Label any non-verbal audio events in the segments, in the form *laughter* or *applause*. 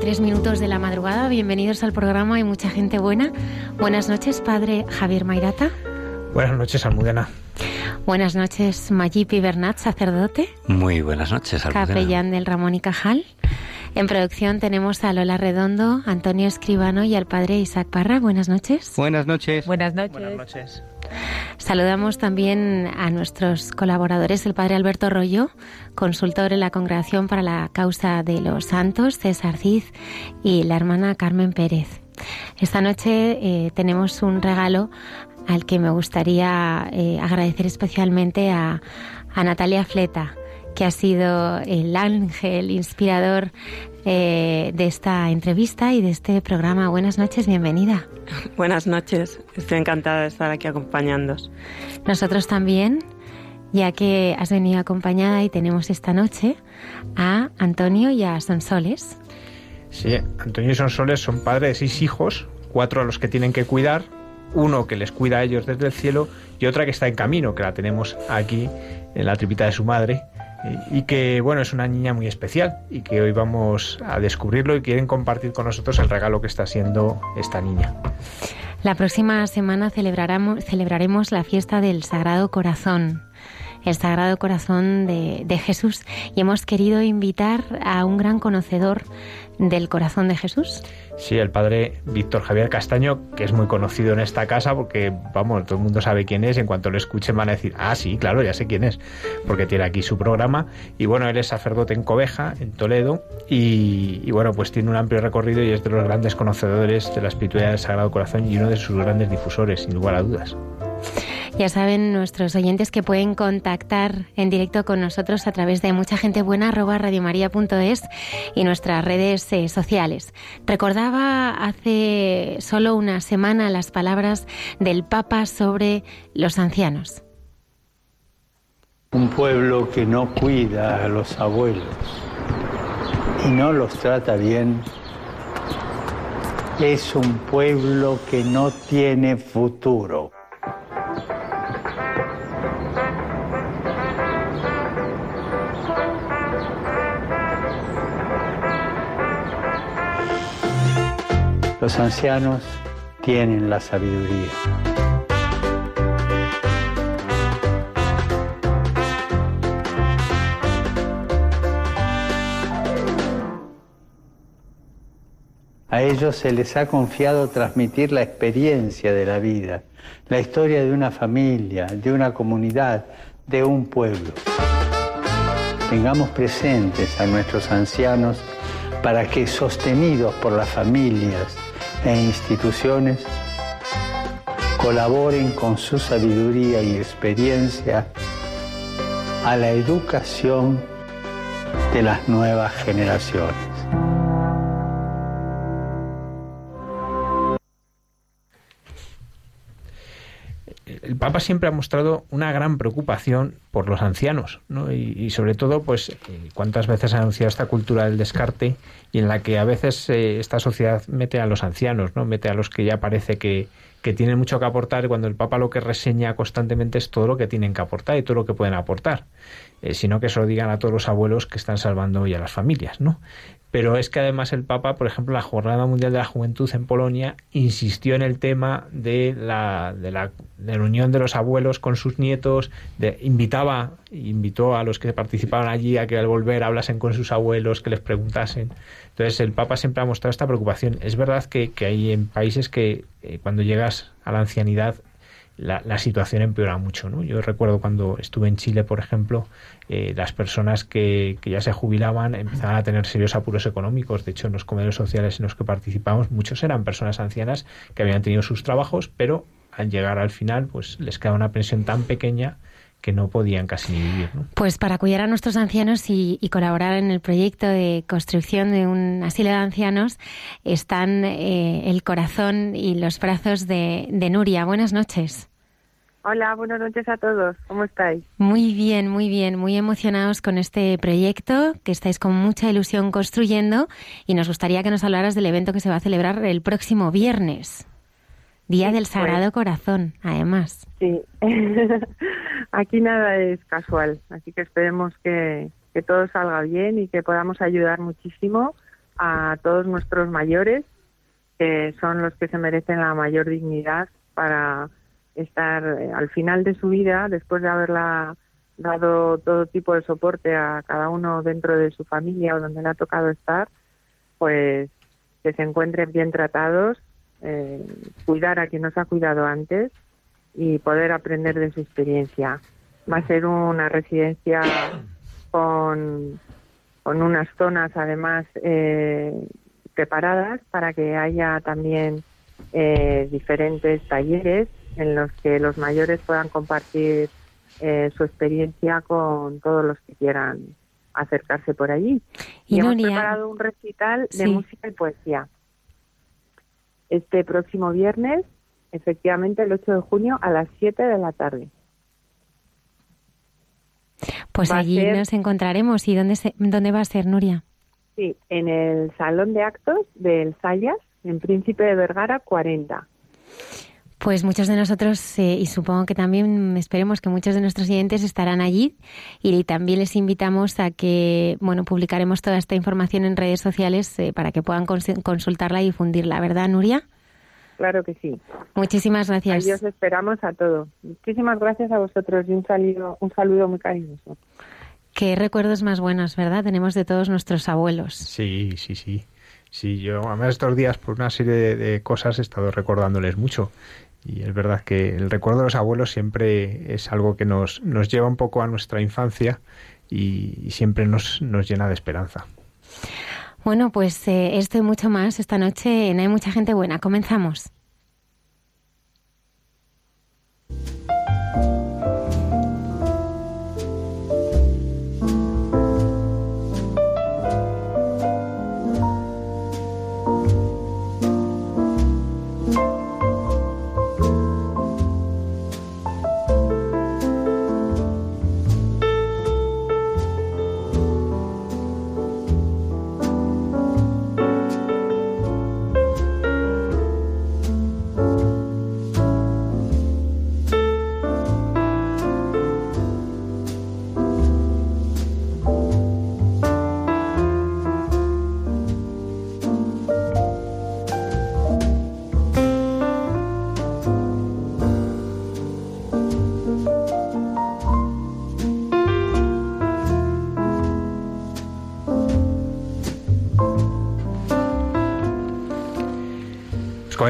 12 y 3 minutos de la madrugada. Bienvenidos al programa Hay mucha gente buena. Buenas noches, padre Javier Mairata. Buenas noches, Almudena. Buenas noches, Mayipi Bernat, sacerdote. Muy buenas noches, Almudena. Capellán del Ramón y Cajal. En producción tenemos a Lola Redondo, Antonio Escribano y al padre Isaac Parra. Buenas noches. Buenas noches. Buenas noches. Buenas noches. Saludamos también a nuestros colaboradores, el padre Alberto Rollo, consultor en la Congregación para la Causa de los Santos, César Cid, y la hermana Carmen Pérez. Esta noche eh, tenemos un regalo al que me gustaría eh, agradecer especialmente a, a Natalia Fleta, que ha sido el ángel inspirador eh, de esta entrevista y de este programa. Buenas noches, bienvenida. *laughs* Buenas noches, estoy encantada de estar aquí acompañándos. Nosotros también, ya que has venido acompañada y tenemos esta noche a Antonio y a Sonsoles. Sí, Antonio y Sonsoles son padres de seis hijos, cuatro a los que tienen que cuidar, uno que les cuida a ellos desde el cielo y otra que está en camino, que la tenemos aquí en la tripita de su madre y que bueno es una niña muy especial y que hoy vamos a descubrirlo y quieren compartir con nosotros el regalo que está siendo esta niña. La próxima semana celebraremos, celebraremos la fiesta del Sagrado Corazón, el Sagrado Corazón de, de Jesús, y hemos querido invitar a un gran conocedor del corazón de Jesús. Sí, el padre Víctor Javier Castaño, que es muy conocido en esta casa porque, vamos, todo el mundo sabe quién es. En cuanto lo escuchen van a decir, ah, sí, claro, ya sé quién es, porque tiene aquí su programa. Y bueno, él es sacerdote en Cobeja, en Toledo, y, y bueno, pues tiene un amplio recorrido y es de los grandes conocedores de la espiritualidad del Sagrado Corazón y uno de sus grandes difusores, sin lugar a dudas. Ya saben nuestros oyentes que pueden contactar en directo con nosotros a través de mucha gente buena radiomaria.es y nuestras redes eh, sociales. Recordaba hace solo una semana las palabras del Papa sobre los ancianos. Un pueblo que no cuida a los abuelos y no los trata bien es un pueblo que no tiene futuro. Los ancianos tienen la sabiduría. A ellos se les ha confiado transmitir la experiencia de la vida, la historia de una familia, de una comunidad, de un pueblo. Tengamos presentes a nuestros ancianos para que, sostenidos por las familias e instituciones, colaboren con su sabiduría y experiencia a la educación de las nuevas generaciones. El Papa siempre ha mostrado una gran preocupación por los ancianos, ¿no? y, sobre todo, pues, eh, cuántas veces ha anunciado esta cultura del descarte y en la que a veces eh, esta sociedad mete a los ancianos, ¿no? Mete a los que ya parece que, que tienen mucho que aportar, cuando el Papa lo que reseña constantemente es todo lo que tienen que aportar y todo lo que pueden aportar. eh, sino que se lo digan a todos los abuelos que están salvando hoy a las familias, ¿no? Pero es que además el Papa, por ejemplo, la Jornada Mundial de la Juventud en Polonia insistió en el tema de la, de la, de la unión de los abuelos con sus nietos, de, invitaba, invitó a los que participaban allí a que al volver hablasen con sus abuelos, que les preguntasen. Entonces el Papa siempre ha mostrado esta preocupación. Es verdad que, que hay en países que eh, cuando llegas a la ancianidad la, la, situación empeora mucho. ¿no? Yo recuerdo cuando estuve en Chile, por ejemplo, eh, las personas que, que, ya se jubilaban empezaban a tener serios apuros económicos. De hecho, en los comedores sociales en los que participamos, muchos eran personas ancianas que habían tenido sus trabajos, pero al llegar al final, pues les quedaba una pensión tan pequeña que no podían casi ni vivir. ¿no? Pues para cuidar a nuestros ancianos y, colaborar en el proyecto de construcción de un asilo de ancianos están eh, el corazón y los brazos de Nuria. Buenas noches. Hola, buenas noches a todos. ¿Cómo estáis? Muy bien, muy bien, muy emocionados con este proyecto que estáis con mucha ilusión construyendo y nos gustaría que nos hablaras del evento que se va a celebrar el próximo viernes. Día sí, del Sagrado pues, Corazón, además. Sí, *laughs* aquí nada es casual, así que esperemos que, que todo salga bien y que podamos ayudar muchísimo a todos nuestros mayores, que son los que se merecen la mayor dignidad para estar eh, al final de su vida, después de haberla dado todo tipo de soporte a cada uno dentro de su familia o donde le ha tocado estar, pues que se encuentren bien tratados, eh, cuidar a quien nos ha cuidado antes y poder aprender de su experiencia. Va a ser una residencia con, con unas zonas además eh, preparadas para que haya también eh, diferentes talleres en los que los mayores puedan compartir eh, su experiencia con todos los que quieran acercarse por allí. Y, y hemos preparado un recital de sí. música y poesía. Este próximo viernes, efectivamente el 8 de junio a las 7 de la tarde. Pues va allí ser... nos encontraremos. ¿Y dónde, se, dónde va a ser, Nuria? Sí, en el Salón de Actos del Sayas, en Príncipe de Vergara 40. Pues muchos de nosotros, eh, y supongo que también esperemos que muchos de nuestros oyentes estarán allí, y también les invitamos a que, bueno, publicaremos toda esta información en redes sociales eh, para que puedan cons consultarla y difundirla, ¿verdad, Nuria? Claro que sí. Muchísimas gracias. Ahí os esperamos a todos. Muchísimas gracias a vosotros y un saludo, un saludo muy cariñoso. Qué recuerdos más buenos, ¿verdad? Tenemos de todos nuestros abuelos. Sí, sí, sí. Sí, yo además estos días por una serie de, de cosas he estado recordándoles mucho y es verdad que el recuerdo de los abuelos siempre es algo que nos, nos lleva un poco a nuestra infancia y, siempre nos, nos llena de esperanza. Bueno, pues eh, esto y mucho más esta noche en Hay mucha gente buena. Comenzamos.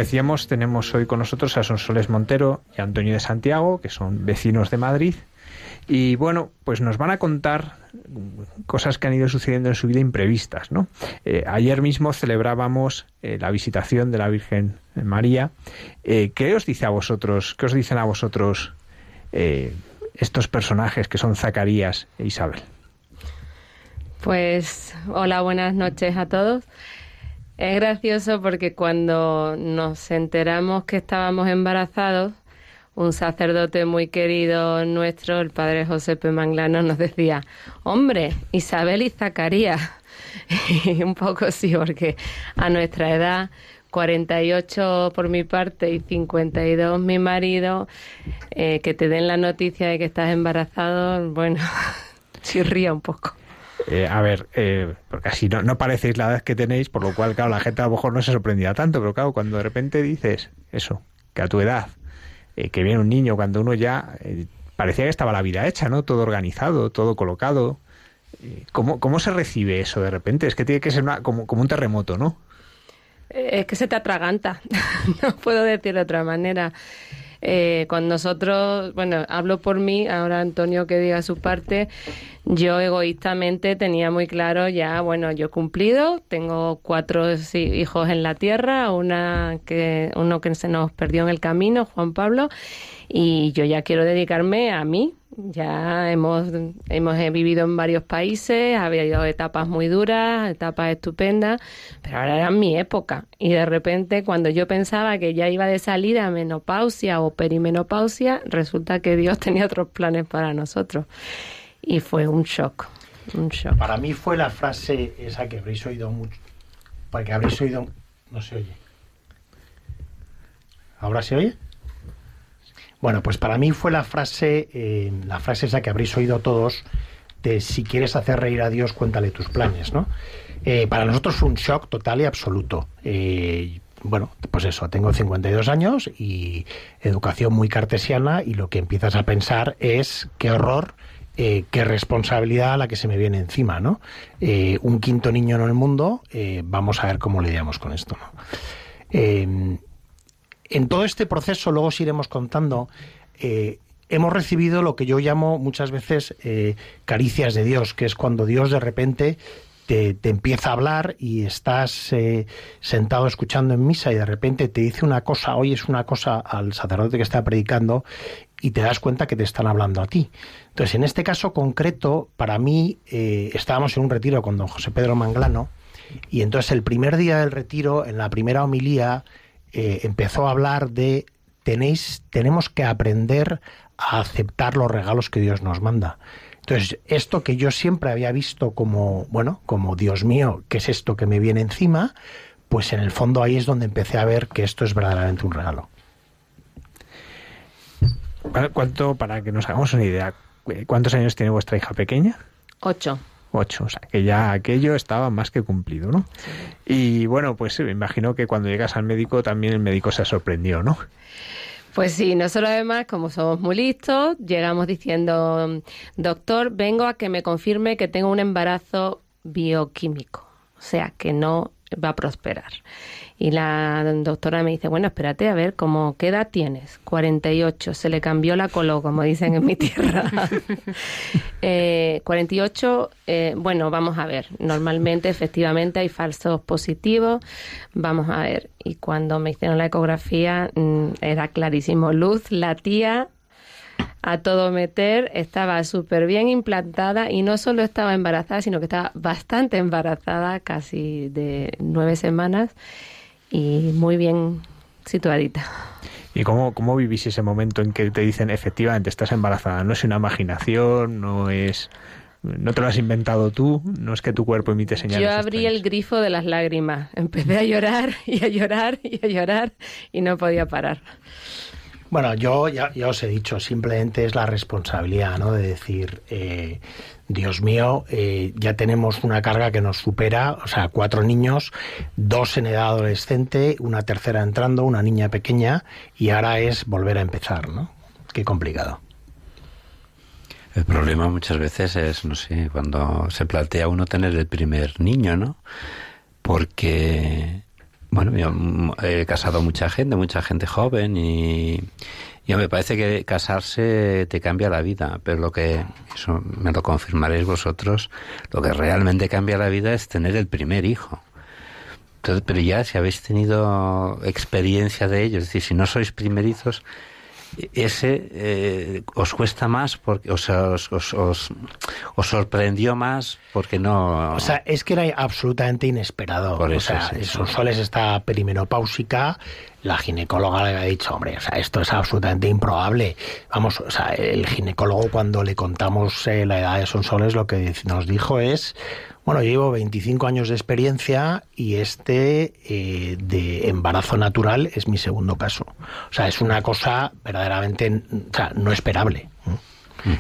Decíamos, tenemos hoy con nosotros a Sonsoles Montero y Antonio de Santiago, que son vecinos de Madrid. Y bueno, pues nos van a contar cosas que han ido sucediendo en su vida imprevistas, ¿no? Eh, ayer mismo celebrábamos eh, la visitación de la Virgen María. Eh, ¿Qué os dice a vosotros, qué os dicen a vosotros estos personajes que son Zacarías e Isabel? Pues hola, buenas noches a todos. Es gracioso porque cuando nos enteramos que estábamos embarazados, un sacerdote muy querido nuestro, el padre José P. Manglano, nos decía, hombre, Isabel y Zacarías. *laughs* Y un poco sí, porque a nuestra edad, 48 por mi parte y 52 mi marido, eh, que te den la noticia de que estás embarazado, bueno, *laughs* Chirría un poco. Eh, a ver, eh, porque así no, no parecéis la edad que tenéis, por lo cual, claro, la gente a lo mejor no se sorprendía tanto, pero claro, cuando de repente dices eso, que a tu edad, eh, que viene un niño, cuando uno ya parecía que estaba la vida hecha, ¿no? Todo organizado, todo colocado. ¿Cómo, cómo se recibe eso de repente? Es que tiene que ser como, como un terremoto, ¿no? Es que se te atraganta, *laughs* no puedo decir de otra manera. Eh, con nosotros, bueno, hablo por mí, ahora Antonio que diga su parte, yo egoístamente tenía muy claro ya, bueno, yo he cumplido, tengo cuatro hijos en la tierra, una que, uno que se nos perdió en el camino, Juan Pablo, y yo ya quiero dedicarme a mí, ya hemos, hemos vivido en varios países, ha habido etapas muy duras, etapas estupendas, pero ahora era mi época. Y de repente, cuando yo pensaba que ya iba de salida a menopausia o perimenopausia, resulta que Dios *laughs* tenía otros planes para nosotros. Y fue un shock, un shock. Para mí fue la frase esa que habréis oído mucho, porque habréis oído, no se oye. ¿Ahora se oye? Bueno, pues para mí fue la frase, eh, la frase esa que habréis oído todos, de si quieres hacer reír a Dios, cuéntale tus planes, ¿no? Eh, para nosotros fue un shock total y absoluto. Eh, bueno, pues eso, tengo 52 años y educación muy cartesiana y lo que empiezas a pensar es qué horror, qué responsabilidad la que se me viene encima, ¿no? un quinto niño en el mundo, vamos a ver cómo lidiamos con esto, ¿no? En todo este proceso, luego os iremos contando, eh, hemos recibido lo que yo llamo muchas veces eh, caricias de Dios, que es cuando Dios de repente te, empieza a hablar y estás eh, sentado escuchando en misa y de repente te dice una cosa, oyes una cosa al sacerdote que está predicando y te das cuenta que te están hablando a ti. Entonces, en este caso concreto, para mí, estábamos en un retiro con don José Pedro Manglano y entonces el primer día del retiro, en la primera homilía, eh, empezó a hablar de tenéis, tenemos que aprender a aceptar los regalos que Dios nos manda. Entonces, esto que yo siempre había visto como, bueno, como Dios mío, ¿qué es esto que me viene encima? Pues en el fondo ahí es donde empecé a ver que esto es verdaderamente un regalo. ¿Cuánto, para que nos hagamos una idea, cuántos años tiene vuestra hija pequeña? Ocho. Ocho, o sea, que ya aquello estaba más que cumplido, ¿no? Y bueno, pues me imagino que cuando llegas al médico también el médico se sorprendió, ¿no? Pues sí, nosotros además, como somos muy listos, llegamos diciendo, doctor, vengo a que me confirme que tengo un embarazo bioquímico, o sea, que no va a prosperar. Y la doctora me dice, bueno, espérate, a ver, ¿cómo, ¿qué edad tienes? 48. Se le cambió la colo, como dicen en mi tierra. *laughs* eh, 48, eh, bueno, vamos a ver. Normalmente, efectivamente, hay falsos positivos. Vamos a ver. Y cuando me hicieron la ecografía, mm, era clarísimo. Luz, la tía a todo meter, estaba súper bien implantada y no solo estaba embarazada, sino que estaba bastante embarazada, casi de nueve semanas y muy bien situadita. ¿Y cómo, cómo vivís ese momento en que te dicen efectivamente estás embarazada? No es una imaginación, no es... No te lo has inventado tú, no es que tu cuerpo emite señales. Yo abrí el grifo de las lágrimas, empecé a llorar *laughs* y a llorar y a llorar y no podía parar. Bueno, yo ya, os he dicho, simplemente es la responsabilidad, ¿no? De decir, eh, Dios mío, eh, ya tenemos una carga que nos supera, o sea, cuatro niños, dos en edad adolescente, una tercera entrando, una niña pequeña, y ahora es volver a empezar, ¿no? Qué complicado. El problema muchas veces es, no sé, cuando se plantea uno tener el primer niño, ¿no? Porque, bueno, yo he casado mucha gente, mucha gente joven y yo me parece que casarse te cambia la vida, pero lo que, eso me lo confirmaréis vosotros, lo que realmente cambia la vida es tener el primer hijo. Entonces, pero ya si habéis tenido experiencia de ello, es decir, si no sois primerizos, ese eh, os cuesta más porque os, os, os, os, sorprendió más porque no o sea es que era absolutamente inesperado. Por eso, o sea sí, Soles está perimenopáusica la ginecóloga le había dicho hombre o sea esto es absolutamente improbable vamos o sea el ginecólogo cuando le contamos eh, la edad de Sonsoles lo que nos dijo es bueno, llevo 25 años de experiencia y este eh, de embarazo natural es mi segundo caso. O sea, es una cosa verdaderamente o sea, no esperable.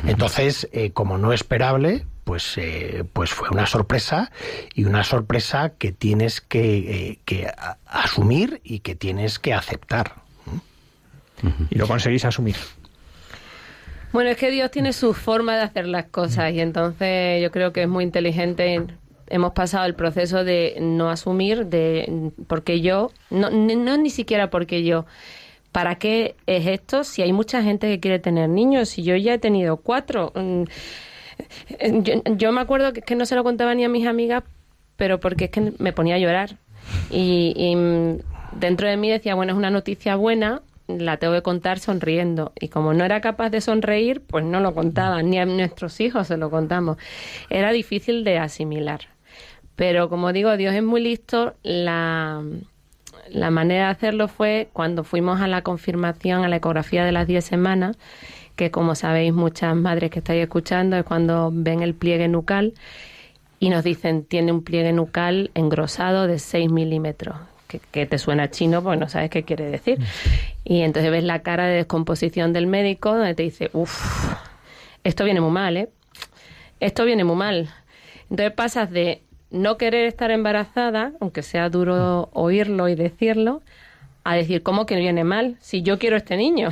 Entonces, eh, como no esperable, pues, eh, pues fue una sorpresa y una sorpresa que tienes que, que asumir y que tienes que aceptar. Y lo conseguís asumir. Bueno, es que Dios tiene su forma de hacer las cosas y entonces yo creo que es muy inteligente. Hemos pasado el proceso de no asumir, de porque yo, no, no ni siquiera porque yo. ¿Para qué es esto si hay mucha gente que quiere tener niños? Si yo ya he tenido cuatro. Mm, yo, me acuerdo que, no se lo contaba ni a mis amigas, pero porque es que me ponía a llorar. Y, y dentro de mí decía, bueno, es una noticia buena, la tengo que contar sonriendo. Y como no era capaz de sonreír, pues no lo contaba, ni a nuestros hijos se lo contamos. Era difícil de asimilar. Pero como digo, Dios es muy listo. La, la manera de hacerlo fue cuando fuimos a la confirmación, a la ecografía de las 10 semanas, que como sabéis muchas madres que estáis escuchando es cuando ven el pliegue nucal y nos dicen tiene un pliegue nucal engrosado de 6 milímetros que, te suena chino, pues no sabes qué quiere decir. Y entonces ves la cara de descomposición del médico donde te dice, uff, esto viene muy mal, ¿eh? Esto viene muy mal. Entonces pasas de no querer estar embarazada, aunque sea duro oírlo y decirlo, a decir, ¿cómo que viene mal? Si yo quiero este niño.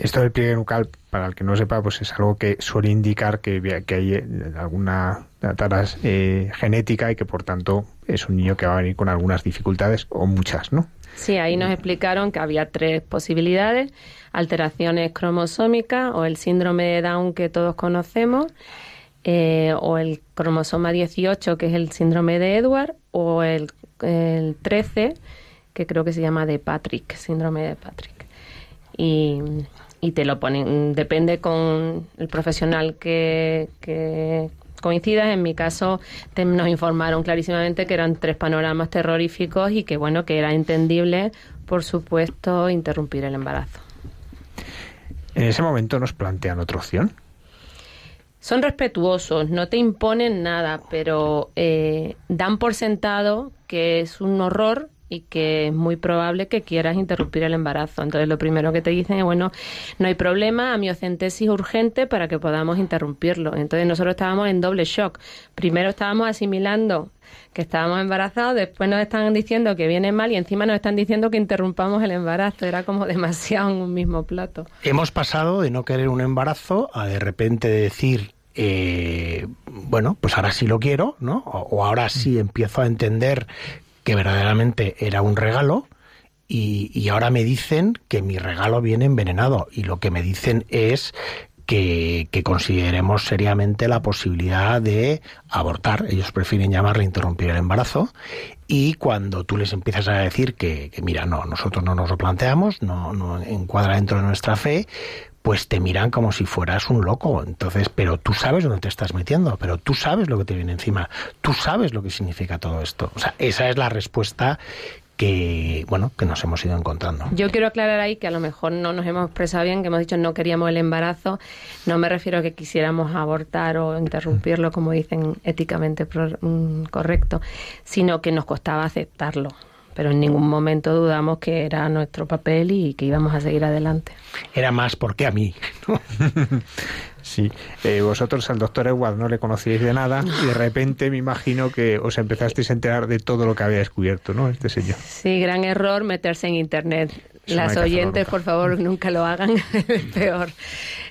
Esto del pliegue nucal, para el que no sepa, pues es algo que suele indicar que, que hay eh, alguna taras eh, genética y que por tanto es un niño que va a venir con algunas dificultades o muchas, ¿no? Sí, ahí nos explicaron que había tres posibilidades, alteraciones cromosómicas o el síndrome de Down que todos conocemos, eh, o el cromosoma 18 que es el síndrome de Edward, o el, el 13 que creo que se llama de Patrick, síndrome de Patrick. Y y te lo ponen. Depende con el profesional que, que coincidas. En mi caso nos informaron clarísimamente que eran tres panoramas terroríficos y que bueno, que era entendible, por supuesto, interrumpir el embarazo. ¿En ese momento nos plantean otra opción? Son respetuosos, no te imponen nada, pero eh, dan por sentado que es un horror y que es muy probable que quieras interrumpir el embarazo. Entonces, lo primero que te dicen es, bueno, no hay problema, amiocentesis urgente para que podamos interrumpirlo. Entonces, nosotros estábamos en doble shock. Primero estábamos asimilando que estábamos embarazados, después nos están diciendo que viene mal y encima nos están diciendo que interrumpamos el embarazo. Era como *laughs* demasiado en un mismo plato. Hemos pasado de no querer un embarazo a de repente decir, eh, bueno, pues ahora sí lo quiero, ¿no? o, ahora sí empiezo a entender que verdaderamente era un regalo y, ahora me dicen que mi regalo viene envenenado y lo que me dicen es que, consideremos seriamente la posibilidad de abortar. Ellos prefieren llamarle interrumpir el embarazo. Y cuando tú les empiezas a decir que, que mira, no, nosotros no nos lo planteamos, no, no encuadra dentro de nuestra fe, pues te miran como si fueras un loco. Entonces, pero tú sabes dónde te estás metiendo, pero tú sabes lo que te viene encima, tú sabes lo que significa todo esto. O sea, esa es la respuesta que bueno que nos hemos ido encontrando. Yo quiero aclarar ahí que a lo mejor no nos hemos expresado bien, que hemos dicho no queríamos el embarazo. No me refiero a que quisiéramos abortar o interrumpirlo, como dicen éticamente mm, correcto, sino que nos costaba aceptarlo pero en ningún momento dudamos que era nuestro papel y que íbamos a seguir adelante. Era más porque a mí. *laughs* *laughs* sí, eh, vosotros al doctor Edward no le conocíais de nada y de repente me imagino que os empezasteis a enterar de todo lo que había descubierto, ¿no? Este señor. Sí, gran error meterse en Internet. Las oyentes, por favor, *laughs* nunca lo hagan, es peor.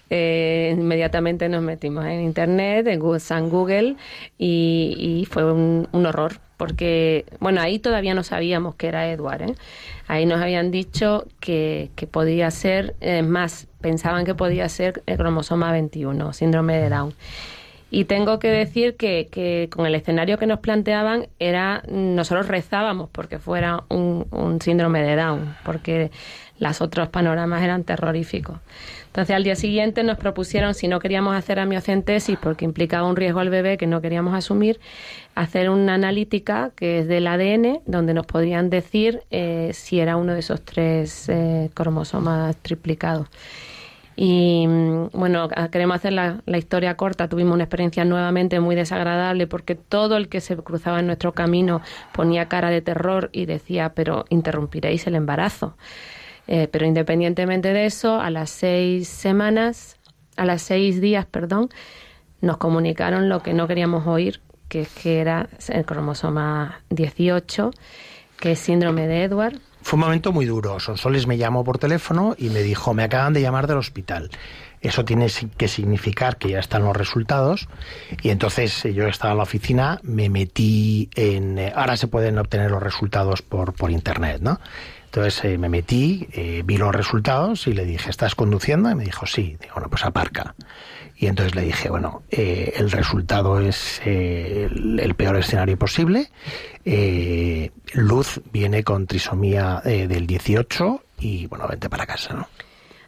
Eh, inmediatamente nos metimos en Internet, en San Google, y, fue un horror porque, bueno, ahí todavía no sabíamos que era Edward. ¿eh? Ahí nos habían dicho que, que podía ser, más, pensaban que podía ser el cromosoma 21, síndrome de Down. Y tengo que decir que, que, con el escenario que nos planteaban era nosotros rezábamos porque fuera un, un síndrome de Down, porque las otros panoramas eran terroríficos. Entonces al día siguiente nos propusieron, si no queríamos hacer amiocentesis porque implicaba un riesgo al bebé que no queríamos asumir, hacer una analítica que es del ADN, donde nos podrían decir eh, si era uno de esos tres eh, cromosomas triplicados. Y mm, bueno, queremos hacer la, historia corta. Tuvimos una experiencia nuevamente muy desagradable porque todo el que se cruzaba en nuestro camino ponía cara de terror y decía, pero interrumpiréis el embarazo Eh, pero independientemente de eso, a las seis semanas, a las seis días, perdón, nos comunicaron lo que no queríamos oír, que que era el cromosoma 18, que es síndrome de Edward. Fue un momento muy duro. Sonsoles me llamó por teléfono y me dijo, me acaban de llamar del hospital. Eso tiene que significar que ya están los resultados. Y entonces eh, yo estaba en la oficina, me metí en... Eh, ahora se pueden obtener los resultados por, por internet, ¿no? Entonces eh, me metí, vi los resultados y le dije, ¿estás conduciendo? Y me dijo, sí. Digo, bueno, pues aparca. Y entonces le dije, bueno, eh, el resultado es eh, el, peor escenario posible. Eh, Luz viene con trisomía del 18 y, bueno, vente para casa, ¿no?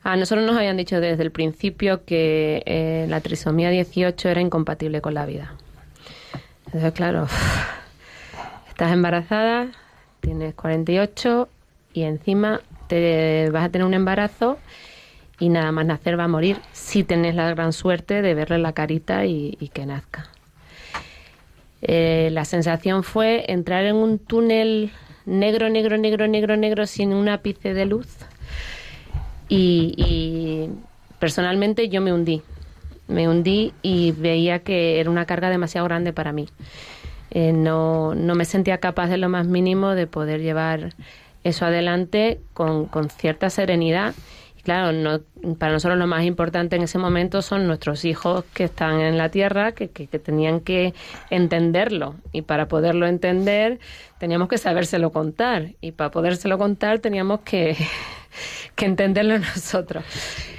A nosotros nos habían dicho desde el principio que la trisomía 18 era incompatible con la vida. Entonces, claro, *sighs* estás embarazada, tienes 48 y encima te vas a tener un embarazo y nada más nacer va a morir si tenés la gran suerte de verle la carita y, que nazca. Eh, la sensación fue entrar en un túnel negro, negro, negro, negro, negro, sin un ápice de luz. Y, personalmente yo me hundí. Me hundí y veía que era una carga demasiado grande para mí. Eh, no, no me sentía capaz de lo más mínimo de poder llevar eso adelante con, con cierta serenidad claro, no, para nosotros lo más importante en ese momento son nuestros hijos que están en la tierra, que, que, tenían que entenderlo. Y para poderlo entender, teníamos que sabérselo contar. Y para podérselo contar, teníamos que, que entenderlo *laughs* nosotros.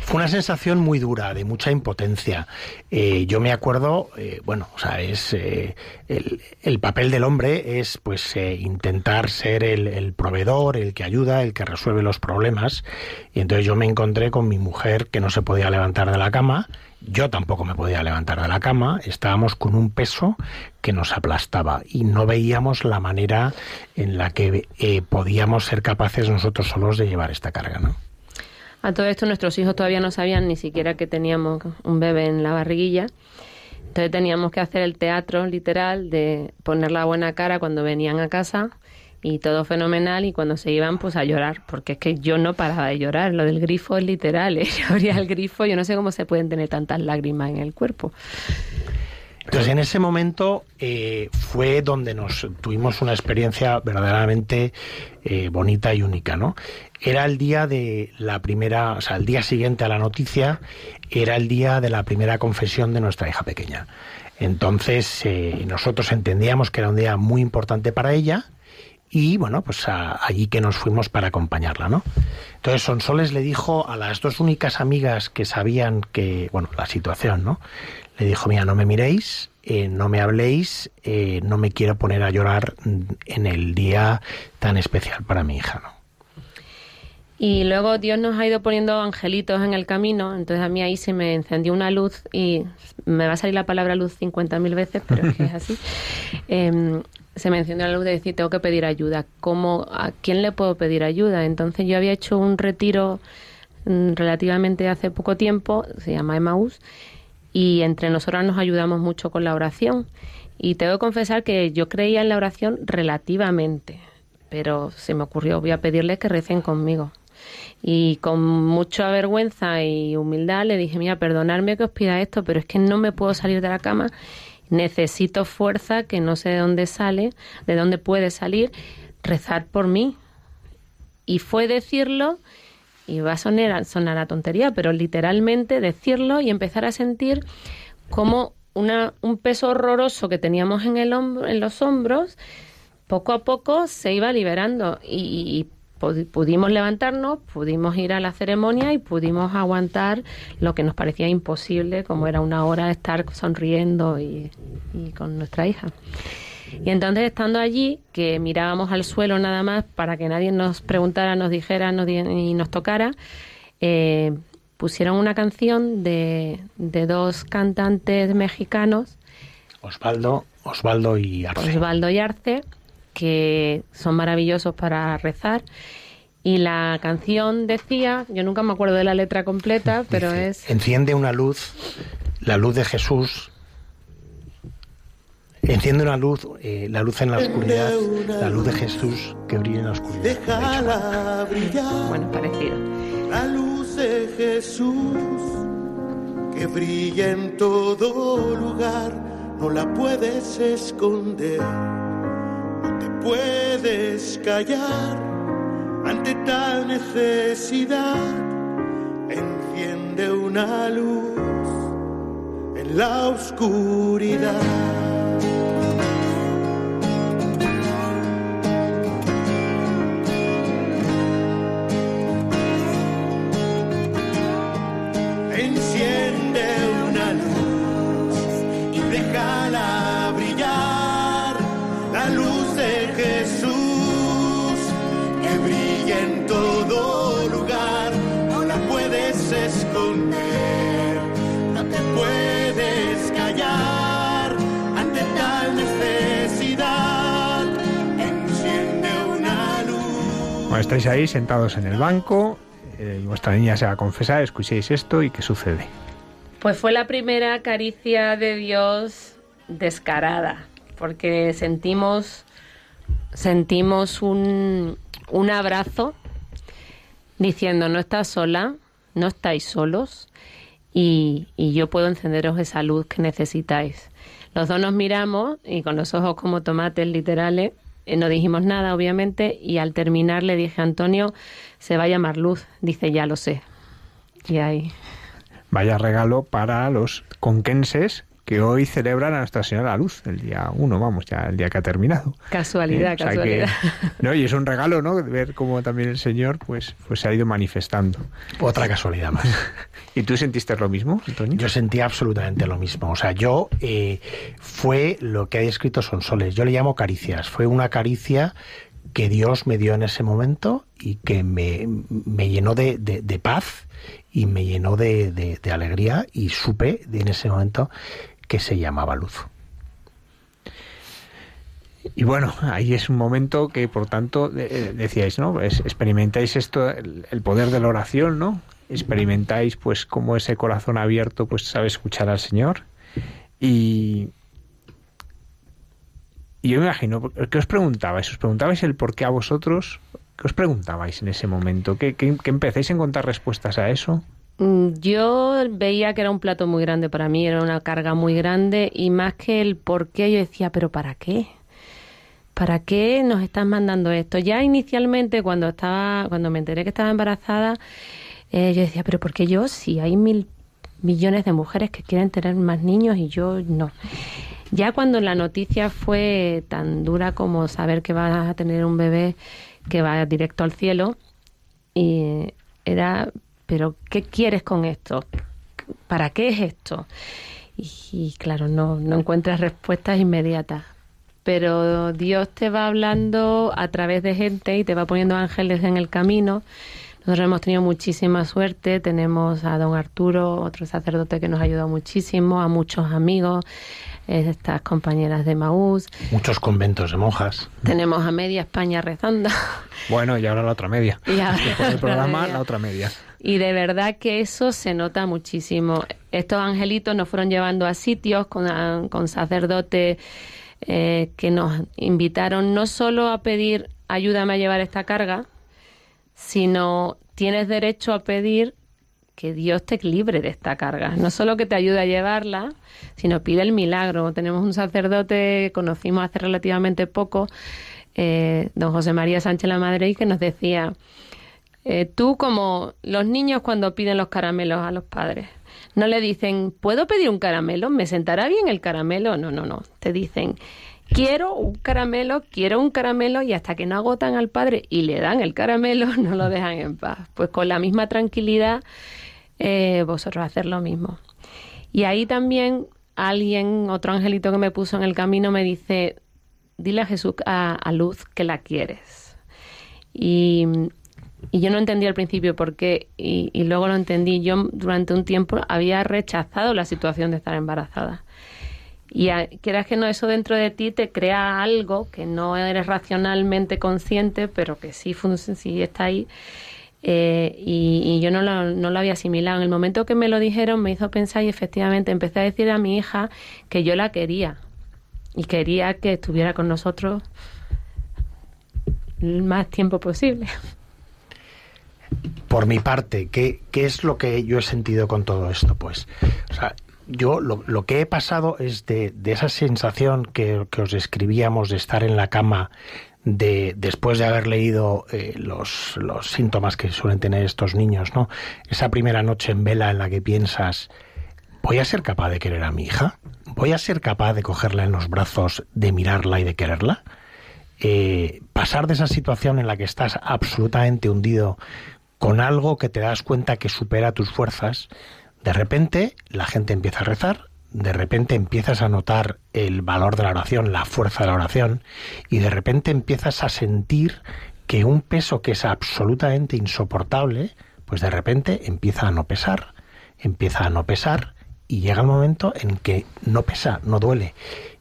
Fue una sensación muy dura, de mucha impotencia. Eh, yo me acuerdo, eh, bueno, o sea, es eh, el, papel del hombre es pues intentar ser el, proveedor, el que ayuda, el que resuelve los problemas. Y entonces yo me encontré con mi mujer que no se podía levantar de la cama. Yo tampoco me podía levantar de la cama. Estábamos con un peso que nos aplastaba y no veíamos la manera en la que podíamos ser capaces nosotros solos de llevar esta carga, ¿no? A todo esto nuestros hijos todavía no sabían ni siquiera que teníamos un bebé en la barriguilla. Entonces teníamos que hacer el teatro literal de poner la buena cara cuando venían a casa y todo fenomenal y cuando se iban pues a llorar, porque es que yo no paraba de llorar, lo del grifo es literal, ¿eh? *laughs* yo abría el grifo, yo no sé cómo se pueden tener tantas lágrimas en el cuerpo. Entonces en ese momento eh, fue donde nos tuvimos una experiencia verdaderamente eh, bonita y única, ¿no? Era el día de la primera, o sea, el día siguiente a la noticia, era el día de la primera confesión de nuestra hija pequeña. Entonces eh, nosotros entendíamos que era un día muy importante para ella y bueno, pues allí que nos fuimos para acompañarla, ¿no? Entonces Sonsoles le dijo a las dos únicas amigas que sabían que, bueno, la situación, ¿no? le dijo, mira, no me miréis, eh, no me habléis, eh, no me quiero poner a llorar en el día tan especial para mi hija, ¿no? Y luego Dios nos ha ido poniendo angelitos en el camino, entonces a mí ahí se me encendió una luz y me va a salir la palabra luz 50.000 veces, pero es que es así. *laughs* Em, se me encendió la luz de decir, tengo que pedir ayuda. ¿Cómo, ¿A quién le puedo pedir ayuda? Entonces yo había hecho un retiro mm, relativamente hace poco tiempo, se llama Emmaus, y entre nosotras nos ayudamos mucho con la oración. Y tengo que confesar que yo creía en la oración relativamente, pero se me ocurrió, voy a pedirles que recen conmigo. Y con mucha vergüenza y humildad le dije, mira, perdonadme que os pida esto, pero es que no me puedo salir de la cama, necesito fuerza que no sé de dónde sale, de dónde puede salir, rezar por mí. Y fue decirlo y va a sonar, sonar a tontería, pero literalmente decirlo y empezar a sentir como una, un peso horroroso que teníamos en, el hombro, en los hombros, poco a poco se iba liberando y, pudimos levantarnos, pudimos ir a la ceremonia y pudimos aguantar lo que nos parecía imposible, como era una hora de estar sonriendo y con nuestra hija. Y entonces estando allí, que mirábamos al suelo nada más para que nadie nos preguntara, nos dijera nos y nos tocara, eh, pusieron una canción de, de dos cantantes mexicanos. Osvaldo, Osvaldo y Arce. Osvaldo y Arce, que son maravillosos para rezar. Y la canción decía, yo nunca me acuerdo de la letra completa, pero es... Enciende una luz, la luz de Jesús Enciende una luz, eh, la luz en la oscuridad, la luz de Jesús que brilla en la oscuridad. Déjala brillar. Bueno, parecido. La luz de Jesús que brilla en todo lugar, no la puedes esconder, puedes callar ante tal necesidad. Enciende una luz en la oscuridad. Estáis ahí sentados en el banco, eh, vuestra niña se va a confesar, escuchéis esto y ¿qué sucede? Pues fue la primera caricia de Dios descarada, porque sentimos, sentimos un, un abrazo diciendo, no estás sola, no estáis solos y, y yo puedo encenderos esa luz que necesitáis. Los dos nos miramos y con los ojos como tomates literales, no dijimos nada obviamente y al terminar le dije a Antonio, se va a llamar Luz, dice, ya lo sé. Y ahí... Vaya regalo para los conquenses que hoy celebran a Nuestra Señora la Luz, el día 1, vamos, ya el día que ha terminado. Casualidad, Eh, o sea casualidad. que- *laughs* no, y es un regalo, ¿no? Ver cómo también el Señor pues, pues se ha ido manifestando. Otra casualidad más. *laughs* ¿Y tú sentiste lo mismo, Antonio? Yo sentí absolutamente lo mismo. O sea, yo eh, fue lo que hay escrito son soles. Yo le llamo caricias. Fue una caricia que Dios me dio en ese momento y que me, me llenó de, de- de paz y me llenó de, de- de alegría y supe de- en ese momento que se llamaba luz. Y bueno, ahí es un momento que, por tanto, eh, decíais, ¿no? Experimentáis esto, el, poder de la oración, ¿no? Experimentáis, pues, cómo ese corazón abierto, pues, sabe escuchar al Señor. Y, yo me imagino, ¿qué os preguntabais? ¿Os preguntabais el por qué a vosotros? ¿Qué os preguntabais en ese momento? ¿Qué, qué, qué empezáis a encontrar respuestas a eso? Mm, Yo veía que era un plato muy grande para mí, era una carga muy grande y más que el por qué yo decía, pero ¿para qué? ¿Para qué nos estás mandando esto? Ya inicialmente cuando estaba, cuando me enteré que estaba embarazada, eh, yo decía, pero ¿por qué yo? Si hay mil millones de mujeres que quieren tener más niños y yo no. Ya cuando la noticia fue tan dura como saber que vas a tener un bebé que va directo al cielo, y era, pero ¿qué quieres con esto? ¿Para qué es esto? Y, y claro, no, no encuentras respuestas inmediatas. Pero Dios te va hablando a través de gente y te va poniendo ángeles en el camino. Nosotros hemos tenido muchísima suerte. Tenemos a don Arturo, otro sacerdote que nos ha ayudado muchísimo, a muchos amigos, eh, estas compañeras de Maús. Muchos conventos de monjas. Tenemos a media España rezando. Bueno, y ahora la otra media. Y ahora Después del la programa, media. la otra media. Y de verdad que eso se nota muchísimo. Estos angelitos nos fueron llevando a sitios con, con sacerdotes eh, que nos invitaron no solo a pedir ayúdame a llevar esta carga, sino tienes derecho a pedir que Dios te libre de esta carga. No solo que te ayude a llevarla, sino pide el milagro. Tenemos un sacerdote que conocimos hace relativamente poco, eh, don José María Sánchez La Madrid, que nos decía, eh, tú como los niños cuando piden los caramelos a los padres, no le dicen, ¿puedo pedir un caramelo? ¿Me sentará bien el caramelo? No, no, no. Te dicen, quiero un caramelo, quiero un caramelo y hasta que no agotan al padre y le dan el caramelo, *laughs* no lo dejan en paz. Pues con la misma tranquilidad, eh, vosotros hacer lo mismo. Y ahí también alguien, otro angelito que me puso en el camino, me dice, dile a Jesús, a, a Luz, que la quieres. Y, y yo no entendí al principio por qué, y, y luego lo entendí. Yo durante un tiempo había rechazado la situación de estar embarazada. Y a- quieras que no, eso dentro de ti te crea algo que no eres racionalmente consciente, pero que sí, sí está ahí. Eh, y, y yo no lo, no lo había asimilado. En el momento que me lo dijeron me hizo pensar y efectivamente empecé a decir a mi hija que yo la quería. y quería que estuviera con nosotros el más tiempo posible. *laughs* Por mi parte, ¿qué, ¿qué es lo que yo he sentido con todo esto? Pues, o sea, yo lo, lo que he pasado es de, de esa sensación que, que os describíamos de estar en la cama de después de haber leído eh, los, los síntomas que suelen tener estos niños, ¿no? Esa primera noche en vela en la que piensas, ¿voy a ser capaz de querer a mi hija? ¿Voy a ser capaz de cogerla en los brazos, de mirarla y de quererla? Eh, pasar de esa situación en la que estás absolutamente hundido con algo que te das cuenta que supera tus fuerzas, de repente la gente empieza a rezar, de repente empiezas a notar el valor de la oración, la fuerza de la oración, y de repente empiezas a sentir que un peso que es absolutamente insoportable, pues de repente empieza a no pesar, empieza a no pesar, y llega el momento en que no pesa, no duele,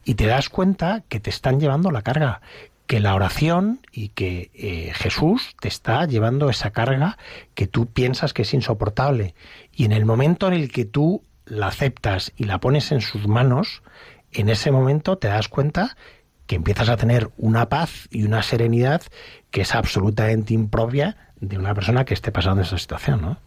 y te das cuenta que te están llevando la carga, que la oración y que eh, Jesús te está llevando esa carga que tú piensas que es insoportable. Y en el momento en el que tú la aceptas y la pones en sus manos, en ese momento te das cuenta que empiezas a tener una paz y una serenidad que es absolutamente impropia de una persona que esté pasando esa situación, ¿no?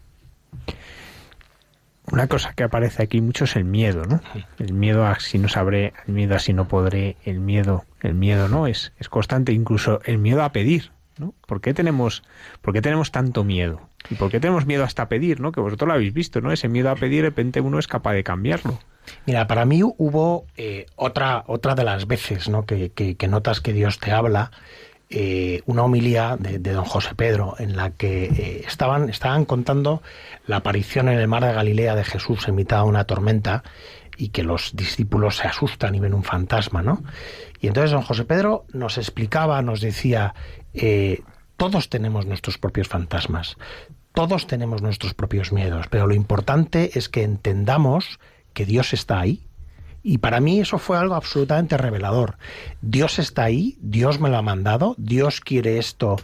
Una cosa que aparece aquí mucho es el miedo, ¿no? El miedo a si no sabré, el miedo a si no podré, el miedo, el miedo, ¿no? Es, es constante, incluso el miedo a pedir, ¿no? ¿Por qué tenemos, por qué tenemos tanto miedo? ¿Y por qué tenemos miedo hasta pedir, ¿no? Que vosotros lo habéis visto, ¿no? Ese miedo a pedir, de repente uno es capaz de cambiarlo. Mira, para mí hubo eh, otra, otra de las veces, ¿no? Que, que, notas que Dios te habla, eh, una homilía de, de, don José Pedro en la que eh, estaban, estaban contando la aparición en el mar de Galilea de Jesús en mitad de una tormenta y que los discípulos se asustan y ven un fantasma, ¿no? Y entonces don José Pedro nos explicaba, nos decía, eh, todos tenemos nuestros propios fantasmas, todos tenemos nuestros propios miedos, pero lo importante es que entendamos que Dios está ahí. Y para mí eso fue algo absolutamente revelador. Dios está ahí, Dios me lo ha mandado, Dios quiere esto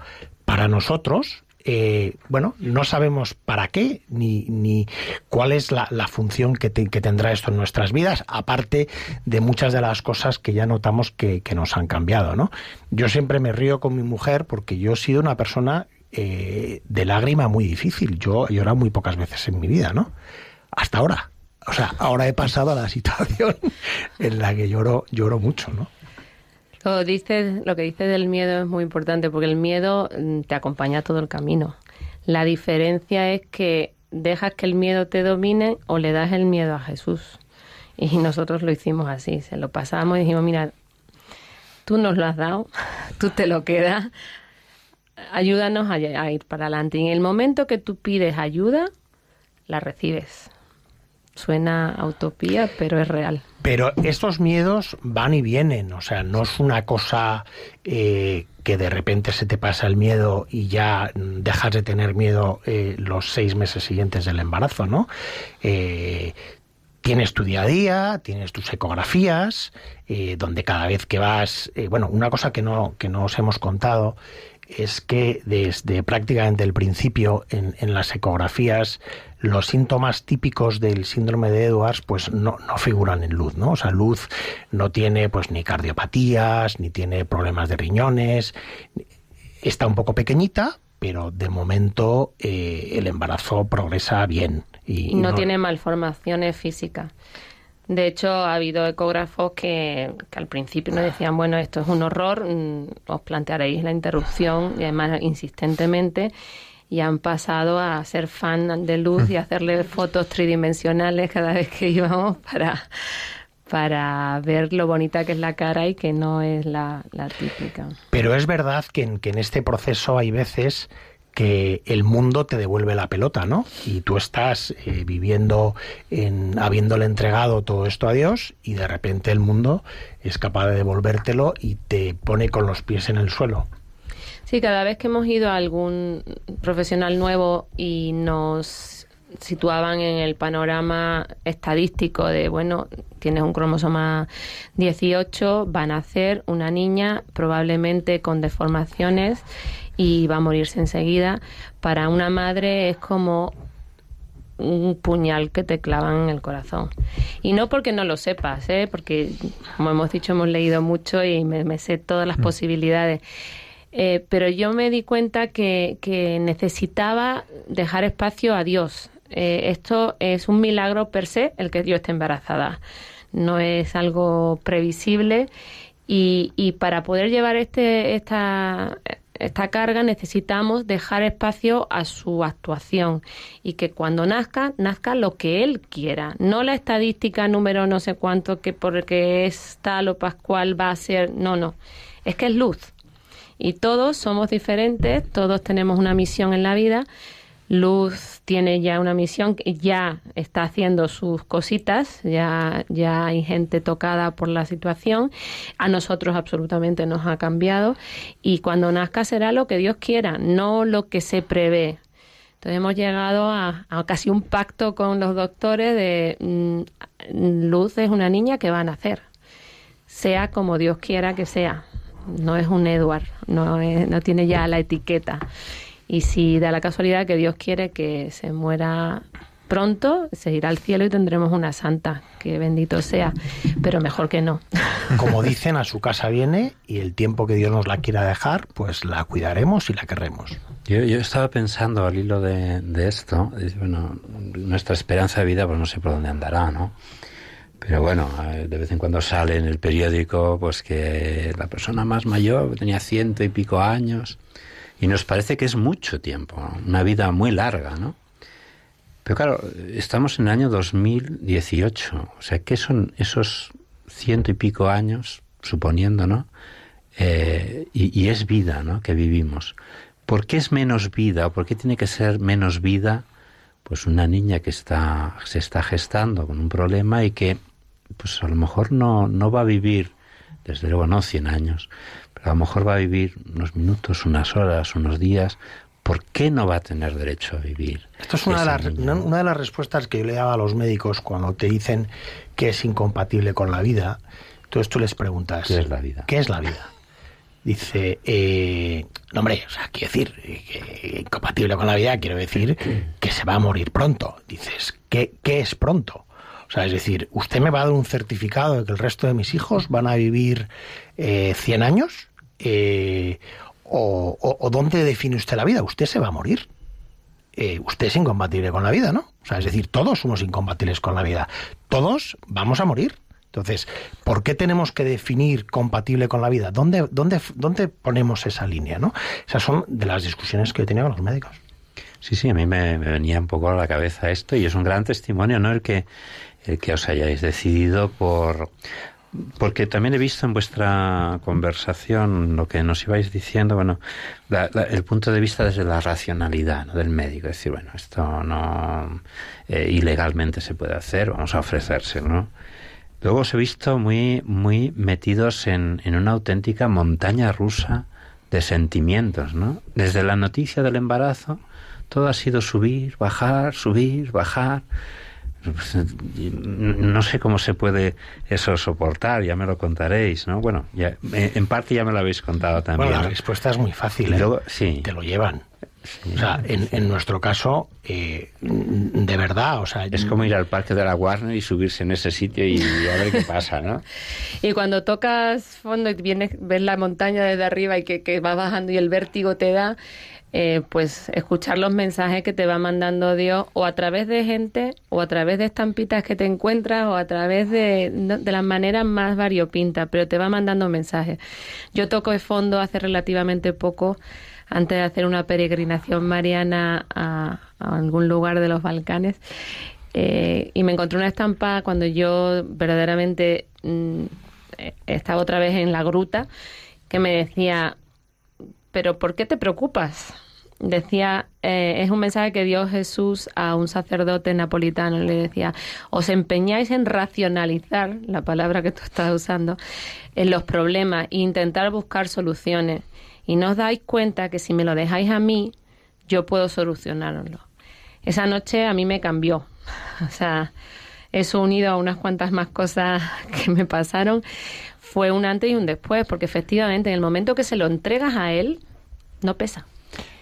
para nosotros, eh, bueno, no sabemos para qué ni, ni cuál es la, función que, que, tendrá esto en nuestras vidas, aparte de muchas de las cosas que ya notamos que, que, nos han cambiado, ¿no? Yo siempre me río con mi mujer porque yo he sido una persona eh, de lágrima muy difícil. Yo he llorado muy pocas veces en mi vida, ¿no? Hasta ahora. O sea, ahora he pasado a la situación *laughs* en la que lloro, lloro mucho, ¿no? Lo, dices, lo que dices del miedo es muy importante porque el miedo te acompaña todo el camino. La diferencia es que dejas que el miedo te domine o le das el miedo a Jesús. Y nosotros lo hicimos así, se lo pasamos y dijimos, mira, tú nos lo has dado, *laughs* tú te lo quedas, ayúdanos a, a ir para adelante. Y en el momento que tú pides ayuda, la recibes. Suena utopía, pero es real. Pero estos miedos van y vienen, o sea, no es una cosa eh, que de repente se te pasa el miedo y ya dejas de tener miedo eh, los seis meses siguientes del embarazo, ¿no? Eh, tienes tu día a día, tienes tus ecografías, donde cada vez que vas, bueno, una cosa que no, que no os hemos contado es que desde prácticamente el principio en, en, las ecografías los síntomas típicos del síndrome de Edwards pues no, no, figuran en luz, ¿no? O sea, luz no tiene pues ni cardiopatías, ni tiene problemas de riñones, está un poco pequeñita, pero de momento eh, el embarazo progresa bien. Y, no, tiene malformaciones físicas. De hecho, ha habido ecógrafos que, que, al principio nos decían, bueno, esto es un horror, os plantearéis la interrupción, y además insistentemente, y han pasado a ser fan de luz y hacerle fotos tridimensionales cada vez que íbamos para, para ver lo bonita que es la cara y que no es la, la típica. Pero es verdad que en, que en este proceso hay veces que el mundo te devuelve la pelota, ¿no? Y tú estás eh, viviendo, en, habiéndole entregado todo esto a Dios y de repente el mundo es capaz de devolvértelo y te pone con los pies en el suelo. Sí, cada vez que hemos ido a algún profesional nuevo y nos situaban en el panorama estadístico de, bueno, tienes un cromosoma 18, van a nacer una niña probablemente con deformaciones y va a morirse enseguida. Para una madre es como un puñal que te clavan en el corazón. Y no porque no lo sepas, ¿eh? porque, como hemos dicho, hemos leído mucho y me, sé todas las mm. posibilidades. Eh, pero yo me di cuenta que, que necesitaba dejar espacio a Dios. Eh, esto es un milagro per se, el que Dios esté embarazada. No es algo previsible y, y para poder llevar este, esta, esta carga necesitamos dejar espacio a su actuación y que cuando nazca, nazca lo que él quiera, no la estadística número no sé cuánto que porque es tal o pascual va a ser, no, no, es que es luz. Y todos somos diferentes, todos tenemos una misión en la vida Luz tiene ya una misión, ya está haciendo sus cositas, ya, ya hay gente tocada por la situación, a nosotros absolutamente nos ha cambiado y cuando nazca será lo que Dios quiera, no lo que se prevé. Entonces hemos llegado a, casi un pacto con los doctores de mm, Luz es una niña que va a nacer, sea como Dios quiera que sea. No es un Edward, no, no tiene ya la etiqueta. Y si da la casualidad que Dios quiere que se muera pronto, se irá al cielo y tendremos una santa, que bendito sea, pero mejor que no. *laughs* Como dicen, a su casa viene y el tiempo que Dios nos la quiera dejar, pues la cuidaremos y la querremos. Yo, yo estaba pensando al hilo de, esto, bueno, nuestra esperanza de vida, pues no sé por dónde andará, ¿no? Pero bueno, de vez en cuando sale en el periódico pues que la persona más mayor tenía ciento y pico años y nos parece que es mucho tiempo, una vida muy larga, ¿no? Pero claro, estamos en el año 2018, o sea, ¿qué son esos ciento y pico años, suponiendo, ¿no? Eh, y, es vida, ¿no? Que vivimos. ¿Por qué es menos vida por qué tiene que ser menos vida? Pues una niña que está, se está gestando con un problema y que, pues a lo mejor no, no va a vivir, desde luego no 100 años, a lo mejor va a vivir unos minutos, unas horas, unos días. ¿Por qué no va a tener derecho a vivir? Esto es una de, las, una, de las respuestas que yo le daba a los médicos cuando te dicen que es incompatible con la vida. Entonces tú les preguntas, ¿qué es la vida? ¿Qué es la vida? Dice, eh, no hombre, o sea, quiero decir, que incompatible con la vida, quiero decir que se va a morir pronto. Dices, ¿qué, qué es pronto? O sea, es decir, ¿usted me va a dar un certificado de que el resto de mis hijos van a vivir eh, 100 años? Eh, o, dónde define usted la vida. Usted se va a morir. Eh, usted es incompatible con la vida, ¿no? O sea, es decir, todos somos incompatibles con la vida. Todos vamos a morir. Entonces, ¿por qué tenemos que definir compatible con la vida? ¿Dónde, dónde, dónde ponemos esa línea? ¿no? Esas son de las discusiones que he tenido con los médicos. Sí, sí, a mí me, me, venía un poco a la cabeza esto y es un gran testimonio, ¿no? El que, el que os hayáis decidido por, porque también he visto en vuestra conversación lo que nos ibais diciendo, bueno, el punto de vista desde la racionalidad del médico, es decir, bueno, esto no eh, ilegalmente se puede hacer, vamos a ofrecérselo, ¿no? Luego os he visto muy, muy metidos en, en una auténtica montaña rusa de sentimientos, ¿no? Desde la noticia del embarazo, todo ha sido subir, bajar, subir, bajar. *laughs* No sé cómo se puede eso soportar, ya me lo contaréis, ¿no? Bueno, ya, en parte ya me lo habéis contado también. Bueno, la respuesta es muy fácil, ¿eh? sí. Te lo llevan. O sea, en, nuestro caso, eh, de verdad, o sea... Es como ir al parque de la Warner y subirse en ese sitio y, a ver qué pasa, ¿no? *laughs* y cuando tocas fondo y vienes, ves la montaña desde arriba y que, que va bajando y el vértigo te da, eh, pues escuchar los mensajes que te va mandando Dios o a través de gente o a través de estampitas que te encuentras o a través de, de las maneras más variopintas, pero te va mandando mensajes. Yo toco de fondo hace relativamente poco, antes de hacer una peregrinación mariana a, algún lugar de los Balcanes, eh, y me encontré una estampa cuando yo verdaderamente mm, estaba otra vez en la gruta, que me decía, pero ¿por qué te preocupas? Decía, eh, es un mensaje que dio Jesús a un sacerdote napolitano. Le decía, os empeñáis en racionalizar, la palabra que tú estás usando, en los problemas e intentar buscar soluciones. Y no os dais cuenta que si me lo dejáis a mí, yo puedo solucionarlo. Esa noche a mí me cambió. *laughs* O sea, eso unido a unas cuantas más cosas *laughs* que me pasaron, fue un antes y un después, porque efectivamente en el momento que se lo entregas a él, no pesa.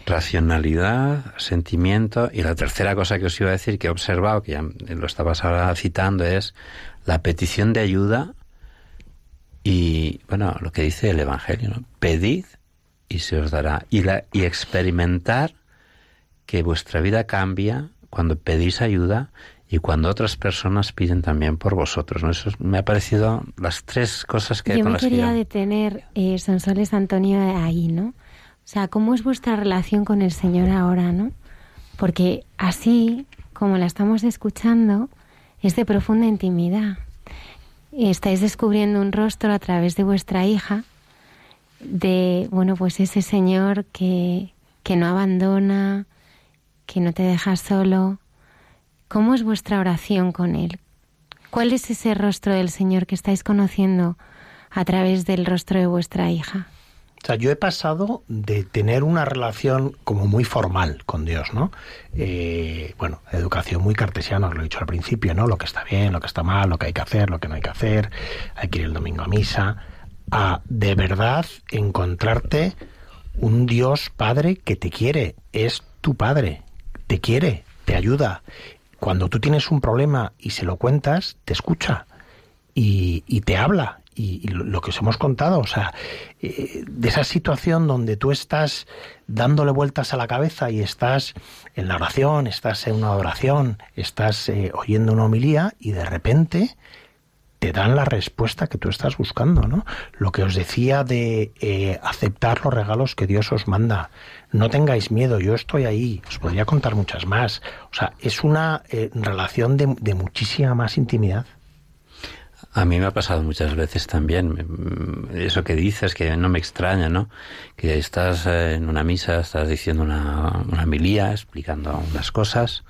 racionalidad, sentimiento y la tercera cosa que os iba a decir que he observado, que ya lo estabas ahora citando, es la petición de ayuda y, bueno, lo que dice el Evangelio, ¿no? Pedid y se os dará. Y, la, y experimentar que vuestra vida cambia cuando pedís ayuda y cuando otras personas piden también por vosotros. ¿no? Eso me ha parecido las tres cosas que... Yo con me las quería que yo- detener, eh, Sonsoles Antonio, ahí, ¿no? O sea, ¿cómo es vuestra relación con el Señor ahora, no? Porque así, como la estamos escuchando, es de profunda intimidad. Estáis descubriendo un rostro a través de vuestra hija, de, bueno, pues ese Señor que, que no abandona, que no te deja solo. ¿Cómo es vuestra oración con Él? ¿Cuál es ese rostro del Señor que estáis conociendo a través del rostro de vuestra hija? O sea, yo he pasado de tener una relación como muy formal con Dios, ¿no? Eh, bueno, educación muy cartesiana, os lo he dicho al principio, ¿no? Lo que está bien, lo que está mal, lo que hay que hacer, lo que no hay que hacer, hay que ir el domingo a misa, a de verdad encontrarte un Dios Padre que te quiere, es tu Padre, te quiere, te ayuda. Cuando tú tienes un problema y se lo cuentas, te escucha y, te habla. Y, lo que os hemos contado, o sea, eh, de esa situación donde tú estás dándole vueltas a la cabeza y estás en la oración, estás en una oración, estás eh, oyendo una homilía y de repente te dan la respuesta que tú estás buscando, ¿no? Lo que os decía de eh, aceptar los regalos que Dios os manda. No tengáis miedo, yo estoy ahí. Os podría contar muchas más. O sea, es una eh, relación de, muchísima más intimidad. A mí me ha pasado muchas veces también. mm, Eso que dices, que no me extraña, ¿no? Que estás eh, en una misa, estás diciendo una, una milía, explicando unas cosas,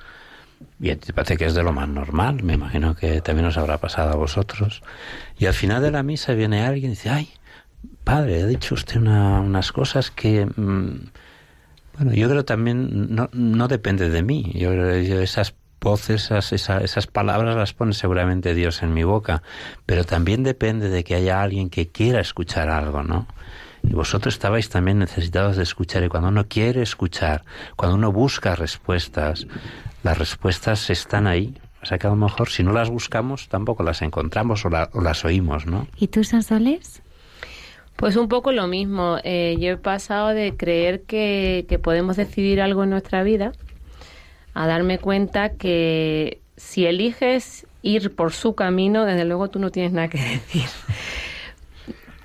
y te parece que es de lo más normal. Me imagino que también os habrá pasado a vosotros. Y al final de la misa viene alguien y dice, ay, padre, ha dicho usted una- unas cosas que... mm, bueno, yo creo también no, no depende de mí. Yo, esas voces, esas, esa- esas palabras las pone seguramente Dios en mi boca, pero también depende de que haya alguien que quiera escuchar algo, ¿no? Y vosotros estabais también necesitados de escuchar y cuando uno quiere escuchar, cuando uno busca respuestas, las respuestas están ahí. O sea que a lo mejor si no las buscamos tampoco las encontramos o, la- o las oímos, ¿no? ¿Y tú, Sonsoles? Pues un poco lo mismo. Eh, yo he pasado de creer que, que podemos decidir algo en nuestra vida a darme cuenta que si eliges ir por su camino, desde luego tú no tienes nada que *laughs* decir.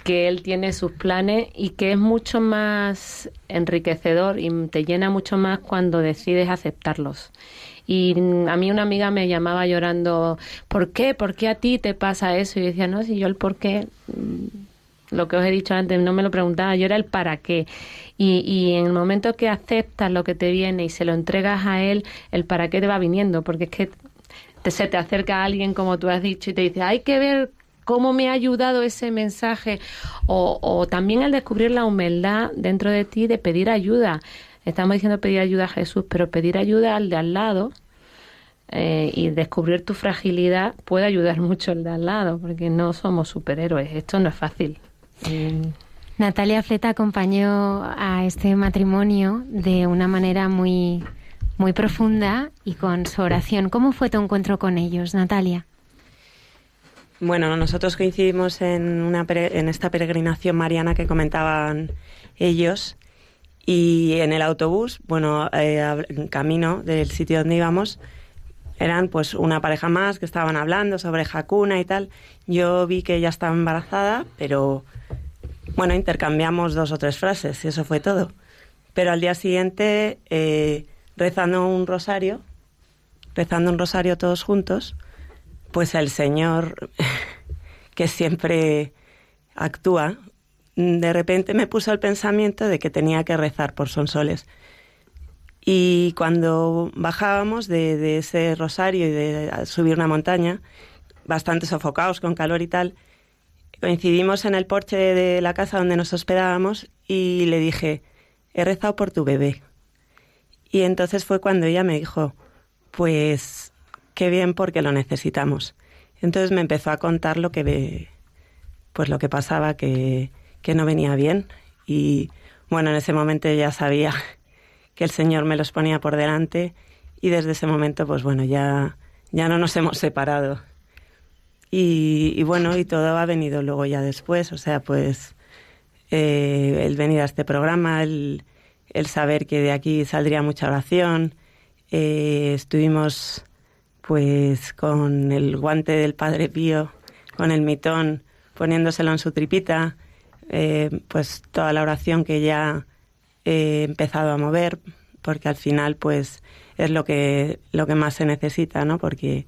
que él tiene sus planes y que es mucho más enriquecedor y te llena mucho más cuando decides aceptarlos. Y a mí una amiga me llamaba llorando, ¿por qué? ¿Por qué a ti te pasa eso? Y yo decía, no, si yo el por qué mm, lo que os he dicho antes, no me lo preguntaba, yo era el para qué. Y, y en el momento que aceptas lo que te viene y se lo entregas a él, el para qué te va viniendo, porque es que te, se te acerca alguien, como tú has dicho, y te dice, hay que ver cómo me ha ayudado ese mensaje. O, o también el descubrir la humildad dentro de ti de pedir ayuda. Estamos diciendo pedir ayuda a Jesús, pero pedir ayuda al de al lado eh, y descubrir tu fragilidad puede ayudar *laughs* mucho el de al lado, porque no somos superhéroes. Esto no es fácil. Mm. Natalia Fleta acompañó a este matrimonio de una manera muy, muy profunda y con su oración. ¿Cómo fue tu encuentro con ellos, Natalia? Bueno, nosotros coincidimos en, una en esta peregrinación mariana que comentaban ellos y en el autobús, bueno, eh, en camino del sitio donde íbamos, eran pues una pareja más que estaban hablando sobre Hakuna y tal. Yo vi que ella estaba embarazada, pero bueno, intercambiamos dos o tres frases y eso fue todo. Pero al día siguiente, eh, rezando un rosario, rezando un rosario todos juntos, pues el Señor, *laughs* que siempre actúa, de repente me puso el pensamiento de que tenía que rezar por Sonsoles. Y cuando bajábamos de, ese rosario y de subir una montaña, bastante sofocados con calor y tal, coincidimos en el porche de, la casa donde nos hospedábamos y le dije, he rezado por tu bebé. Y entonces fue cuando ella me dijo, pues qué bien porque lo necesitamos. Entonces me empezó a contar lo que pues lo que pasaba que, que no venía bien y bueno, en ese momento ya sabía que el Señor me los ponía por delante y desde ese momento, pues bueno, ya, ya no nos hemos separado. Y, bueno, y todo ha venido luego ya después, o sea, pues eh, el venir a este programa, el, el, saber que de aquí saldría mucha oración, eh, estuvimos pues con el guante del Padre Pío, con el mitón, poniéndoselo en su tripita, eh, pues toda la oración que ya he empezado a mover, porque al final pues es lo que, lo que más se necesita, ¿no? Porque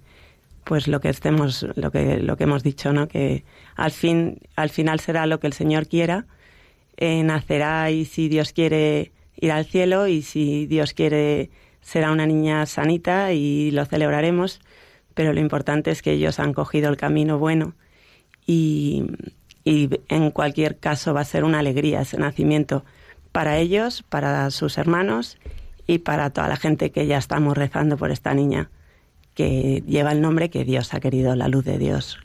pues lo que estemos, lo que, lo que hemos dicho, ¿no? Que al fin, al final será lo que el Señor quiera, nacerá y si Dios quiere ir al cielo y si Dios quiere será una niña sanita y lo celebraremos, pero lo importante es que ellos han cogido el camino bueno y, y en cualquier caso va a ser una alegría ese nacimiento para ellos, para sus hermanos y para toda la gente que ya estamos rezando por esta niña que lleva el nombre que Dios ha querido, la luz de Dios.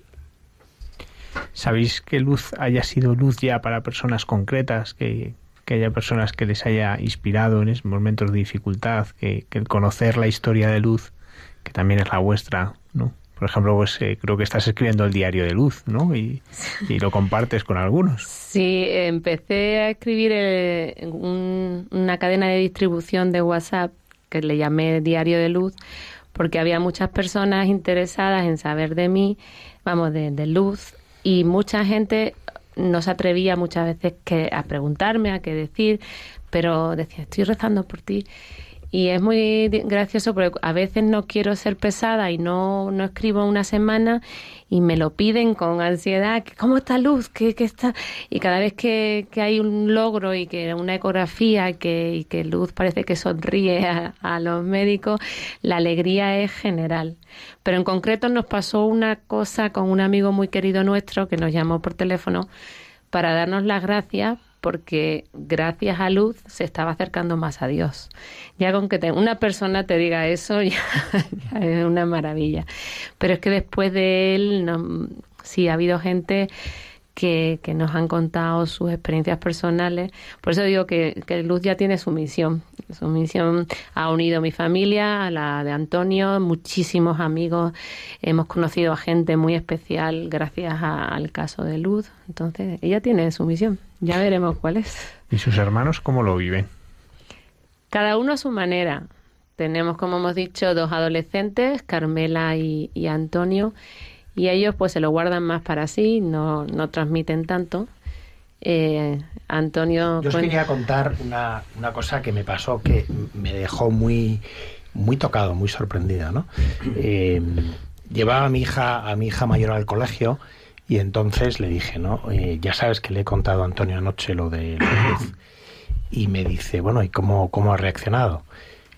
¿Sabéis que luz haya sido luz ya para personas concretas, que, haya personas que les haya inspirado en esos momentos de dificultad, que, que el conocer la historia de luz, que también es la vuestra, ¿no? Por ejemplo, pues eh, creo que estás escribiendo el diario de luz, ¿no? Y, lo compartes con algunos. Sí, empecé a escribir eh, una cadena de distribución de WhatsApp que le llamé Diario de Luz, porque había muchas personas interesadas en saber de mí, vamos, de, de luz, y mucha gente no se atrevía muchas veces que a preguntarme, a qué decir, pero decía, estoy rezando por ti. Y es muy gracioso porque a veces no quiero ser pesada y no, no escribo una semana y me lo piden con ansiedad. ¿Cómo está Luz? ¿Qué, qué está? Y cada vez que, que, hay un logro y que una ecografía que, y que Luz parece que sonríe a, a los médicos, la alegría es general. Pero en concreto nos pasó una cosa con un amigo muy querido nuestro que nos llamó por teléfono para darnos las gracias porque gracias a Luz se estaba acercando más a Dios. Ya con que una persona te diga eso *laughs* ya, es una maravilla. Pero es que después de él, sí ha habido gente que, que, nos han contado sus experiencias personales. Por eso digo que, que, Luz ya tiene su misión. Su misión ha unido a mi familia, a la de Antonio, muchísimos amigos. Hemos conocido a gente muy especial gracias al caso de Luz. Entonces, ella tiene su misión. Ya veremos cuál es. ¿Y sus hermanos cómo lo viven? Cada uno a su manera. Tenemos, como hemos dicho, dos adolescentes, Carmela y, y Antonio y ellos pues se lo guardan más para sí, no, no transmiten tanto. Eh, Antonio... Yo os quería contar una, una cosa que me pasó que me dejó muy, muy tocado, muy sorprendido, ¿no? Eh, llevaba a mi hija, a mi hija mayor al colegio y entonces le dije, ¿no? Eh, ya sabes que le he contado a Antonio anoche lo de *clears throat* luz. Y me dice, bueno, ¿y cómo, cómo ha reaccionado?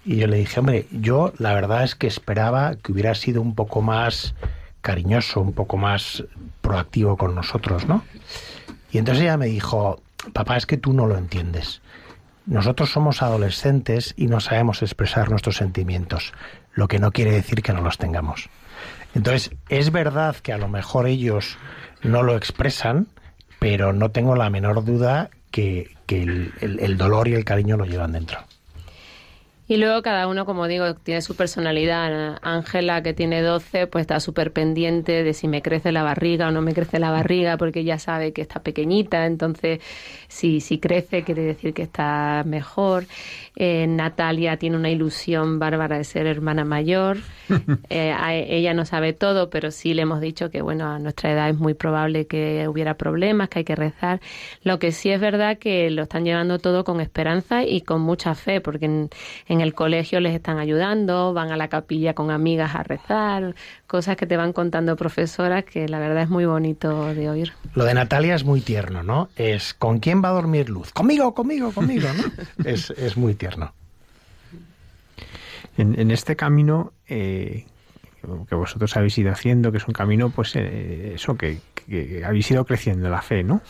Y yo le dije, hombre, yo la verdad es que esperaba que hubiera sido un poco más cariñoso, un poco más proactivo con nosotros, ¿no? Y entonces ella me dijo, papá, es que tú no lo entiendes. Nosotros somos adolescentes y no sabemos expresar nuestros sentimientos, lo que no quiere decir que no los tengamos. Entonces, es verdad que a lo mejor ellos no lo expresan, pero no tengo la menor duda que, el, dolor y el cariño lo llevan dentro. Y luego cada uno, como digo, tiene su personalidad. Ángela, que tiene 12, pues está súper pendiente de si me crece la barriga o no me crece la barriga, porque ya sabe que está pequeñita, entonces si, si crece quiere decir que está mejor. Eh, Natalia tiene una ilusión bárbara de ser hermana mayor. *laughs* Eh, ella no sabe todo, pero sí le hemos dicho que, bueno, a nuestra edad es muy probable que hubiera problemas, que hay que rezar. Lo que sí es verdad que lo están llevando todo con esperanza y con mucha fe, porque en, en el colegio les están ayudando, van a la capilla con amigas a rezar, cosas que te van contando profesoras que la verdad es muy bonito de oír. Lo de Natalia es muy tierno, ¿no? Es ¿con quién va a dormir Luz? Conmigo, conmigo, conmigo, ¿no? *laughs* es, es muy tierno. En, este camino eh, que vosotros habéis ido haciendo, que es un camino, pues eh, eso, que, que habéis ido creciendo la fe, ¿no?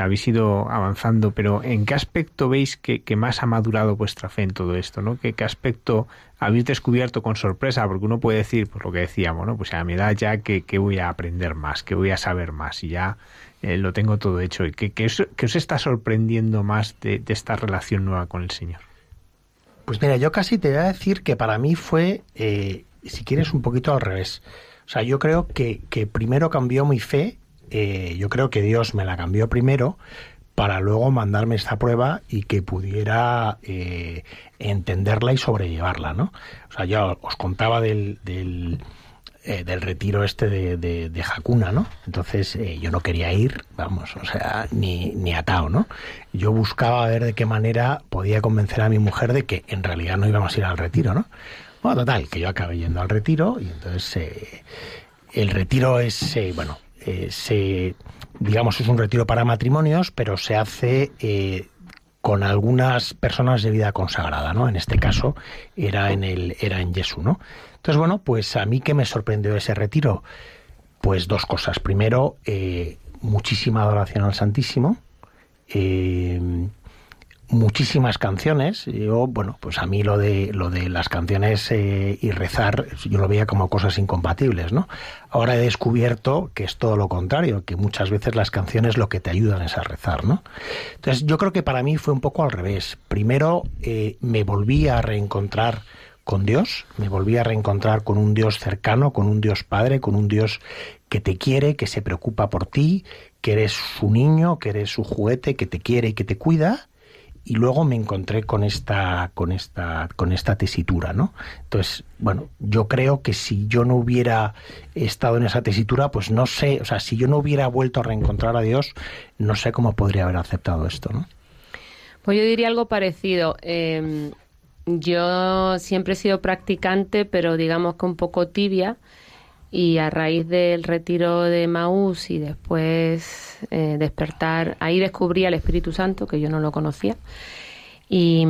Habéis ido avanzando, pero ¿en qué aspecto veis que, más ha madurado vuestra fe en todo esto? ¿no? ¿Qué, aspecto habéis descubierto con sorpresa? Porque uno puede decir, pues lo que decíamos, ¿no? pues a mi edad ya que, voy a aprender más, que voy a saber más y ya eh, lo tengo todo hecho. ¿Y qué, os, está sorprendiendo más de, esta relación nueva con el Señor? Pues mira, yo casi te voy a decir que para mí fue, eh, si quieres, un poquito al revés. O sea, yo creo que primero cambió mi fe, eh, yo creo que Dios me la cambió primero para luego mandarme esta prueba y que pudiera eh, entenderla y sobrellevarla, ¿no? O sea, yo os contaba del, del, eh, retiro este de, de, de Hakuna, ¿no? Entonces yo no quería ir, vamos, o sea, ni, ni atado, ¿no? Yo buscaba ver de qué manera podía convencer a mi mujer de que en realidad no íbamos a ir al retiro, ¿no? Bueno, total, que yo acabé yendo al retiro y entonces el retiro es, bueno, eh, se, digamos, es un retiro para matrimonios, pero se hace eh, con algunas personas de vida consagrada, ¿no? En este caso era en el era en Jesús, ¿no? Entonces, bueno, pues a mí que me sorprendió ese retiro, pues dos cosas. Primero, eh, muchísima adoración al Santísimo. Muchísimas canciones. Yo, bueno, pues a mí lo de lo de las canciones eh, y rezar, yo lo veía como cosas incompatibles, ¿no? Ahora he descubierto que es todo lo contrario, que muchas veces las canciones lo que te ayudan es a rezar, ¿no? Entonces yo creo que para mí fue un poco al revés. Primero eh, me volví a reencontrar con Dios, me volví a reencontrar con un Dios cercano, con un Dios Padre, con un Dios que te quiere, que se preocupa por ti, que eres su niño, que eres su juguete, que te quiere y que te cuida y luego me encontré con esta con esta con esta tesitura no entonces bueno yo creo que si yo no hubiera estado en esa tesitura pues no sé o sea si yo no hubiera vuelto a reencontrar a Dios no sé cómo podría haber aceptado esto no pues yo diría algo parecido. Eh, yo siempre he sido practicante pero digamos que un poco tibia y a raíz del retiro de Maús y después eh, despertar, ahí descubrí al Espíritu Santo, que yo no lo conocía, y,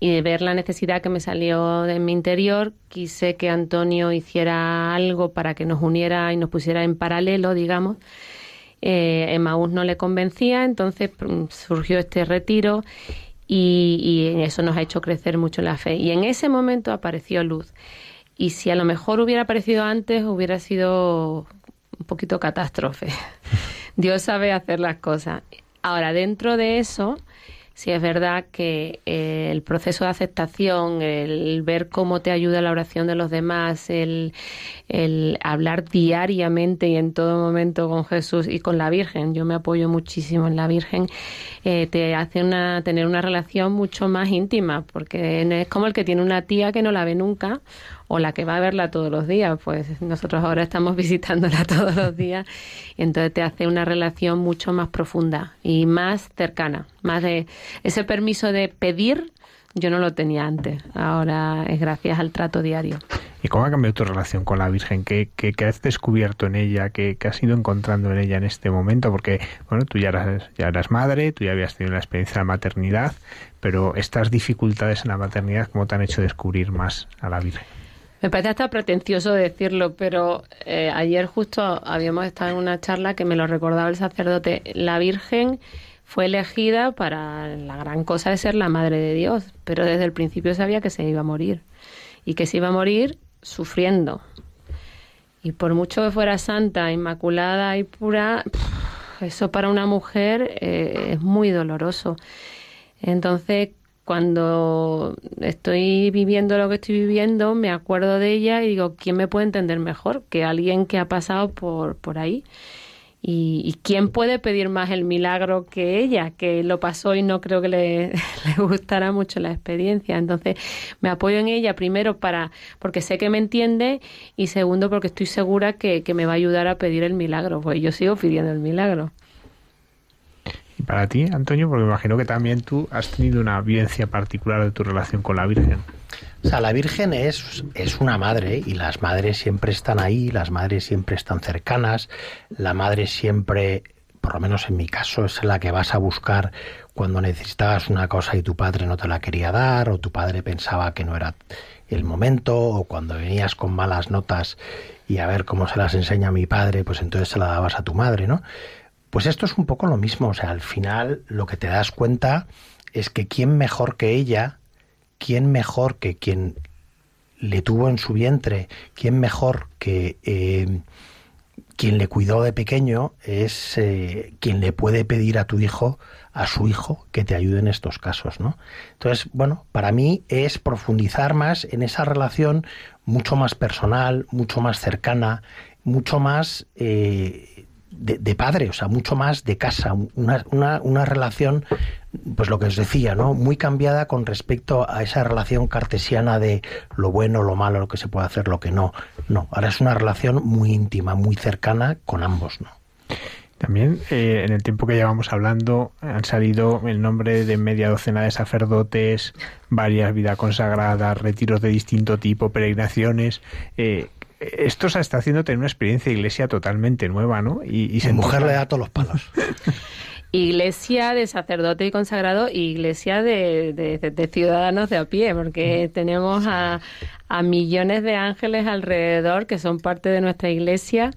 y de ver la necesidad que me salió de mi interior, quise que Antonio hiciera algo para que nos uniera y nos pusiera en paralelo, digamos. Eh, Emmaús no le convencía, entonces mm, surgió este retiro y, y eso nos ha hecho crecer mucho la fe. Y en ese momento apareció luz. Y si a lo mejor hubiera aparecido antes, hubiera sido un poquito catástrofe. *laughs* Dios sabe hacer las cosas. Ahora, dentro de eso, sí es verdad que eh, el proceso de aceptación, el ver cómo te ayuda la oración de los demás, el, el hablar diariamente y en todo momento con Jesús y con la Virgen, yo me apoyo muchísimo en la Virgen, eh, te hace una, tener una relación mucho más íntima, porque es como el que tiene una tía que no la ve nunca o la que va a verla todos los días, pues nosotros ahora estamos *laughs* visitándola todos los días y entonces te hace una relación mucho más profunda y más cercana, más de ese permiso de pedir yo no lo tenía antes, ahora es gracias al trato diario. ¿Y cómo ha cambiado tu relación con la Virgen? ¿Qué, has descubierto en ella? ¿Qué, ¿Qué, has ido encontrando en ella en este momento? Porque, bueno, tú ya eras, ya eras madre, tú ya habías tenido la experiencia de la maternidad, pero estas dificultades en la maternidad, ¿cómo te han hecho descubrir más a la Virgen? Me parece hasta pretencioso decirlo, pero eh, ayer justo habíamos estado en una charla que me lo recordaba el sacerdote. La Virgen fue elegida para la gran cosa de ser la madre de Dios, pero desde el principio sabía que se iba a morir y que se iba a morir sufriendo. Y por mucho que fuera santa, inmaculada y pura, eso para una mujer eh, es muy doloroso. Entonces, cuando estoy viviendo lo que estoy viviendo, me acuerdo de ella y digo, ¿quién me puede entender mejor que alguien que ha pasado por, por ahí? Y, quién puede pedir más el milagro que ella, que lo pasó y no creo que le, *laughs* le, mucho la experiencia. Entonces me apoyo en ella primero para porque sé que me entiende y segundo porque estoy segura que, que me va a ayudar a pedir el milagro, pues yo sigo pidiendo el milagro. Para ti, Antonio, porque me imagino que también tú has tenido una vivencia particular de tu relación con la Virgen. O sea, la Virgen es, es una madre y las madres siempre están ahí, las madres siempre están cercanas, la madre siempre, por lo menos en mi caso, es la que vas a buscar cuando necesitabas una cosa y tu padre no te la quería dar, o tu padre pensaba que no era el momento, o cuando venías con malas notas y a ver cómo se las enseña mi padre, pues entonces se la dabas a tu madre, ¿no? Pues esto es un poco lo mismo, o sea, al final lo que te das cuenta es que quién mejor que ella, quién mejor que quien le tuvo en su vientre, quién mejor que, eh, quien le cuidó de pequeño es eh, quien le puede pedir a tu hijo, a su hijo, que te ayude en estos casos, ¿no? Entonces, bueno, para mí es profundizar más en esa relación mucho más personal, mucho más cercana, mucho más eh, de, padre, o sea, mucho más de casa, una, una, una, relación, pues lo que os decía, ¿no? Muy cambiada con respecto a esa relación cartesiana de lo bueno, lo malo, lo que se puede hacer, lo que no. No, ahora es una relación muy íntima, muy cercana con ambos, ¿no? También eh, en el tiempo que llevamos hablando han salido el nombre de media docena de sacerdotes, varias vidas consagradas, retiros de distinto tipo, peregrinaciones. Eh, esto se está haciendo tener una experiencia de iglesia totalmente nueva, ¿no? Y, y mujer le da todos los palos. *laughs* iglesia de sacerdote y consagrado, iglesia de, de, ciudadanos de a pie, porque tenemos a, a millones de ángeles alrededor que son parte de nuestra iglesia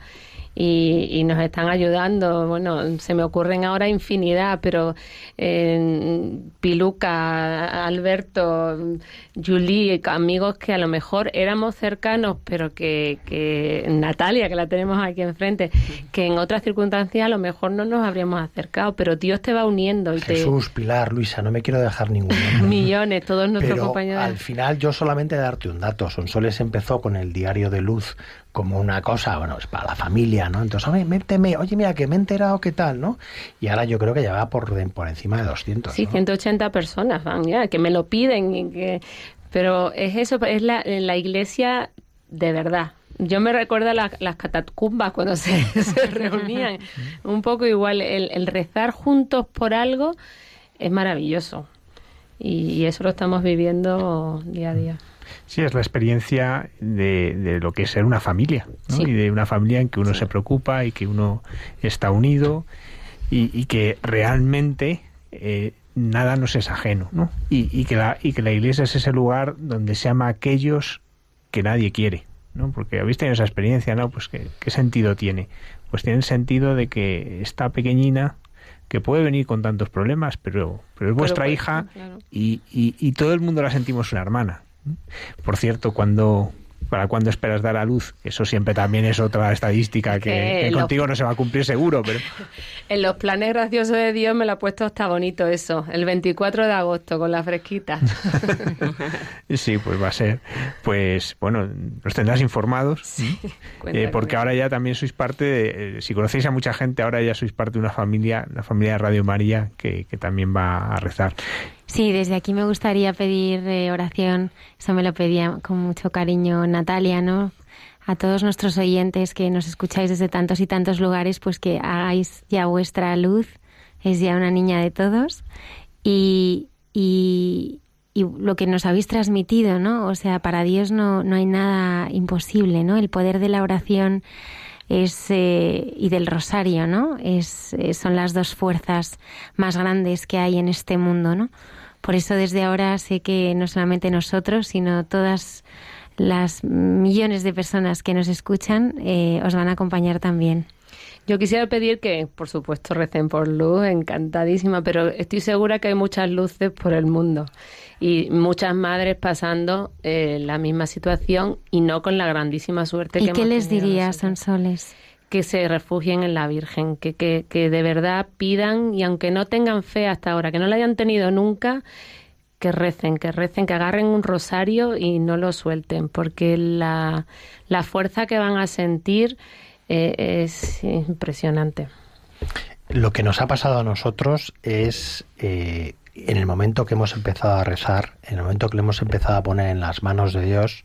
y, nos están ayudando. Bueno, se me ocurren ahora infinidad, pero Piluca, Alberto, Julie, amigos que a lo mejor éramos cercanos, pero que, que Natalia, que la tenemos aquí enfrente, que en otras circunstancias a lo mejor no nos habríamos acercado, pero Dios te va uniendo. Y Jesús, Pilar, Luisa, no me quiero dejar ninguno. *laughs* Millones, todos nuestros pero compañeros. Al final, yo solamente darte un dato. Sonsoles empezó con el diario de luz como una cosa, bueno, es para la familia, ¿no? Entonces, oye, méteme, oye, mira, que me he enterado, ¿qué tal, no? Y ahora yo creo que ya va por, por encima de 200. Sí, 180 personas van ya, que me lo piden y que... Pero es eso, es la, la iglesia de verdad. Yo me recuerdo las catacumbas cuando *laughs* se, reunían. Un poco igual, el, el, rezar juntos por algo es maravilloso. y eso lo estamos viviendo día a día. Sí, es la experiencia de, lo que es ser una familia, ¿no? y de una familia en que uno se preocupa y que uno está unido y, que realmente eh, nada nos es ajeno, ¿no? Y, que la, y que la iglesia es ese lugar donde se ama a aquellos que nadie quiere, ¿no? Porque habéis tenido esa experiencia, ¿no? Pues ¿qué, sentido tiene? Pues tiene el sentido de que esta pequeñina que puede venir con tantos problemas, pero, pero es vuestra hija y, y, todo el mundo la sentimos una hermana. Por cierto, cuando para cuando esperas dar a luz. Eso siempre también es otra estadística que, *laughs* contigo no se va a cumplir seguro. pero *laughs* En los planes graciosos de Dios me lo ha puesto hasta bonito eso, el 24 de agosto con la fresquita. *laughs* sí, pues va a ser. Pues bueno, nos tendrás informados, eh, porque ahora ya también sois parte, de, eh, si conocéis a mucha gente, ahora ya sois parte de una familia, la familia de Radio María, que, que también va a rezar. Sí, desde aquí me gustaría pedir eh, oración, eso me lo pedía con mucho cariño Natalia, ¿no? A todos nuestros oyentes que nos escucháis desde tantos y tantos lugares, pues que hagáis ya vuestra luz, es ya una niña de todos, y, y, lo que nos habéis transmitido, ¿no? O sea, para Dios no, no hay nada imposible, ¿no? El poder de la oración es eh, y del rosario, ¿no? Es, eh, son las dos fuerzas más grandes que hay en este mundo, ¿no? Por eso desde ahora sé que no solamente nosotros, sino todas las millones de personas que nos escuchan eh, os van a acompañar también. Yo quisiera pedir que, por supuesto, recen por luz, encantadísima, pero estoy segura que hay muchas luces por el mundo y muchas madres pasando eh, la misma situación y no con la grandísima suerte ¿Y que qué les dirías, Sonsoles? Que se refugien en la Virgen, que, que, que de verdad pidan y aunque no tengan fe hasta ahora, que no la hayan tenido nunca, que recen, que recen, que agarren un rosario y no lo suelten, porque la, la fuerza que van a sentir eh, es impresionante. Lo que nos ha pasado a nosotros es, eh, en el momento que hemos empezado a rezar, en el momento que le hemos empezado a poner en las manos de Dios,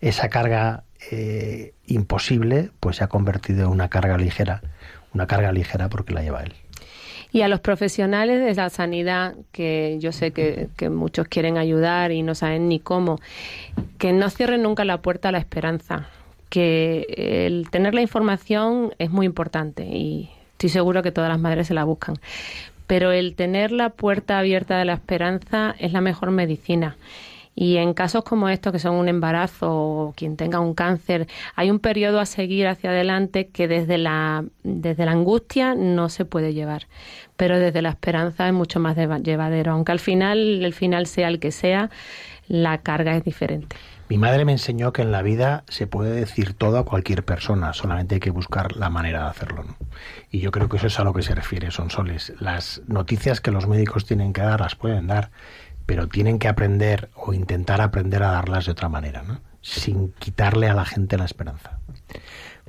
esa carga eh, imposible, pues se ha convertido en una carga ligera, una carga ligera porque la lleva él. Y a los profesionales de la sanidad, que yo sé que, que, muchos quieren ayudar y no saben ni cómo, que no cierren nunca la puerta a la esperanza, que el tener la información es muy importante y estoy seguro que todas las madres se la buscan, pero el tener la puerta abierta de la esperanza es la mejor medicina. Y en casos como estos, que son un embarazo o quien tenga un cáncer, hay un periodo a seguir hacia adelante que desde la, desde la angustia no se puede llevar, pero desde la esperanza es mucho más llevadero, aunque al final el final sea el que sea, la carga es diferente. Mi madre me enseñó que en la vida se puede decir todo a cualquier persona, solamente hay que buscar la manera de hacerlo. Y yo creo que eso es a lo que se refiere, son soles. Las noticias que los médicos tienen que dar las pueden dar, pero tienen que aprender o intentar aprender a darlas de otra manera, ¿no? sin quitarle a la gente la esperanza.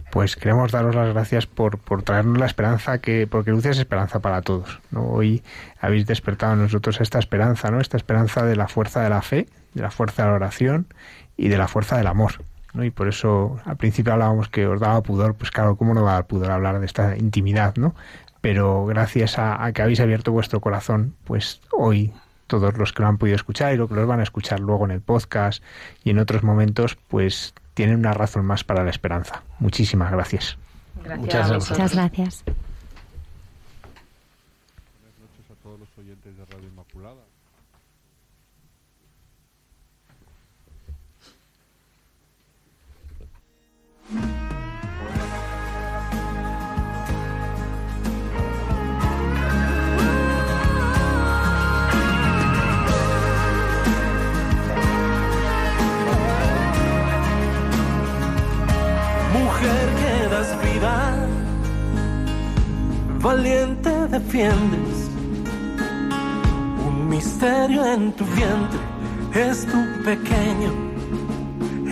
Pues queremos daros las gracias por, por traernos la esperanza que, porque Luz es esperanza para todos. ¿no? Hoy habéis despertado en nosotros esta esperanza, ¿no? Esta esperanza de la fuerza de la fe, de la fuerza de la oración y de la fuerza del amor. ¿no? Y por eso al principio hablábamos que os daba pudor, pues claro, ¿cómo no va a dar pudor hablar de esta intimidad, ¿no? Pero gracias a que habéis abierto vuestro corazón, pues hoy todos los que lo han podido escuchar y los que los van a escuchar luego en el podcast y en otros momentos, pues tienen una razón más para la esperanza. Muchísimas gracias. Gracias Muchas gracias. Valiente defiendes. Un misterio en tu vientre es tu pequeño,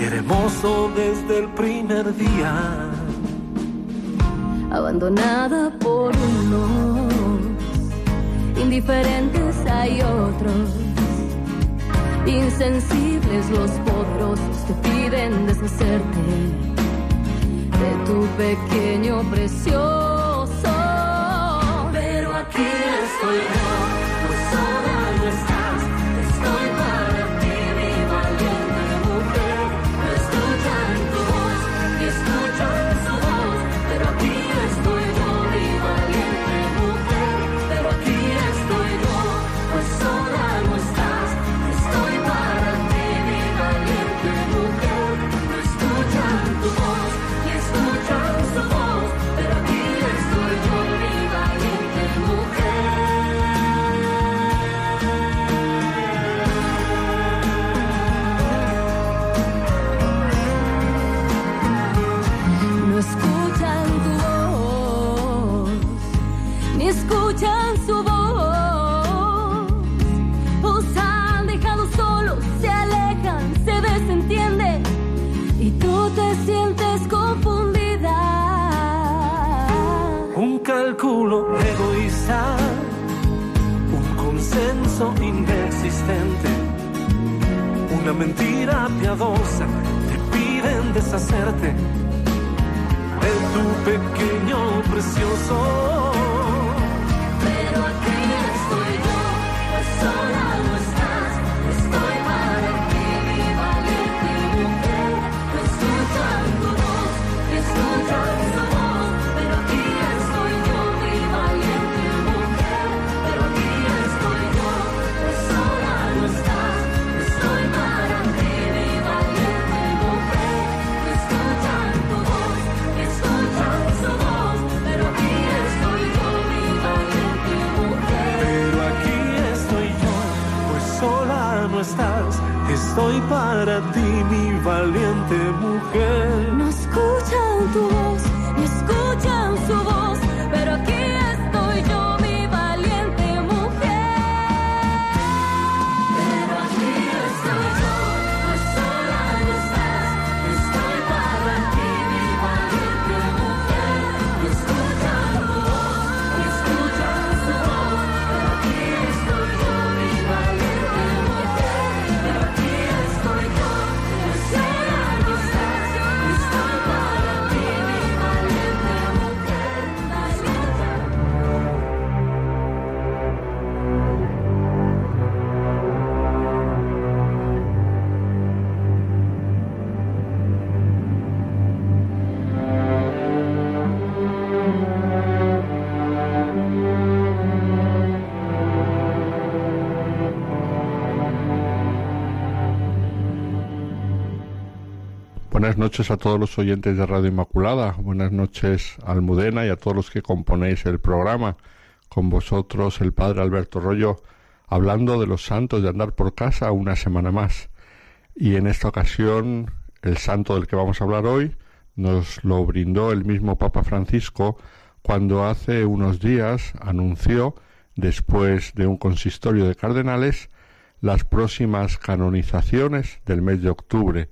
hermoso desde el primer día. abandonada por unos, indiferentes hay otros, insensibles los poderosos te piden deshacerte de tu pequeño precioso. Aquí estoy. yo, una mentira piadosa, te piden deshacerte de tu pequeño precioso. Buenas noches a todos los oyentes de Radio Inmaculada. Buenas noches, Almudena, y a todos los que componéis el programa. Con vosotros, el Padre Alberto Rollo, hablando de los santos de andar por casa una semana más. y en esta ocasión el santo del que vamos a hablar hoy nos lo brindó el mismo Papa Francisco cuando hace unos días anunció, después de un consistorio de cardenales, las próximas canonizaciones del mes de octubre.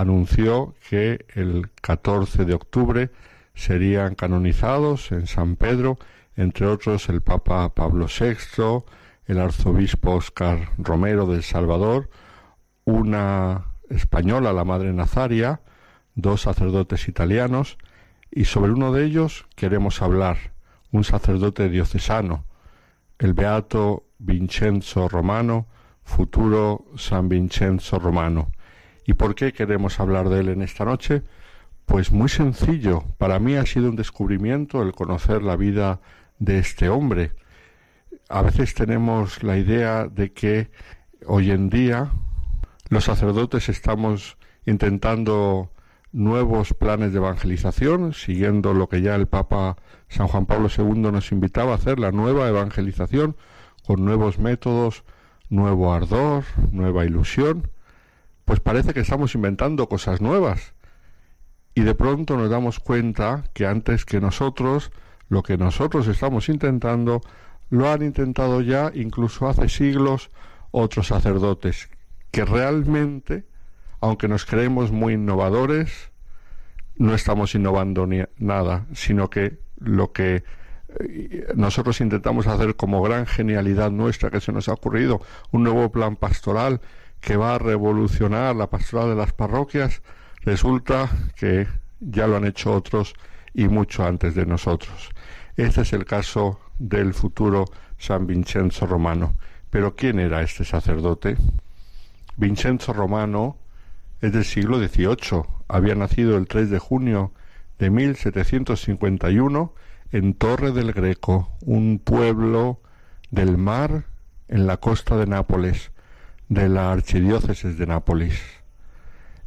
Anunció que el 14 de octubre serían canonizados en San Pedro, entre otros el Papa Pablo VI, el arzobispo Oscar Romero del Salvador, una española, la Madre Nazaria, dos sacerdotes italianos, y sobre uno de ellos queremos hablar, un sacerdote diocesano, el beato Vincenzo Romano, futuro San Vincenzo Romano. ¿Y por qué queremos hablar de él en esta noche? Pues muy sencillo, para mí ha sido un descubrimiento el conocer la vida de este hombre. A veces tenemos la idea de que hoy en día los sacerdotes estamos intentando nuevos planes de evangelización, siguiendo lo que ya el Papa San Juan Pablo II nos invitaba a hacer, la nueva evangelización, con nuevos métodos, nuevo ardor, nueva ilusión, pues parece que estamos inventando cosas nuevas. Y de pronto nos damos cuenta que antes que nosotros, lo que nosotros estamos intentando, lo han intentado ya incluso hace siglos otros sacerdotes que realmente, aunque nos creemos muy innovadores, no estamos innovando ni nada, sino que lo que eh, nosotros intentamos hacer como gran genialidad nuestra que se nos ha ocurrido, un nuevo plan pastoral que va a revolucionar la pastoral de las parroquias, resulta que ya lo han hecho otros y mucho antes de nosotros. Este es el caso del futuro San Vincenzo Romano. Pero ¿quién era este sacerdote? Vincenzo Romano es del siglo XVIII. Había nacido el 3 de junio de 1751 en Torre del Greco, un pueblo del mar en la costa de Nápoles, de la archidiócesis de Nápoles.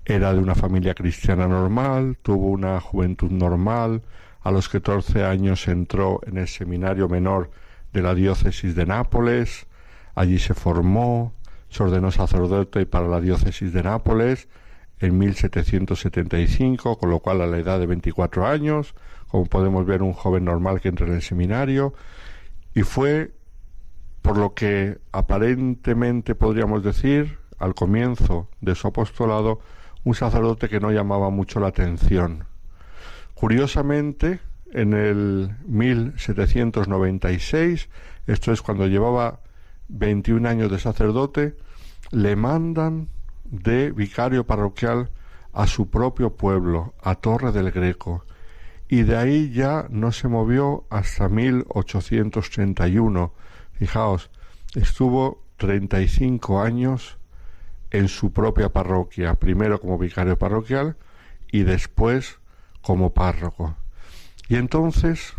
Era de una familia cristiana normal, tuvo una juventud normal, a los 14 años entró en el seminario menor de la diócesis de Nápoles, allí se formó, se ordenó sacerdote para la diócesis de Nápoles en 1775, con lo cual a la edad de 24 años, como podemos ver un joven normal que entra en el seminario, y fue, por lo que aparentemente podríamos decir, al comienzo de su apostolado, un sacerdote que no llamaba mucho la atención. Curiosamente, en el 1796, esto es cuando llevaba 21 años de sacerdote, le mandan de vicario parroquial a su propio pueblo, a Torre del Greco, y de ahí ya no se movió hasta 1831. Fijaos, estuvo 35 años en su propia parroquia, primero como vicario parroquial y después como párroco. Y entonces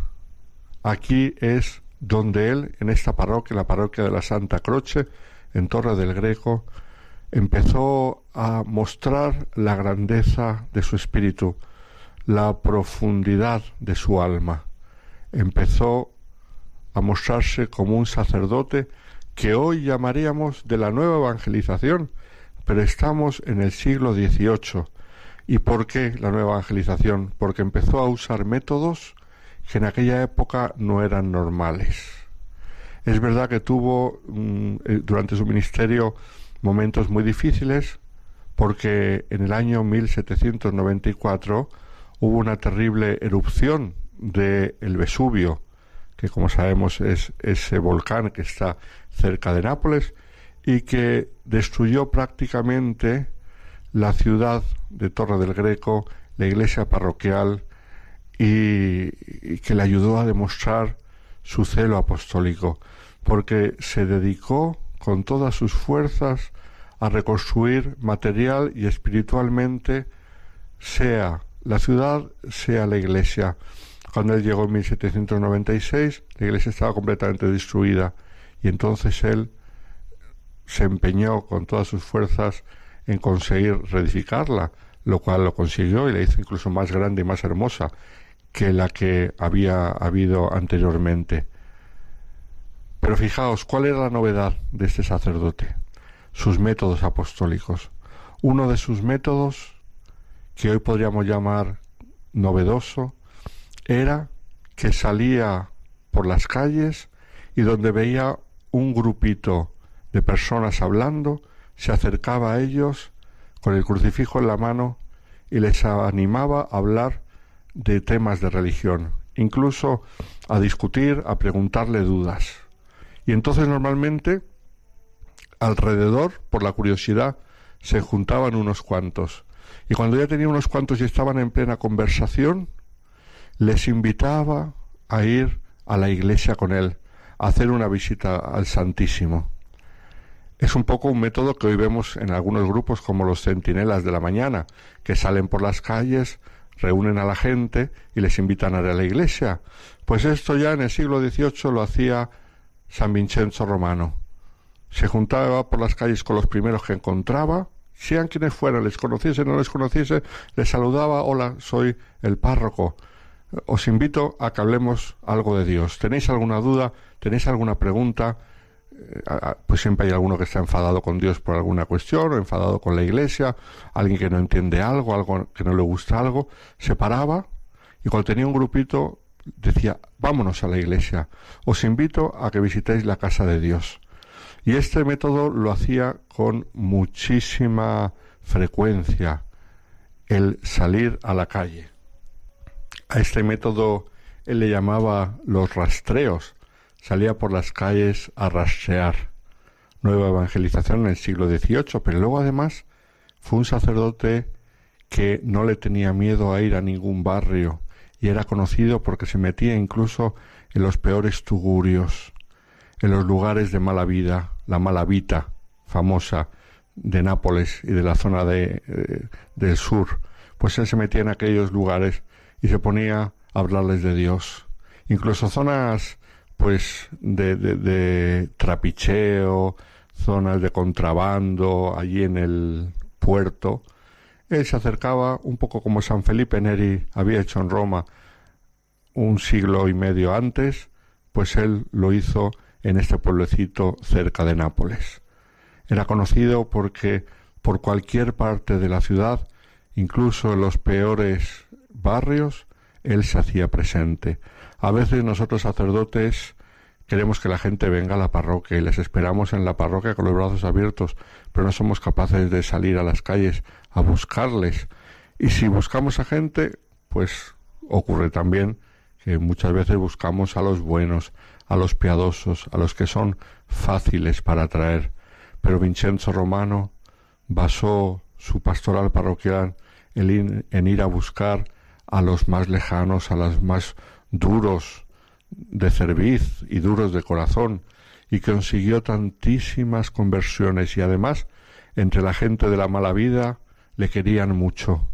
aquí es donde él, en esta parroquia, la parroquia de la Santa Croce, en Torre del Greco, empezó a mostrar la grandeza de su espíritu, la profundidad de su alma. Empezó a mostrarse como un sacerdote que hoy llamaríamos de la nueva evangelización, pero estamos en el siglo XVIII. ¿Y por qué la nueva evangelización? Porque empezó a usar métodos que en aquella época no eran normales. Es verdad que tuvo mm, eh, durante su ministerio momentos muy difíciles porque en el año 1794 hubo una terrible erupción del el Vesubio, que como sabemos es ese volcán que está cerca de Nápoles y que destruyó prácticamente la ciudad de Torre del Greco, la iglesia parroquial y, que le ayudó a demostrar su celo apostólico, porque se dedicó con todas sus fuerzas a reconstruir material y espiritualmente sea la ciudad, sea la iglesia. Cuando él llegó en 1796, la iglesia estaba completamente destruida y entonces él se empeñó con todas sus fuerzas en conseguir reedificarla, lo cual lo consiguió y la hizo incluso más grande y más hermosa que la que había habido anteriormente. Pero fijaos, ¿cuál era la novedad de este sacerdote? Sus métodos apostólicos. uno de sus métodos, que hoy podríamos llamar novedoso, era que salía por las calles y donde veía un grupito de personas hablando, se acercaba a ellos con el crucifijo en la mano y les animaba a hablar de temas de religión, incluso a discutir, a preguntarle dudas. Y entonces normalmente alrededor, por la curiosidad, se juntaban unos cuantos. Y cuando ya tenía unos cuantos y estaban en plena conversación, les invitaba a ir a la iglesia con él, a hacer una visita al Santísimo. Es un poco un método que hoy vemos en algunos grupos como los centinelas de la mañana, que salen por las calles, reúnen a la gente y les invitan a ir a la iglesia. Pues esto ya en el siglo XVIII lo hacía San Vincenzo Romano. Se juntaba por las calles con los primeros que encontraba, sean quienes fueran, les conociese o no les conociese, les saludaba, hola, soy el párroco. Os invito a que hablemos algo de Dios. ¿Tenéis alguna duda? ¿Tenéis alguna pregunta? Eh, pues siempre hay alguno que está enfadado con Dios por alguna cuestión o enfadado con la iglesia, alguien que no entiende algo, algo que no le gusta algo, se paraba y cuando tenía un grupito decía, vámonos a la iglesia, os invito a que visitéis la casa de Dios. Y este método lo hacía con muchísima frecuencia, el salir a la calle. A este método él le llamaba los rastreos, salía por las calles a rastrear. Nueva evangelización en el siglo XVIII, pero luego además fue un sacerdote que no le tenía miedo a ir a ningún barrio y era conocido porque se metía incluso en los peores tugurios, en los lugares de mala vida, la mala vita famosa de Nápoles y de la zona de, eh, del sur, pues él se metía en aquellos lugares y se ponía a hablarles de Dios. Incluso zonas pues de, de, trapicheo, zonas de contrabando allí en el puerto. Él se acercaba un poco como San Felipe Neri había hecho en Roma un siglo y medio antes, pues él lo hizo en este pueblecito cerca de Nápoles. Era conocido porque por cualquier parte de la ciudad, incluso en los peores barrios, él se hacía presente. A veces nosotros sacerdotes queremos que la gente venga a la parroquia y les esperamos en la parroquia con los brazos abiertos, pero no somos capaces de salir a las calles a buscarles. Y si buscamos a gente, pues ocurre también que muchas veces buscamos a los buenos, a los piadosos, a los que son fáciles para atraer. Pero Vincenzo Romano basó su pastoral parroquial en ir a buscar a los más lejanos, a los más duros de cerviz y duros de corazón, y consiguió tantísimas conversiones y además entre la gente de la mala vida le querían mucho,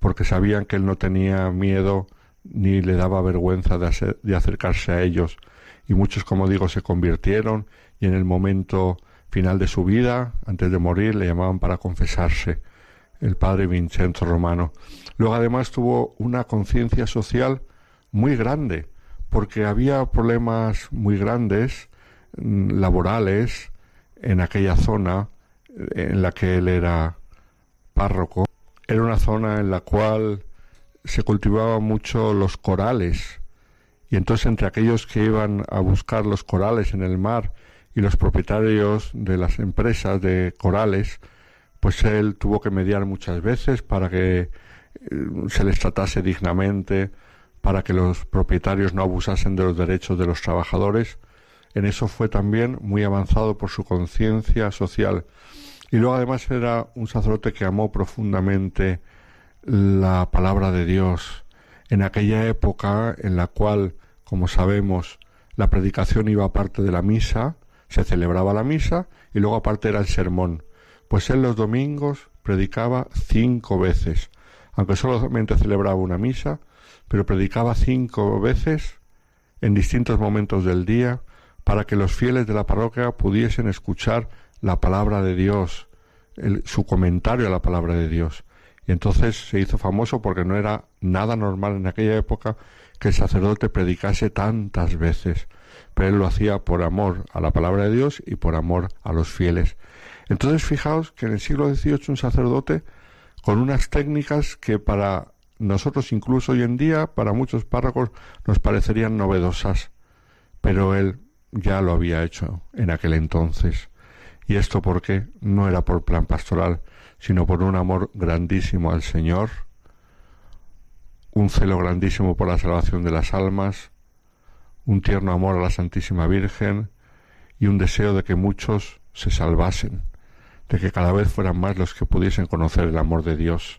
porque sabían que él no tenía miedo ni le daba vergüenza de, de acercarse a ellos, y muchos, como digo, se convirtieron y en el momento final de su vida, antes de morir, le llamaban para confesarse el padre Vincenzo Romano. Luego además tuvo una conciencia social muy grande, porque había problemas muy grandes mm, laborales en aquella zona en la que él era párroco. Era una zona en la cual se cultivaban mucho los corales y entonces entre aquellos que iban a buscar los corales en el mar y los propietarios de las empresas de corales, pues él tuvo que mediar muchas veces para que eh, se les tratase dignamente, para que los propietarios no abusasen de los derechos de los trabajadores. En eso fue también muy avanzado por su conciencia social. Y luego además era un sacerdote que amó profundamente la palabra de Dios, en aquella época en la cual, como sabemos, la predicación iba aparte de la misa, se celebraba la misa y luego aparte era el sermón. Pues él los domingos predicaba cinco veces, aunque solamente celebraba una misa, pero predicaba cinco veces en distintos momentos del día para que los fieles de la parroquia pudiesen escuchar la palabra de Dios, su comentario a la palabra de Dios. Y entonces se hizo famoso porque no era nada normal en aquella época que el sacerdote predicase tantas veces. pero él lo hacía por amor a la palabra de Dios y por amor a los fieles. Entonces fijaos que en el siglo XVIII un sacerdote con unas técnicas que para nosotros incluso hoy en día, para muchos párrocos, nos parecerían novedosas, pero él ya lo había hecho en aquel entonces. Y esto porque no era por plan pastoral, sino por un amor grandísimo al Señor, un celo grandísimo por la salvación de las almas, un tierno amor a la Santísima Virgen y un deseo de que muchos se salvasen, de que cada vez fueran más los que pudiesen conocer el amor de Dios.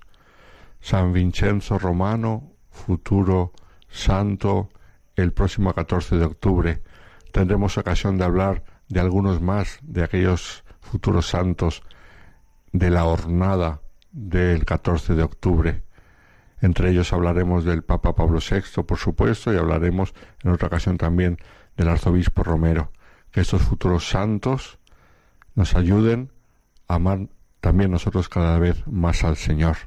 San Vincenzo Romano, futuro santo, el próximo 14 de octubre. Tendremos ocasión de hablar de algunos más de aquellos futuros santos de la hornada del 14 de octubre. Entre ellos hablaremos del Papa Pablo VI, por supuesto, y hablaremos en otra ocasión también del Arzobispo Romero. Que estos futuros santos nos ayuden amar también nosotros cada vez más al Señor.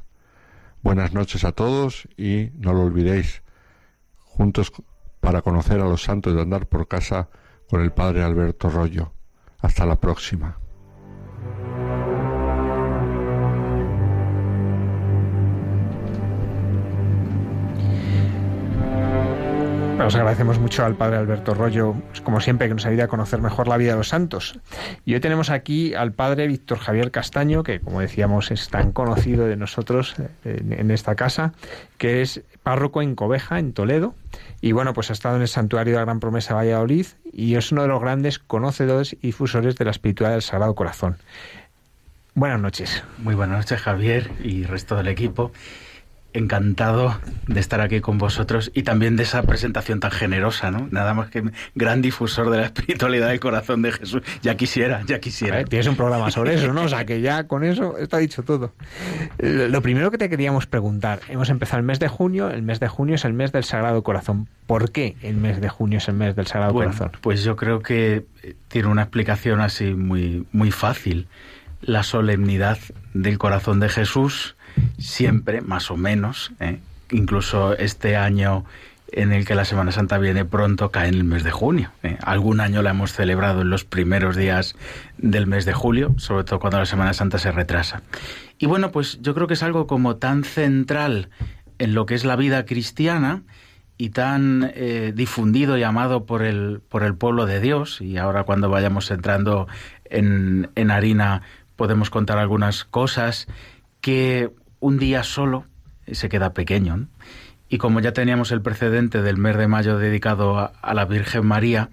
Buenas noches a todos y no lo olvidéis, juntos para conocer a los santos de andar por casa con el Padre Alberto Rollo. Hasta la próxima. Nos agradecemos mucho al padre Alberto Rollo, como siempre, que nos ayuda a conocer mejor la vida de los santos. Y hoy tenemos aquí al padre Víctor Javier Castaño, que como decíamos es tan conocido de nosotros eh, en, esta casa, que es párroco en Cobeja, en Toledo. Y bueno, pues ha estado en el santuario de la Gran Promesa Valladolid y es uno de los grandes conocedores y difusores de la espiritualidad del Sagrado Corazón. Buenas noches. Muy buenas noches, Javier y resto del equipo encantado de estar aquí con vosotros y también de esa presentación tan generosa, ¿no? Nada más que gran difusor de la espiritualidad del corazón de Jesús. Ya quisiera, ya quisiera. tienes un programa sobre eso, ¿no? O sea, que ya con eso está dicho todo. Lo primero que te queríamos preguntar, hemos empezado el mes de junio, el mes de junio es el mes del Sagrado Corazón. ¿Por qué el mes de junio es el mes del Sagrado Corazón? Pues yo creo que tiene una explicación así muy, muy fácil. La solemnidad del corazón de Jesús siempre, más o menos, ¿eh? incluso este año en el que la Semana Santa viene pronto cae en el mes de junio. ¿eh? Algún año la hemos celebrado en los primeros días del mes de julio, sobre todo cuando la Semana Santa se retrasa. Y bueno, pues yo creo que es algo como tan central en lo que es la vida cristiana y tan eh, difundido y amado por el, por el pueblo de Dios, y ahora cuando vayamos entrando en, en harina podemos contar algunas cosas, que un día solo se queda pequeño. Y como ya teníamos el precedente del mes de mayo dedicado a, la Virgen María,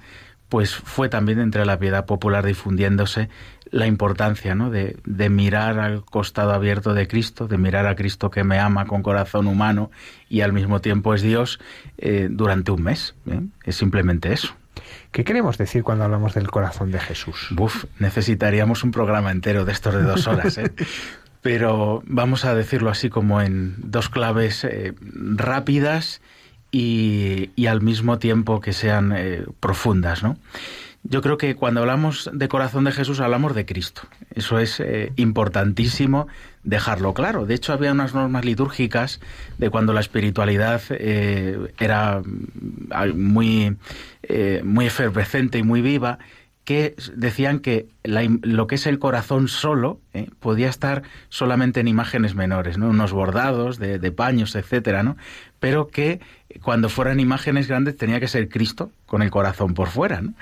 pues fue también entre la piedad popular difundiéndose la importancia ¿no? de, mirar al costado abierto de Cristo, de mirar a Cristo que me ama con corazón humano y al mismo tiempo es Dios eh, durante un mes. ¿eh? Es simplemente eso. ¿Qué queremos decir cuando hablamos del corazón de Jesús? Buf, necesitaríamos un programa entero de estos de dos horas. ¿eh? *laughs* pero vamos a decirlo así como en dos claves eh, rápidas y, al mismo tiempo que sean eh, profundas, ¿no? Yo creo que cuando hablamos de corazón de Jesús hablamos de Cristo. Eso es eh, importantísimo dejarlo claro. De hecho, había unas normas litúrgicas de cuando la espiritualidad era mm, muy, muy efervescente y muy viva que decían que lo que es el corazón solo eh, podía estar solamente en imágenes menores, ¿no? unos bordados de, de, paños, etcétera, ¿no? pero que cuando fueran imágenes grandes tenía que ser Cristo con el corazón por fuera. ¿no?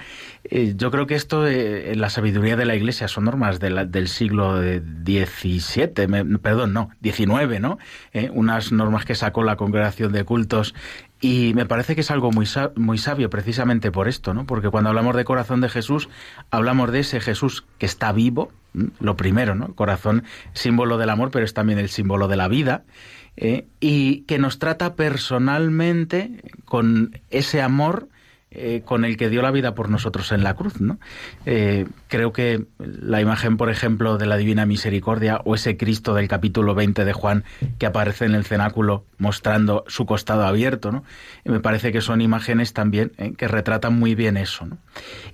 Eh, yo creo que esto eh, la sabiduría de la Iglesia son normas del siglo XVII, perdón, no, XIX, ¿no? unas normas que sacó la Congregación de Cultos y me parece que es algo muy, muy sabio precisamente por esto, ¿no? Porque cuando hablamos de corazón de Jesús, hablamos de ese Jesús que está vivo, lo primero, ¿no? corazón, símbolo del amor, pero es también el símbolo de la vida, ¿eh? y que nos trata personalmente con ese amor eh, con el que dio la vida por nosotros en la cruz. ¿no? Eh, creo que la imagen, por ejemplo, de la Divina Misericordia o ese Cristo del capítulo 20 de Juan que aparece en el cenáculo mostrando su costado abierto, ¿no? me parece que son imágenes también eh, que retratan muy bien eso. ¿no?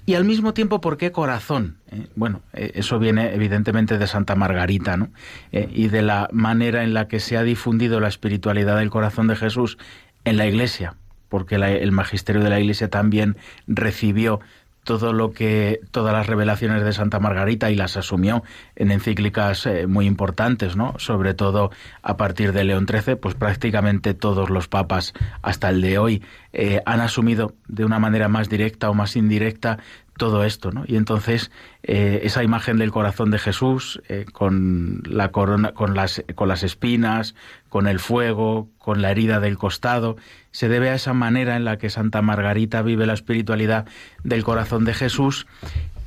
Y al mismo tiempo, ¿por qué corazón? bueno, eso viene evidentemente de Santa Margarita ¿no? y de la manera en la que se ha difundido la espiritualidad del corazón de Jesús en la Iglesia porque el magisterio de la Iglesia también recibió todo lo que todas las revelaciones de Santa Margarita y las asumió en encíclicas eh, muy importantes, ¿no? Sobre todo a partir de León XIII, pues prácticamente todos los papas hasta el de hoy eh, han asumido de una manera más directa o más indirecta todo esto, ¿no? Y entonces eh, esa imagen del corazón de Jesús con la corona, con las, con las espinas, con el fuego, con la herida del costado, se debe a esa manera en la que Santa Margarita vive la espiritualidad del corazón de Jesús,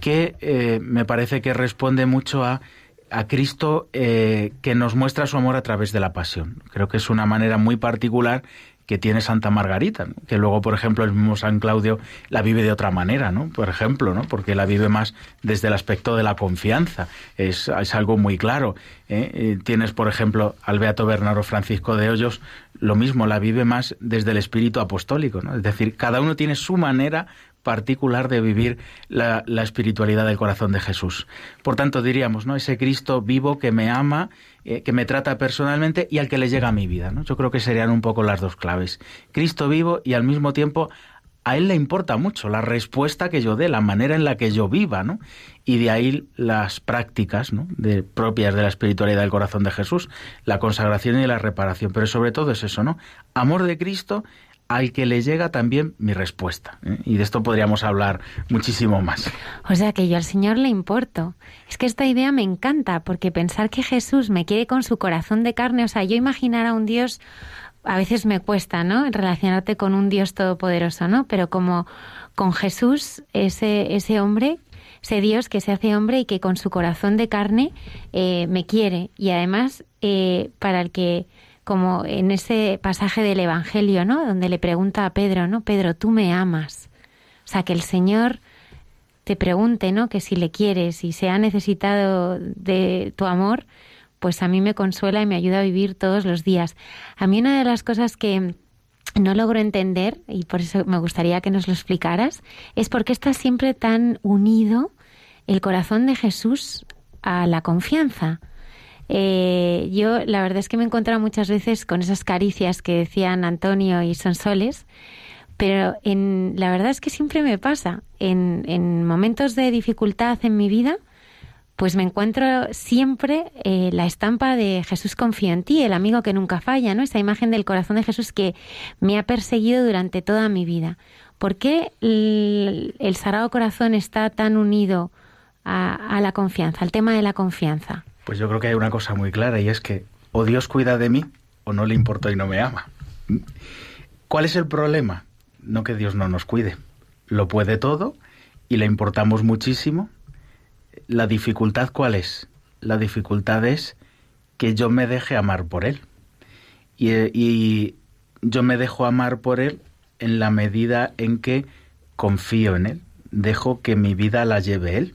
que eh, me parece que responde mucho a a Cristo que nos muestra su amor a través de la pasión. Creo que es una manera muy particular que tiene Santa Margarita, que luego, por ejemplo, el mismo San Claudio la vive de otra manera, ¿no? Por ejemplo, ¿no? Porque la vive más desde el aspecto de la confianza. Es, algo muy claro. ¿eh? Eh, tienes, por ejemplo, al Beato Bernardo Francisco de Hoyos, lo mismo, la vive más desde el espíritu apostólico, ¿no? Es decir, cada uno tiene su manera particular de vivir la, espiritualidad del corazón de Jesús. Por tanto, diríamos, ¿no? Ese Cristo vivo que me ama, eh, que me trata personalmente y al que le llega a mi vida, ¿no? Yo creo que serían un poco las dos claves. Cristo vivo y al mismo tiempo a él le importa mucho la respuesta que yo dé, la manera en la que yo viva, ¿no? Y de ahí las prácticas ¿no? de, propias de la espiritualidad del corazón de Jesús, la consagración y la reparación. Pero sobre todo es eso, ¿no? Amor de Cristo al que le llega también mi respuesta. ¿eh? Y de esto podríamos hablar muchísimo más. O sea que yo al Señor le importo. Es que esta idea me encanta, porque pensar que Jesús me quiere con su corazón de carne, o sea, yo imaginar a un Dios, a veces me cuesta, ¿no? Relacionarte con un Dios todopoderoso, ¿no? Pero como con Jesús, ese, ese hombre ese Dios que se hace hombre y que con su corazón de carne eh, me quiere y además eh, para el que como en ese pasaje del Evangelio, ¿no? Donde le pregunta a Pedro, ¿no? Pedro, tú me amas. O sea, que el Señor te pregunte, ¿no? Que si le quieres y se ha necesitado de tu amor, pues a mí me consuela y me ayuda a vivir todos los días. A mí una de las cosas que no logro entender, y por eso me gustaría que nos lo explicaras, es por qué está siempre tan unido el corazón de Jesús a la confianza. Eh, yo la verdad es que me he encontrado muchas veces con esas caricias que decían Antonio y Sonsoles, pero en, la verdad es que siempre me pasa. En, en momentos de dificultad en mi vida, pues me encuentro siempre eh, la estampa de Jesús confío en ti, el amigo que nunca falla, ¿no? Esa imagen del corazón de Jesús que me ha perseguido durante toda mi vida. ¿Por qué el, el Sagrado Corazón está tan unido a, a la confianza, al tema de la confianza? Pues yo creo que hay una cosa muy clara y es que o Dios cuida de mí o no le importo y no me ama. ¿Cuál es el problema? No que Dios no nos cuide. Lo puede todo y le importamos muchísimo. La dificultad cuál es? La dificultad es que yo me deje amar por Él. Y, yo me dejo amar por Él en la medida en que confío en Él. Dejo que mi vida la lleve Él.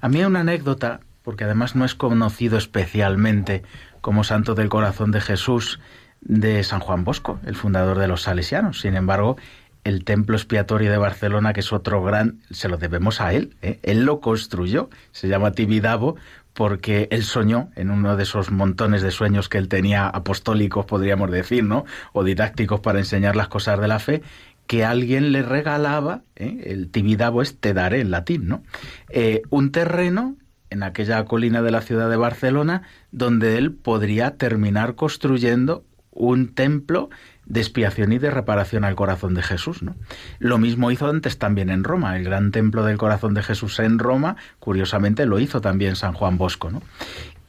A mí una anécdota porque además no es conocido especialmente como santo del corazón de Jesús de San Juan Bosco, el fundador de los salesianos. Sin embargo, el templo expiatorio de Barcelona, que es otro gran, se lo debemos a él. ¿eh? Él lo construyó, se llama Tibidabo, porque él soñó en uno de esos montones de sueños que él tenía apostólicos, podríamos decir, ¿no? O didácticos para enseñar las cosas de la fe, que alguien le regalaba, ¿eh? el Tibidabo es te daré en latín, ¿no? Eh, un terreno en aquella colina de la ciudad de Barcelona, donde él podría terminar construyendo un templo de expiación y de reparación al corazón de Jesús. ¿no? Lo mismo hizo antes también en Roma. El gran templo del corazón de Jesús en Roma, curiosamente, lo hizo también San Juan Bosco. ¿no?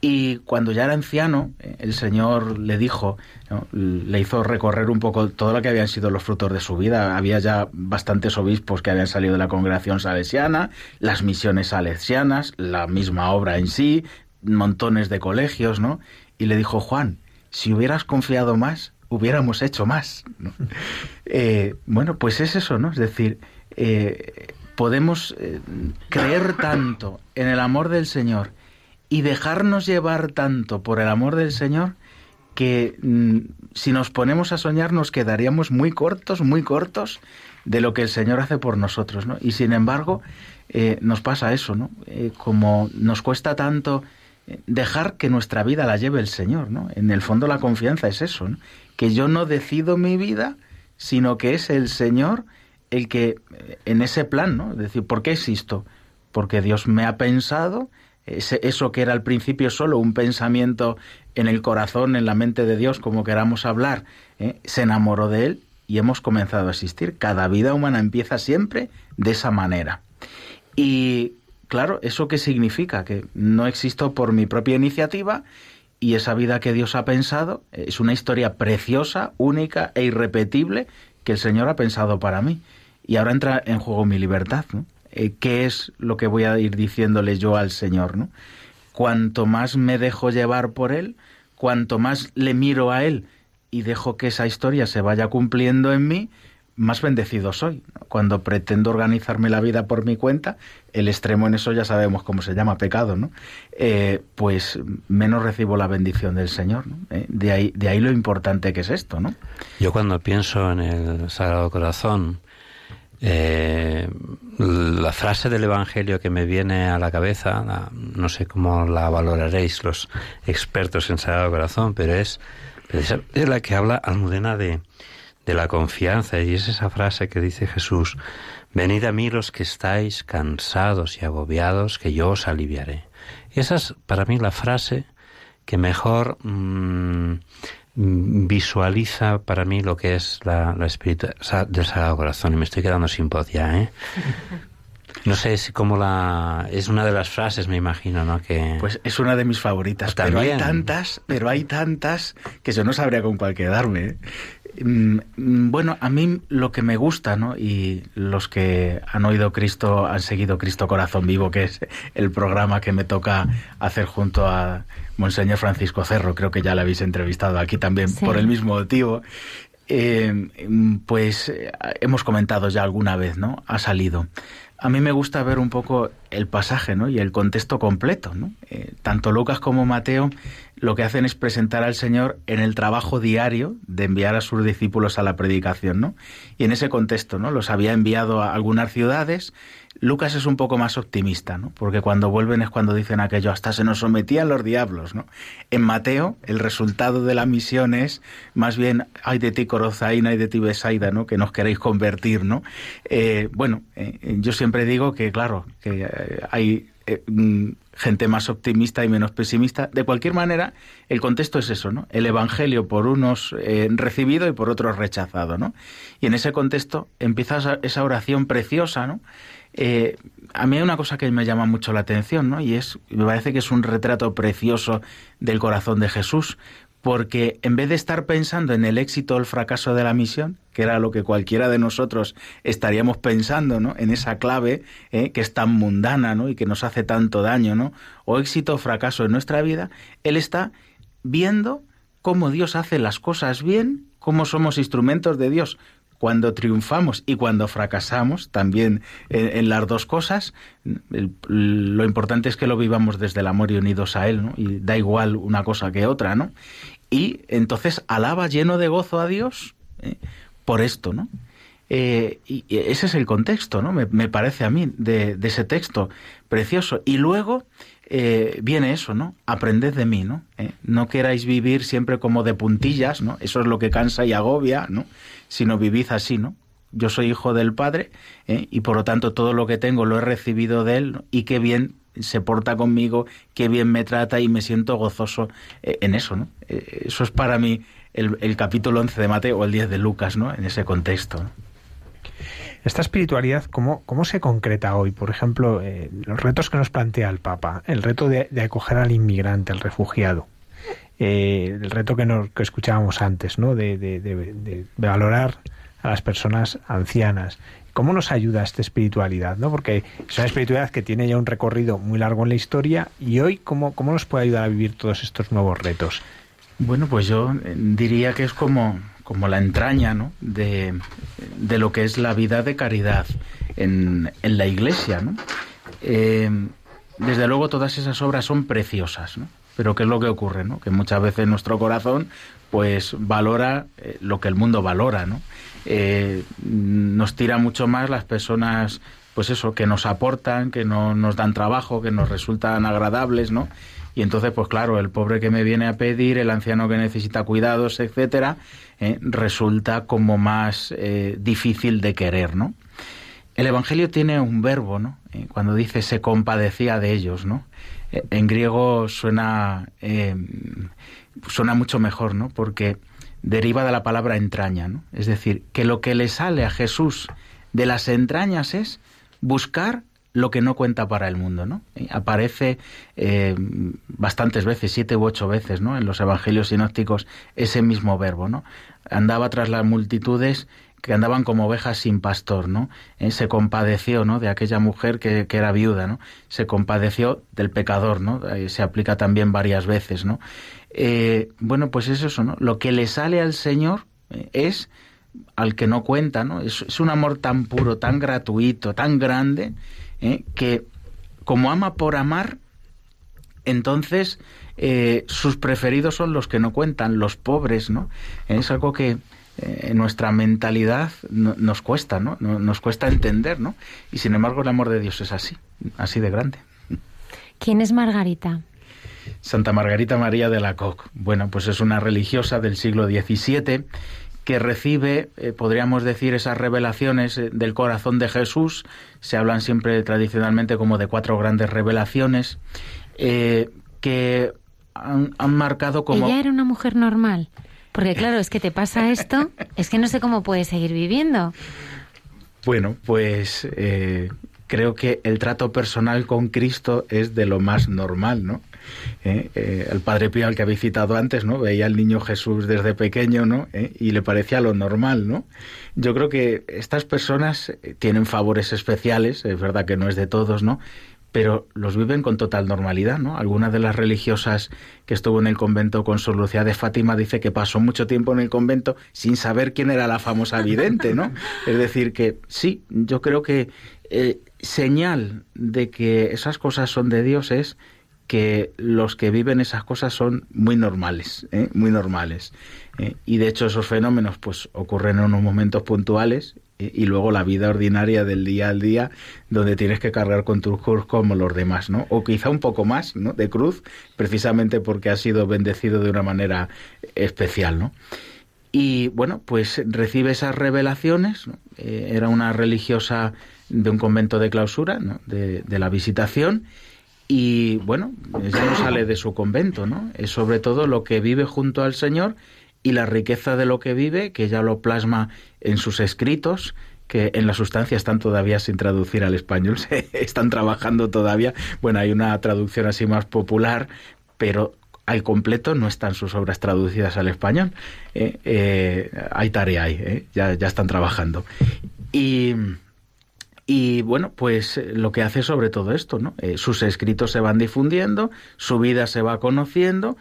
Y cuando ya era anciano, eh, el Señor le dijo, le hizo recorrer un poco todo lo que habían sido los frutos de su vida. Había ya bastantes obispos que habían salido de la congregación salesiana, las misiones salesianas, la misma obra en sí, montones de colegios, ¿no? Y le dijo, Juan, si hubieras confiado más, hubiéramos hecho más. *laughs* Eh, bueno, pues es eso, ¿no? Es decir, eh, podemos creer tanto en el amor del Señor, y dejarnos llevar tanto por el amor del Señor que mm, si nos ponemos a soñar nos quedaríamos muy cortos, muy cortos de lo que el Señor hace por nosotros, ¿no? Y sin embargo eh, nos pasa eso, ¿no? Eh, como nos cuesta tanto eh, dejar que nuestra vida la lleve el Señor, ¿no? En el fondo la confianza es eso, ¿no? Que yo no decido mi vida, sino que es el Señor el que en ese plan, ¿no? Es decir, ¿por qué existo? Porque Dios me ha pensado, eso que era al principio solo un pensamiento en el corazón, en la mente de Dios, como queramos hablar, ¿eh? se enamoró de él y hemos comenzado a existir. Cada vida humana empieza siempre de esa manera. Y claro, ¿eso qué significa? Que no existo por mi propia iniciativa y esa vida que Dios ha pensado es una historia preciosa, única e irrepetible que el Señor ha pensado para mí. Y ahora entra en juego mi libertad. ¿no? Eh, ¿Qué es lo que voy a ir diciéndole yo al Señor? ¿no? Cuanto más me dejo llevar por Él, cuanto más le miro a Él y dejo que esa historia se vaya cumpliendo en mí, más bendecido soy. Cuando pretendo organizarme la vida por mi cuenta, el extremo en eso ya sabemos cómo se llama, pecado, ¿no? Eh, pues menos recibo la bendición del Señor. Eh, de, ahí, de ahí lo importante que es esto, ¿no? Yo cuando pienso en el Sagrado Corazón, eh, la frase del Evangelio que me viene a la cabeza, no sé cómo la valoraréis los expertos en Sagrado Corazón, pero es, es la que habla Almudena de, de la confianza y es esa frase que dice Jesús, venid a mí los que estáis cansados y agobiados, que yo os aliviaré. Esa es para mí la frase que mejor mm, visualiza para mí lo que es la, la espiritualidad del Sagrado Corazón. Y me estoy quedando sin voz ya, ¿eh? *laughs* No sé si como la... Es una de las frases, me imagino, ¿no? Que... Pues es una de mis favoritas. Pero hay tantas, pero hay tantas que yo no sabría con cuál quedarme. Mm, bueno, a mí lo que me gusta, ¿no? Y los que han oído Cristo, han seguido Cristo Corazón Vivo, que es el programa que me toca hacer junto a Monseñor Francisco Cerro, creo que ya le habéis entrevistado aquí también por el mismo motivo. Eh, pues eh, hemos comentado ya alguna vez, ¿no? Ha salido. A mí me gusta ver un poco el pasaje ¿no? y el contexto completo. ¿no? Eh, tanto Lucas como Mateo lo que hacen es presentar al Señor en el trabajo diario de enviar a sus discípulos a la predicación. ¿no? Y en ese contexto ¿no? los había enviado a algunas ciudades Lucas es un poco más optimista, ¿no? Porque cuando vuelven es cuando dicen aquello, hasta se nos sometían los diablos, ¿no? En Mateo, el resultado de la misión es, más bien, hay de ti Corozaína, hay de ti Besaida, ¿no? Que nos queréis convertir, ¿no? Eh, bueno, eh, yo siempre digo que, claro, que eh, hay mm, gente más optimista y menos pesimista. De cualquier manera, el contexto es eso, ¿no? El Evangelio por unos recibido y por otros rechazado, ¿no? Y en ese contexto empieza esa oración preciosa, ¿no? Eh, a mí hay una cosa que me llama mucho la atención, ¿no? Y es, me parece que es un retrato precioso del corazón de Jesús, porque en vez de estar pensando en el éxito o el fracaso de la misión, que era lo que cualquiera de nosotros estaríamos pensando, ¿no? En esa clave ¿eh? que es tan mundana, ¿no? Y que nos hace tanto daño, ¿no? O éxito o fracaso en nuestra vida, él está viendo cómo Dios hace las cosas bien, cómo somos instrumentos de Dios, cuando triunfamos y cuando fracasamos, también en, las dos cosas, lo importante es que lo vivamos desde el amor y unidos a Él, ¿no? Y da igual una cosa que otra, ¿no? Y entonces alaba lleno de gozo a Dios ¿eh? por esto, ¿no? Eh, y ese es el contexto, ¿no? Me, parece a mí, de, ese texto precioso. Y luego eh, viene eso, ¿no? Aprended de mí, ¿no? No queráis vivir siempre como de puntillas, ¿no? Eso es lo que cansa y agobia, ¿no? Sino vivid así, ¿no? Yo soy hijo del Padre y por lo tanto todo lo que tengo lo he recibido de Él y qué bien se porta conmigo, qué bien me trata y me siento gozoso en eso, ¿no? eso es para mí el, el, capítulo 11 de Mateo o el 10 de Lucas, ¿no? En ese contexto. Esta espiritualidad, ¿cómo, cómo se concreta hoy? Por ejemplo, eh, los retos que nos plantea el Papa, el reto de, acoger al inmigrante, al refugiado, eh, el reto que, nos, que escuchábamos antes, ¿no? De, de, valorar a las personas ancianas. ¿Cómo nos ayuda esta espiritualidad? ¿no? Porque es una espiritualidad que tiene ya un recorrido muy largo en la historia y hoy, ¿cómo, cómo nos puede ayudar a vivir todos estos nuevos retos? Bueno, pues yo eh, diría que es como como la entraña ¿no? de, de, lo que es la vida de caridad en, en la iglesia. ¿no? Eh, desde luego todas esas obras son preciosas, ¿no? pero ¿qué es lo que ocurre? ¿no? Que muchas veces nuestro corazón pues valora eh, lo que el mundo valora. ¿no? Eh, nos tira mucho más las personas pues eso, que nos aportan, que no nos dan trabajo, que nos resultan agradables, ¿no? y entonces, pues claro, el pobre que me viene a pedir, el anciano que necesita cuidados, etcétera, eh, resulta como más eh, difícil de querer, ¿no? El Evangelio tiene un verbo, ¿no? Cuando dice se compadecía de ellos, ¿no? en griego suena suena mucho mejor, ¿no? Porque deriva de la palabra entraña, ¿no? Es decir, que lo que le sale a Jesús de las entrañas es buscar lo que no cuenta para el mundo, ¿no? Aparece eh, bastantes veces, siete u ocho veces, ¿no? En los evangelios sinópticos ese mismo verbo, ¿no? Andaba tras las multitudes que andaban como ovejas sin pastor, ¿no? Eh, se compadeció, ¿no? De aquella mujer que, era viuda, ¿no? Se compadeció del pecador, ¿no? se aplica también varias veces, ¿no? Eh, bueno, pues es eso, ¿no? Lo que le sale al Señor es al que no cuenta, ¿no? es un amor tan puro, tan gratuito, tan grande, ¿eh? que como ama por amar, entonces eh, sus preferidos son los que no cuentan, los pobres, ¿no? Es algo que eh, en nuestra mentalidad nos cuesta, ¿no? Nos cuesta entender, ¿no? Y sin embargo el amor de Dios es así, así de grande. ¿Quién es Margarita? Santa Margarita María de la Coque. Bueno, pues es una religiosa del siglo XVII que recibe, eh, podríamos decir, esas revelaciones eh, del corazón de Jesús. Se hablan siempre tradicionalmente como de cuatro grandes revelaciones eh, que han, marcado como... Ella era una mujer normal. Porque claro, es que te pasa esto, *laughs* es que no sé cómo puedes seguir viviendo. Bueno, pues creo que el trato personal con Cristo es de lo más normal, ¿no? ¿Eh? Eh, el Padre Pío al que habéis citado antes, ¿no? Veía al niño Jesús desde pequeño, ¿no? ¿Eh? Y le parecía lo normal, ¿no? Yo creo que estas personas tienen favores especiales, es verdad que no es de todos, ¿no? pero los viven con total normalidad, ¿no? Alguna de las religiosas que estuvo en el convento con Sor Lucía de Fátima dice que pasó mucho tiempo en el convento sin saber quién era la famosa vidente, ¿no? *laughs* es decir, que sí, yo creo que señal de que esas cosas son de Dios es que los que viven esas cosas son muy normales, ¿eh? muy normales. ¿eh? y de hecho esos fenómenos pues ocurren en unos momentos puntuales ¿eh? y luego la vida ordinaria del día al día donde tienes que cargar con tu cruz como los demás, ¿no? O quizá un poco más, ¿no? De cruz, precisamente porque has sido bendecido de una manera especial, ¿no? Y bueno, pues recibe esas revelaciones, era una religiosa de un convento de clausura, ¿no? de la visitación, y bueno, ya no sale de su convento, ¿no? Es sobre todo lo que vive junto al Señor y la riqueza de lo que vive, que ya lo plasma en sus escritos, que en la sustancia están todavía sin traducir al español, *laughs* se están trabajando todavía. Bueno, hay una traducción así más popular, pero al completo no están sus obras traducidas al español. ¿eh? Eh, hay tarea ahí, ¿eh? ya, ya están trabajando. Y y bueno, pues eh, lo que hace sobre todo esto, ¿no? Eh, sus escritos se van difundiendo, su vida se va conociendo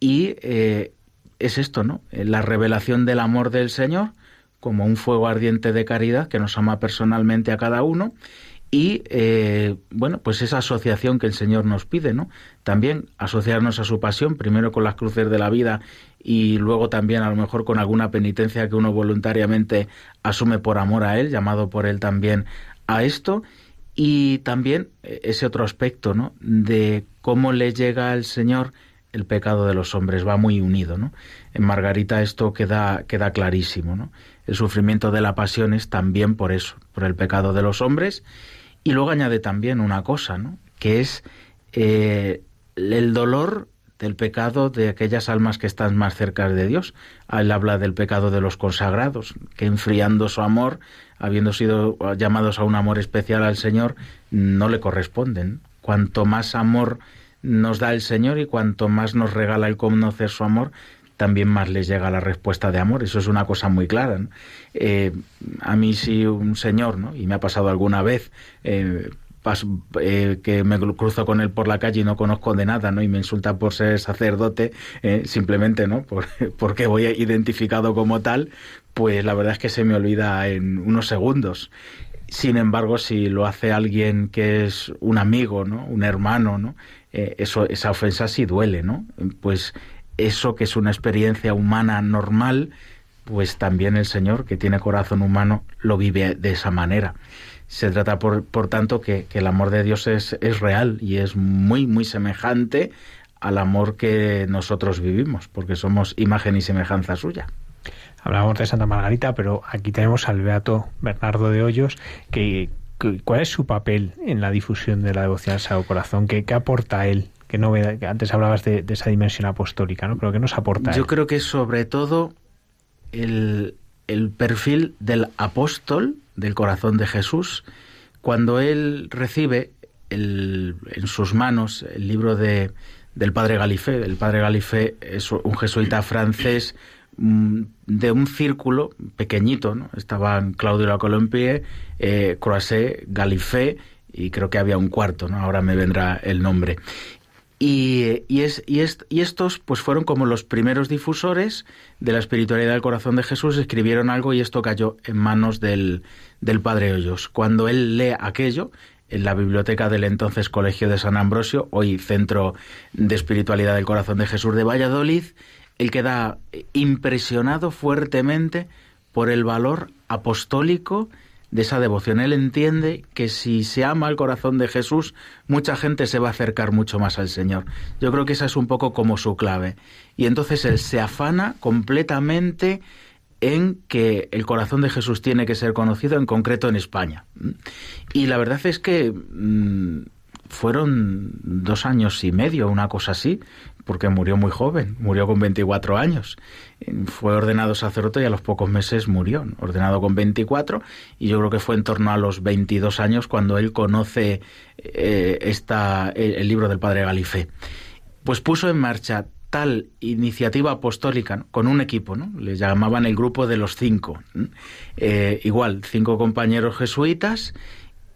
y eh, es esto, ¿no? La revelación del amor del Señor como un fuego ardiente de caridad que nos ama personalmente a cada uno y bueno, pues esa asociación que el Señor nos pide, ¿no? También asociarnos a su pasión, primero con las cruces de la vida y luego también a lo mejor con alguna penitencia que uno voluntariamente asume por amor a Él, llamado por Él también a esto y también eh, ese otro aspecto, ¿no? De cómo le llega al Señor el pecado de los hombres, va muy unido, ¿no? En Margarita esto queda, queda clarísimo, ¿no? El sufrimiento de la pasión es también por eso, por el pecado de los hombres. Y luego añade también una cosa, ¿no? Que es eh, el dolor del pecado de aquellas almas que están más cerca de Dios. Él habla del pecado de los consagrados, que enfriando su amor, habiendo sido llamados a un amor especial al Señor, no le corresponden. Cuanto más amor nos da el Señor y cuanto más nos regala el conocer su amor, también más les llega la respuesta de amor. Eso es una cosa muy clara. Eh, a mí si un señor, ¿no? y me ha pasado alguna vez, eh, eh, que me cruzo con él por la calle y no conozco de nada, ¿no? Y me insulta por ser sacerdote, simplemente, ¿no? *laughs* Por, porque voy identificado como tal, pues la verdad es que se me olvida en unos segundos. Sin embargo, si lo hace alguien que es un amigo, ¿no? Un hermano, ¿no? Eh, eso, esa ofensa sí duele, ¿no? Pues eso que es una experiencia humana normal, pues también el Señor, que tiene corazón humano, lo vive de esa manera. Se trata, por, por tanto, que, el amor de Dios es, es real y es muy, muy semejante al amor que nosotros vivimos, porque somos imagen y semejanza suya. Hablábamos de Santa Margarita, pero aquí tenemos al Beato Bernardo de Hoyos, que, ¿cuál es su papel en la difusión de la devoción al Sagrado Corazón? ¿Qué, qué aporta él? ¿Qué novedad? Que antes hablabas de, de, esa dimensión apostólica, ¿no? Pero ¿qué nos aporta Yo él? creo que sobre todo el, el perfil del apóstol del corazón de Jesús, cuando él recibe el, en sus manos el libro de, del padre Galifé. El padre Galifé es un jesuita francés de un círculo pequeñito, ¿no? Estaban Claudio la Colombier, eh, Croisset, Galifé y creo que había un cuarto, ¿no? Ahora me vendrá el nombre. Y, y, es, y, estos pues fueron como los primeros difusores de la espiritualidad del corazón de Jesús, escribieron algo y esto cayó en manos del, del padre Hoyos. Cuando él lee aquello, en la biblioteca del entonces Colegio de San Ambrosio, hoy Centro de Espiritualidad del Corazón de Jesús de Valladolid, él queda impresionado fuertemente por el valor apostólico de esa devoción. Él entiende que si se ama el corazón de Jesús, mucha gente se va a acercar mucho más al Señor. Yo creo que esa es un poco como su clave. Y entonces él se afana completamente en que el corazón de Jesús tiene que ser conocido, en concreto en España. Y la verdad es que mmm, fueron dos años y medio, una cosa así, porque murió muy joven, murió con 24 años. Fue ordenado sacerdote y a los pocos meses murió, ordenado con 24, y yo creo que fue en torno a los 22 años cuando él conoce eh, esta, el, libro del padre Galifé. Pues puso en marcha tal iniciativa apostólica con un equipo, ¿no? Le llamaban el grupo de los cinco. Eh, igual, cinco compañeros jesuitas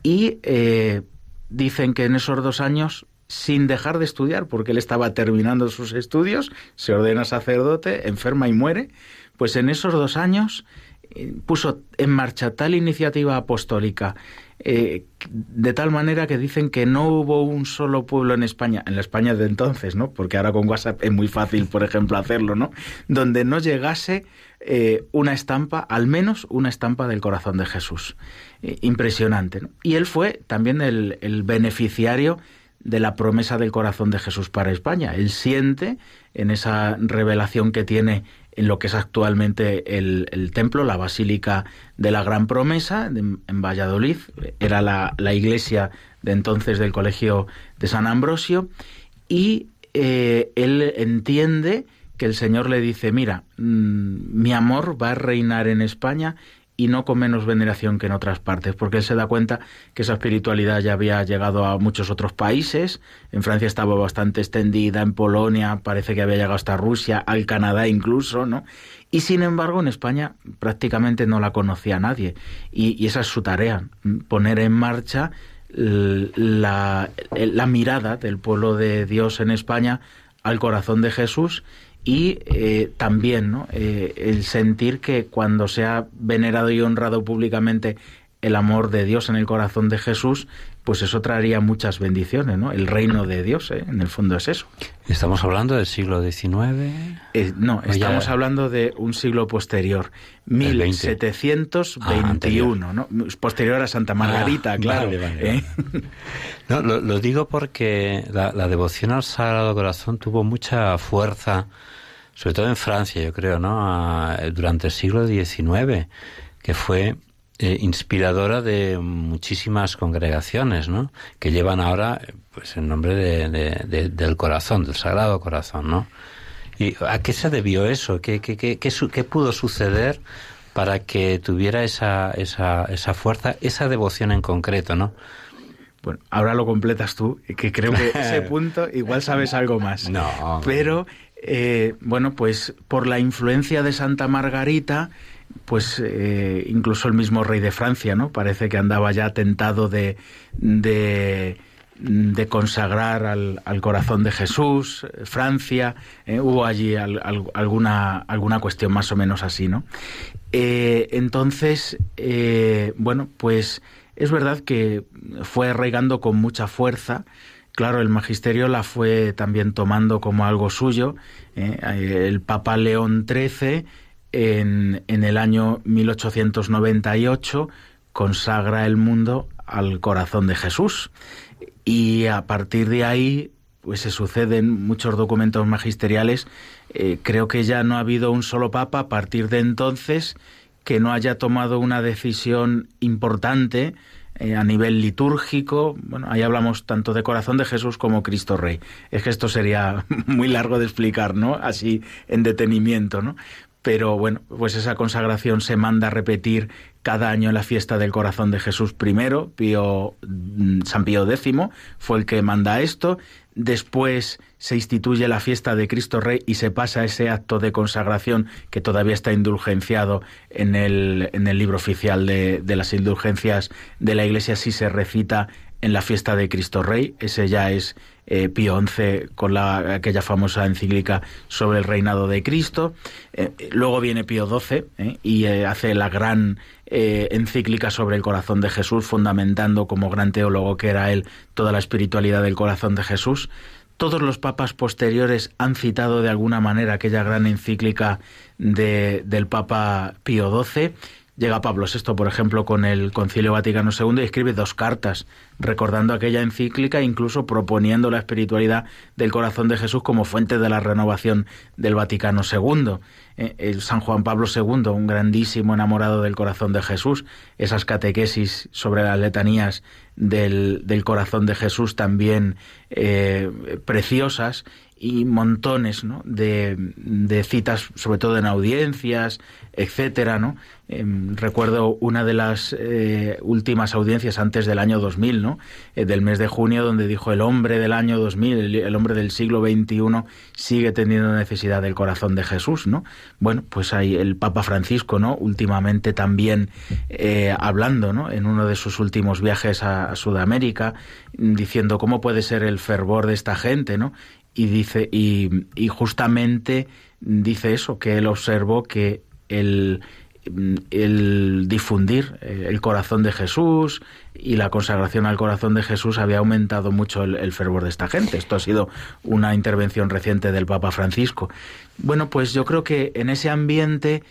y eh, dicen que en esos dos años, sin dejar de estudiar, porque él estaba terminando sus estudios, se ordena sacerdote, enferma y muere, pues en esos dos años eh, puso en marcha tal iniciativa apostólica eh, de tal manera que dicen que no hubo un solo pueblo en España, en la España de entonces, ¿no? Porque ahora con WhatsApp es muy fácil, por ejemplo, hacerlo, ¿no? Donde no llegase eh, una estampa, al menos una estampa del corazón de Jesús. Impresionante. Y él fue también el, el beneficiario de la promesa del corazón de Jesús para España. Él siente en esa revelación que tiene en lo que es actualmente el, el, templo, la Basílica de la Gran Promesa, en Valladolid. Era la, la, iglesia de entonces del Colegio de San Ambrosio. Y eh, él entiende que el Señor le dice, mira, mmm, mi amor va a reinar en España y no con menos veneración que en otras partes, porque él se da cuenta que esa espiritualidad ya había llegado a muchos otros países, en Francia estaba bastante extendida, en Polonia parece que había llegado hasta Rusia, al Canadá incluso, ¿no? Y sin embargo en España prácticamente no la conocía nadie, y, esa es su tarea, poner en marcha la mirada del pueblo de Dios en España al corazón de Jesús y eh, también ¿no? eh, el sentir que cuando se ha venerado y honrado públicamente el amor de Dios en el corazón de Jesús, pues eso traería muchas bendiciones, ¿no? El reino de Dios, ¿eh? en el fondo es eso. ¿Estamos hablando del siglo XIX? Eh, no, estamos ya... hablando de un siglo posterior, 1721, ah, ¿no? Posterior a Santa Margarita, ah, claro. Vale, vale, ¿eh? *laughs* no, lo, lo, digo porque la, la devoción al Sagrado Corazón tuvo mucha fuerza sobre todo en Francia, yo creo, ¿no? durante el siglo XIX, que fue eh, inspiradora de muchísimas congregaciones, ¿no? Que llevan ahora, pues, el nombre de, de, de, del corazón, del Sagrado Corazón, ¿no? ¿Y a qué se debió eso? ¿Qué, qué, qué, qué pudo suceder para que tuviera esa, esa, esa fuerza, esa devoción en concreto, ¿no? Bueno, ahora lo completas tú, que creo que ese *laughs* punto igual sabes algo más. No. Pero eh, bueno, pues por la influencia de Santa Margarita, pues eh, incluso el mismo rey de Francia, ¿no? Parece que andaba ya tentado de, de, consagrar al, corazón de Jesús, Francia, eh, hubo allí al, al, alguna, alguna cuestión más o menos así, ¿no? Entonces, bueno, pues es verdad que fue arraigando con mucha fuerza, Claro, el magisterio la fue también tomando como algo suyo. ¿eh? El Papa León XIII, en, en, el año 1898, consagra el mundo al corazón de Jesús. Y a partir de ahí, pues se suceden muchos documentos magisteriales, eh, creo que ya no ha habido un solo papa a partir de entonces que no haya tomado una decisión importante eh, a nivel litúrgico. Bueno, ahí hablamos tanto de corazón de Jesús como Cristo Rey. Es que esto sería *laughs* muy largo de explicar, ¿no? Así en detenimiento, ¿no? Pero bueno, pues esa consagración se manda a repetir cada año en la fiesta del corazón de Jesús primero, Pío, mm, San Pío X fue el que manda esto, después se instituye la fiesta de Cristo Rey y se pasa ese acto de consagración que todavía está indulgenciado en el, en el libro oficial de, de las indulgencias de la Iglesia, si se recita en la fiesta de Cristo Rey, ese ya es eh, Pío XI con la, aquella famosa encíclica sobre el reinado de Cristo. Eh, luego viene Pío XII eh, y hace la gran encíclica sobre el corazón de Jesús, fundamentando como gran teólogo que era él toda la espiritualidad del corazón de Jesús. Todos los papas posteriores han citado de alguna manera aquella gran encíclica de, del Papa Pío XII Llega Pablo VI, por ejemplo, con el Concilio Vaticano II y escribe dos cartas recordando aquella encíclica, incluso proponiendo la espiritualidad del corazón de Jesús como fuente de la renovación del Vaticano II. Eh, el San Juan Pablo II, un grandísimo enamorado del corazón de Jesús, esas catequesis sobre las letanías del, del corazón de Jesús también eh, preciosas y montones ¿no? de, de, citas, sobre todo en audiencias, etcétera, ¿no? Em, recuerdo una de las eh, últimas audiencias antes del año 2000, ¿no? Eh, del mes de junio, donde dijo el hombre del año 2000, el, hombre del siglo XXI sigue teniendo necesidad del corazón de Jesús, ¿no? Bueno, pues hay el Papa Francisco, ¿no? Últimamente también eh, hablando, ¿no? En uno de sus últimos viajes a, a Sudamérica, diciendo cómo puede ser el fervor de esta gente, ¿no? Y dice, y, justamente dice eso, que él observó que el el difundir eh, el corazón de Jesús y la consagración al corazón de Jesús había aumentado mucho el, fervor de esta gente. Esto ha sido una intervención reciente del Papa Francisco. Bueno, pues yo creo que en ese ambiente,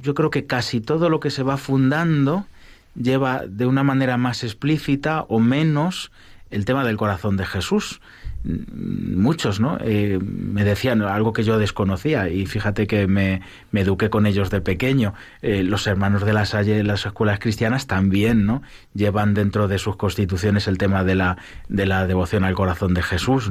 yo creo que casi todo lo que se va fundando lleva de una manera más explícita o menos el tema del corazón de Jesús muchos, ¿no? Eh, me decían algo que yo desconocía y fíjate que me, me eduqué con ellos de pequeño. Eh, los hermanos de la Salle, las escuelas cristianas también, ¿no? Llevan dentro de sus constituciones el tema de la, de la devoción al corazón de Jesús.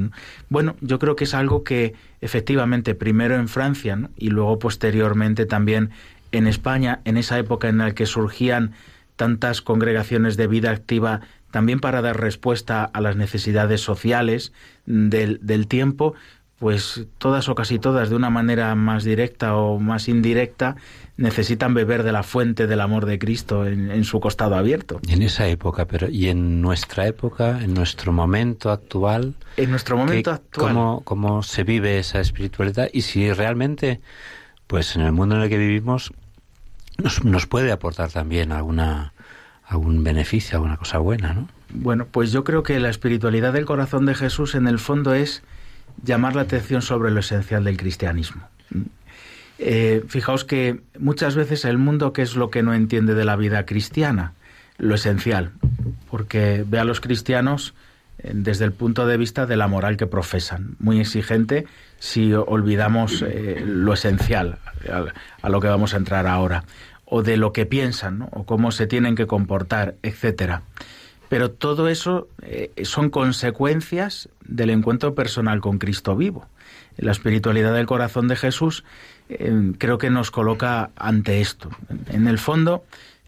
Bueno, yo creo que es algo que efectivamente primero en Francia y luego posteriormente también en España, en esa época en la que surgían tantas congregaciones de vida activa también para dar respuesta a las necesidades sociales del, del tiempo, pues todas o casi todas, de una manera más directa o más indirecta, necesitan beber de la fuente del amor de Cristo en, su costado abierto. En esa época, pero y en nuestra época, en nuestro momento actual. En nuestro momento actual. Cómo, ¿Cómo se vive esa espiritualidad? Y si realmente, pues en el mundo en el que vivimos, nos, nos puede aportar también alguna algún beneficio, alguna cosa buena, ¿no? Bueno, pues yo creo que la espiritualidad del corazón de Jesús en el fondo es llamar la atención sobre lo esencial del cristianismo. Eh, fijaos que muchas veces el mundo, ¿qué es lo que no entiende de la vida cristiana? Lo esencial, porque ve a los cristianos eh, desde el punto de vista de la moral que profesan, muy exigente si olvidamos eh, lo esencial, a, lo que vamos a entrar ahora o de lo que piensan, o cómo se tienen que comportar, etcétera. Pero todo eso eh, son consecuencias del encuentro personal con Cristo vivo. La espiritualidad del corazón de Jesús eh, creo que nos coloca ante esto. En el fondo,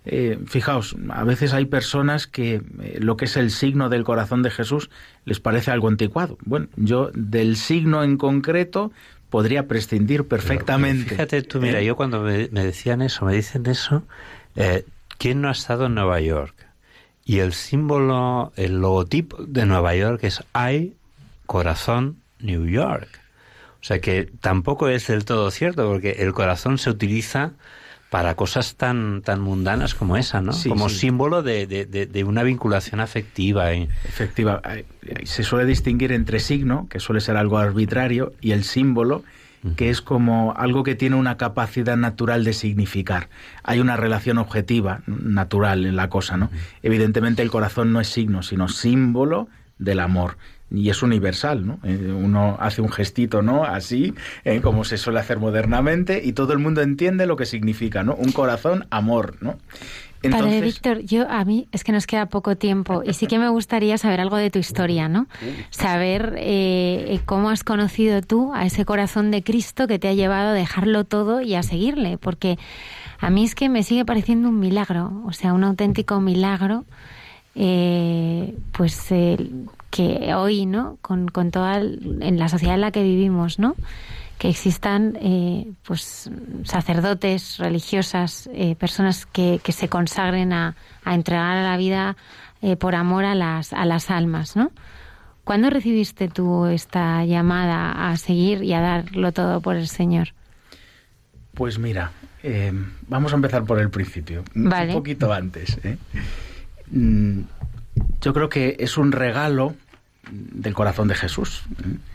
eh, fijaos, a veces hay personas que lo que es el signo del corazón de Jesús les parece algo anticuado. Bueno, yo del signo en concreto podría prescindir perfectamente. fíjate tú, mira, ¿Eh? yo cuando me, decían eso, me dicen eso, eh, ¿quién no ha estado en Nueva York? Y el símbolo, el logotipo de Nueva York es I, corazón, New York. O sea que tampoco es del todo cierto, porque el corazón se utiliza para cosas tan, tan mundanas como esa, ¿no? como símbolo de, de, una vinculación afectiva. Efectiva. Se suele distinguir entre signo, que suele ser algo arbitrario, y el símbolo, que es como algo que tiene una capacidad natural de significar. Hay una relación objetiva, natural en la cosa, ¿no? Evidentemente el corazón no es signo, sino símbolo del amor. Y es universal, ¿no? Eh, uno hace un gestito, ¿no? Así, eh, como se suele hacer modernamente, y todo el mundo entiende lo que significa, ¿no? Un corazón, amor, ¿no? Padre Víctor, yo a mí es que nos queda poco tiempo y sí que me gustaría saber algo de tu historia, ¿no? Saber eh, cómo has conocido tú a ese corazón de Cristo que te ha llevado a dejarlo todo y a seguirle, porque a mí es que me sigue pareciendo un milagro, o sea, un auténtico milagro, eh, pues que hoy, ¿no? Con, con toda en la sociedad en la que vivimos, ¿no? que existan eh, pues sacerdotes, religiosas, eh, personas que, que, se consagren a, a, entregar a la vida por amor a las, a las almas, ¿no? ¿Cuándo recibiste tú esta llamada a seguir y a darlo todo por el Señor? Pues mira, vamos a empezar por el principio, un poquito antes. Yo creo que es un regalo del corazón de Jesús.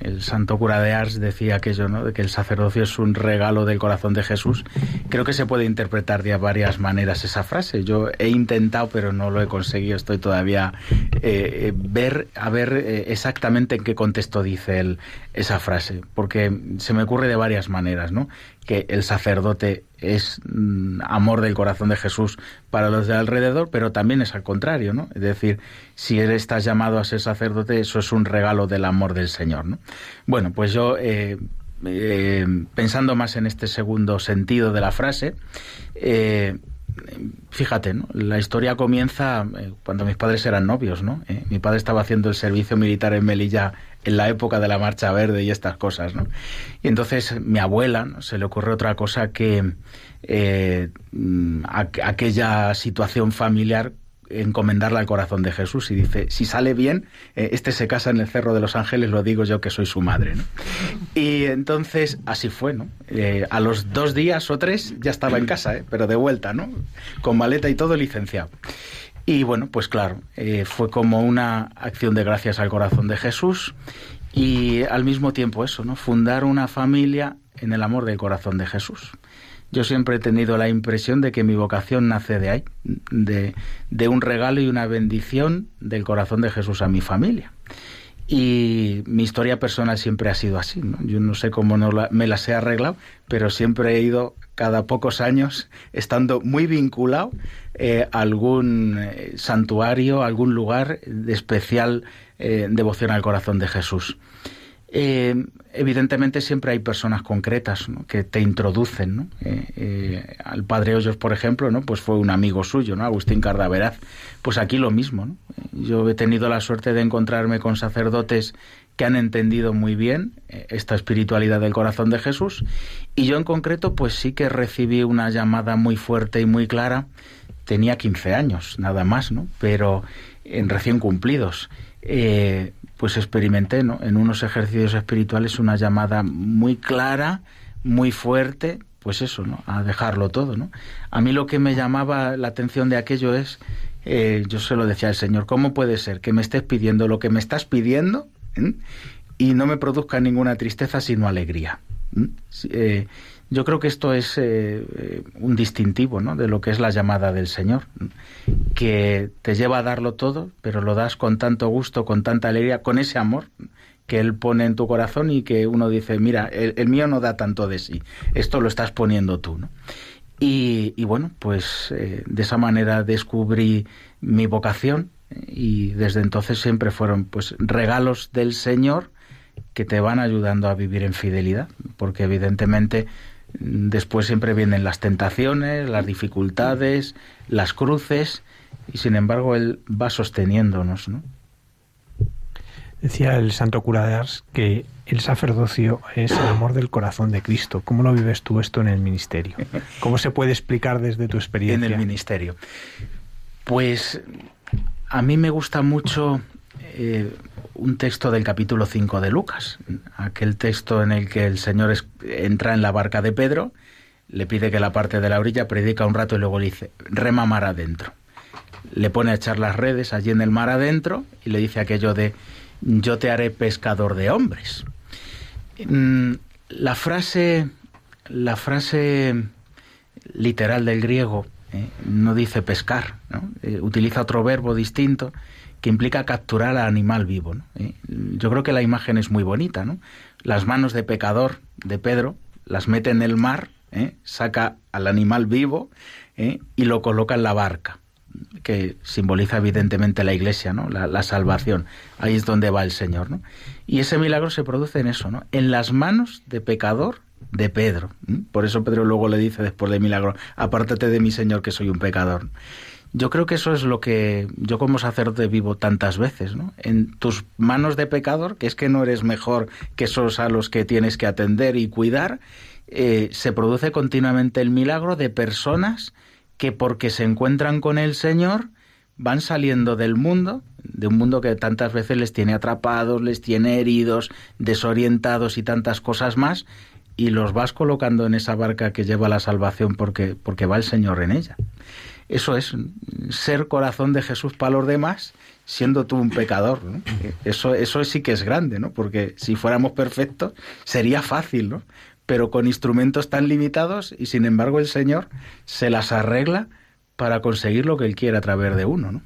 El santo cura de Ars decía aquello, ¿no? de que el sacerdocio es un regalo del corazón de Jesús. Creo que se puede interpretar de varias maneras esa frase. Yo he intentado, pero no lo he conseguido. Estoy todavía eh, eh ver a ver eh, exactamente en qué contexto dice él esa frase, porque se me ocurre de varias maneras, ¿no? Que el sacerdote es mm, amor del corazón de Jesús para los de alrededor, pero también es al contrario, ¿no? Es decir, si él estás llamado a ser sacerdote, eso es un regalo del amor del Señor, ¿no? Bueno, pues yo eh, eh, pensando más en este segundo sentido de la frase, eh, fíjate, ¿no? la historia comienza cuando mis padres eran novios, ¿no? mi padre estaba haciendo el servicio militar en Melilla en la época de la Marcha Verde y estas cosas, ¿no? Y entonces mi abuela se le ocurre otra cosa que eh, mm, aquella situación familiar encomendarla al corazón de Jesús y dice, si sale bien, eh, este se casa en el Cerro de los Ángeles, lo digo yo que soy su madre. ¿no? Y entonces así fue, ¿no? Eh, a los dos días o tres ya estaba en casa, pero de vuelta, ¿no? Con maleta y todo licenciado. Y bueno, pues claro, eh, fue como una acción de gracias al corazón de Jesús y al mismo tiempo eso, ¿no? Fundar una familia en el amor del corazón de Jesús. Yo siempre he tenido la impresión de que mi vocación nace de ahí, de, de un regalo y una bendición del corazón de Jesús a mi familia. Y mi historia personal siempre ha sido así. ¿no? Yo no sé cómo no me las he arreglado, pero siempre he ido cada pocos años estando muy vinculado eh, a algún eh, santuario, algún lugar de especial eh, devoción al corazón de Jesús. Eh, evidentemente siempre hay personas concretas que te introducen. Eh, eh, al padre Hoyos, por ejemplo, ¿no? pues fue un amigo suyo, ¿no? Agustín Cardaveraz. Pues aquí lo mismo. ¿no? Yo he tenido la suerte de encontrarme con sacerdotes que han entendido muy bien esta espiritualidad del corazón de Jesús y yo en concreto pues sí que recibí una llamada muy fuerte y muy clara. Tenía 15 años, nada más, ¿no? Pero en recién cumplidos pues experimenté ¿no? en unos ejercicios espirituales una llamada muy clara, muy fuerte, pues eso, ¿no? A dejarlo todo, ¿no? A mí lo que me llamaba la atención de aquello es, eh, yo se lo decía al Señor, ¿cómo puede ser que me estés pidiendo lo que me estás pidiendo y no me produzca ninguna tristeza sino alegría? ¿eh? Yo creo que esto es eh, eh, un distintivo ¿no? de lo que es la llamada del Señor, que te lleva a darlo todo, pero lo das con tanto gusto, con tanta alegría, con ese amor que Él pone en tu corazón y que uno dice, mira, el, mío no da tanto de sí, esto lo estás poniendo tú. Y, bueno, pues de esa manera descubrí mi vocación y desde entonces siempre fueron pues regalos del Señor que te van ayudando a vivir en fidelidad, porque evidentemente Después siempre vienen las tentaciones, las dificultades, las cruces, y sin embargo Él va sosteniéndonos. ¿no? Decía el santo cura de Ars que el sacerdocio es el amor del corazón de Cristo. ¿Cómo lo vives tú esto en el ministerio? ¿Cómo se puede explicar desde tu experiencia? En el ministerio. Pues a mí me gusta mucho eh, un texto del capítulo 5 de Lucas, aquel texto en el que el Señor entra en la barca de Pedro, le pide que la parte de la orilla predica un rato y luego le dice, rema mar adentro. Le pone a echar las redes allí en el mar adentro y le dice aquello de, yo te haré pescador de hombres. Mm, la frase, la frase literal del griego eh, no dice pescar, eh, utiliza otro verbo distinto que implica capturar al animal vivo. ¿Eh? Yo creo que la imagen es muy bonita. ¿no? Las manos de pecador de Pedro las mete en el mar, saca al animal vivo y lo coloca en la barca que simboliza evidentemente la iglesia, ¿no? La, salvación. Ahí es donde va el Señor, ¿no? Y ese milagro se produce en eso, ¿no? En las manos de pecador de Pedro. Por eso Pedro luego le dice después del milagro, apártate de mí, Señor, que soy un pecador. Yo creo que eso es lo que yo como sacerdote vivo tantas veces, ¿no? En tus manos de pecador, que es que no eres mejor que esos a los que tienes que atender y cuidar, eh, se produce continuamente el milagro de personas que porque se encuentran con el Señor van saliendo del mundo, de un mundo que tantas veces les tiene atrapados, les tiene heridos, desorientados y tantas cosas más, y los vas colocando en esa barca que lleva la salvación porque, porque va el Señor en ella. Eso es ser corazón de Jesús para los demás, siendo tú un pecador. Eso, eso sí que es grande, ¿no? Porque si fuéramos perfectos, sería fácil, ¿no? pero con instrumentos tan limitados y sin embargo el Señor se las arregla para conseguir lo que Él quiere a través de uno. ¿no?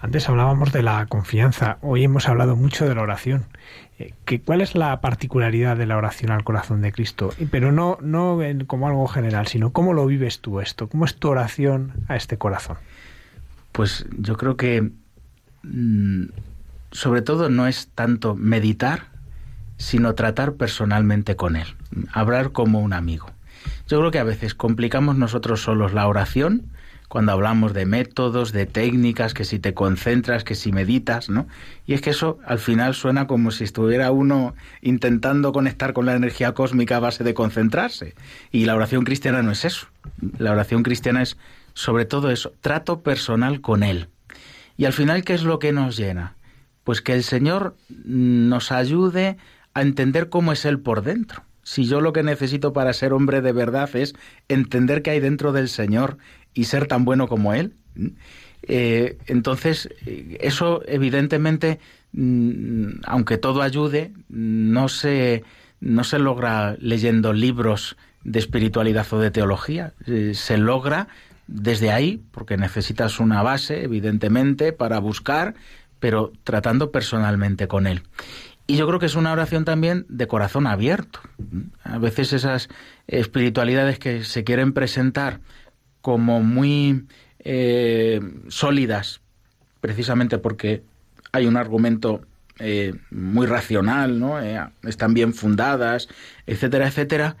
Antes hablábamos de la confianza, hoy hemos hablado mucho de la oración. Eh, ¿Cuál es la particularidad de la oración al corazón de Cristo? Pero no, no como algo general, sino cómo lo vives tú esto, cómo es tu oración a este corazón. Pues yo creo que mm, sobre todo no es tanto meditar, sino tratar personalmente con él, hablar como un amigo. Yo creo que a veces complicamos nosotros solos la oración cuando hablamos de métodos, de técnicas, que si te concentras, que si meditas, ¿no? Y es que eso al final suena como si estuviera uno intentando conectar con la energía cósmica a base de concentrarse. Y la oración cristiana no es eso. La oración cristiana es sobre todo eso, trato personal con Él. Y al final, ¿qué es lo que nos llena? Pues que el Señor nos ayude a entender cómo es Él por dentro. Si yo lo que necesito para ser hombre de verdad es entender qué hay dentro del Señor y ser tan bueno como Él, eh, entonces eh, eso evidentemente, mm, aunque todo ayude, no se, no se logra leyendo libros de espiritualidad o de teología, eh, se logra desde ahí, porque necesitas una base, evidentemente, para buscar, pero tratando personalmente con Él. Y yo creo que es una oración también de corazón abierto. A veces esas espiritualidades que se quieren presentar como muy eh, sólidas, precisamente porque hay un argumento eh, muy racional, ¿no? Eh, están bien fundadas, etcétera, etcétera.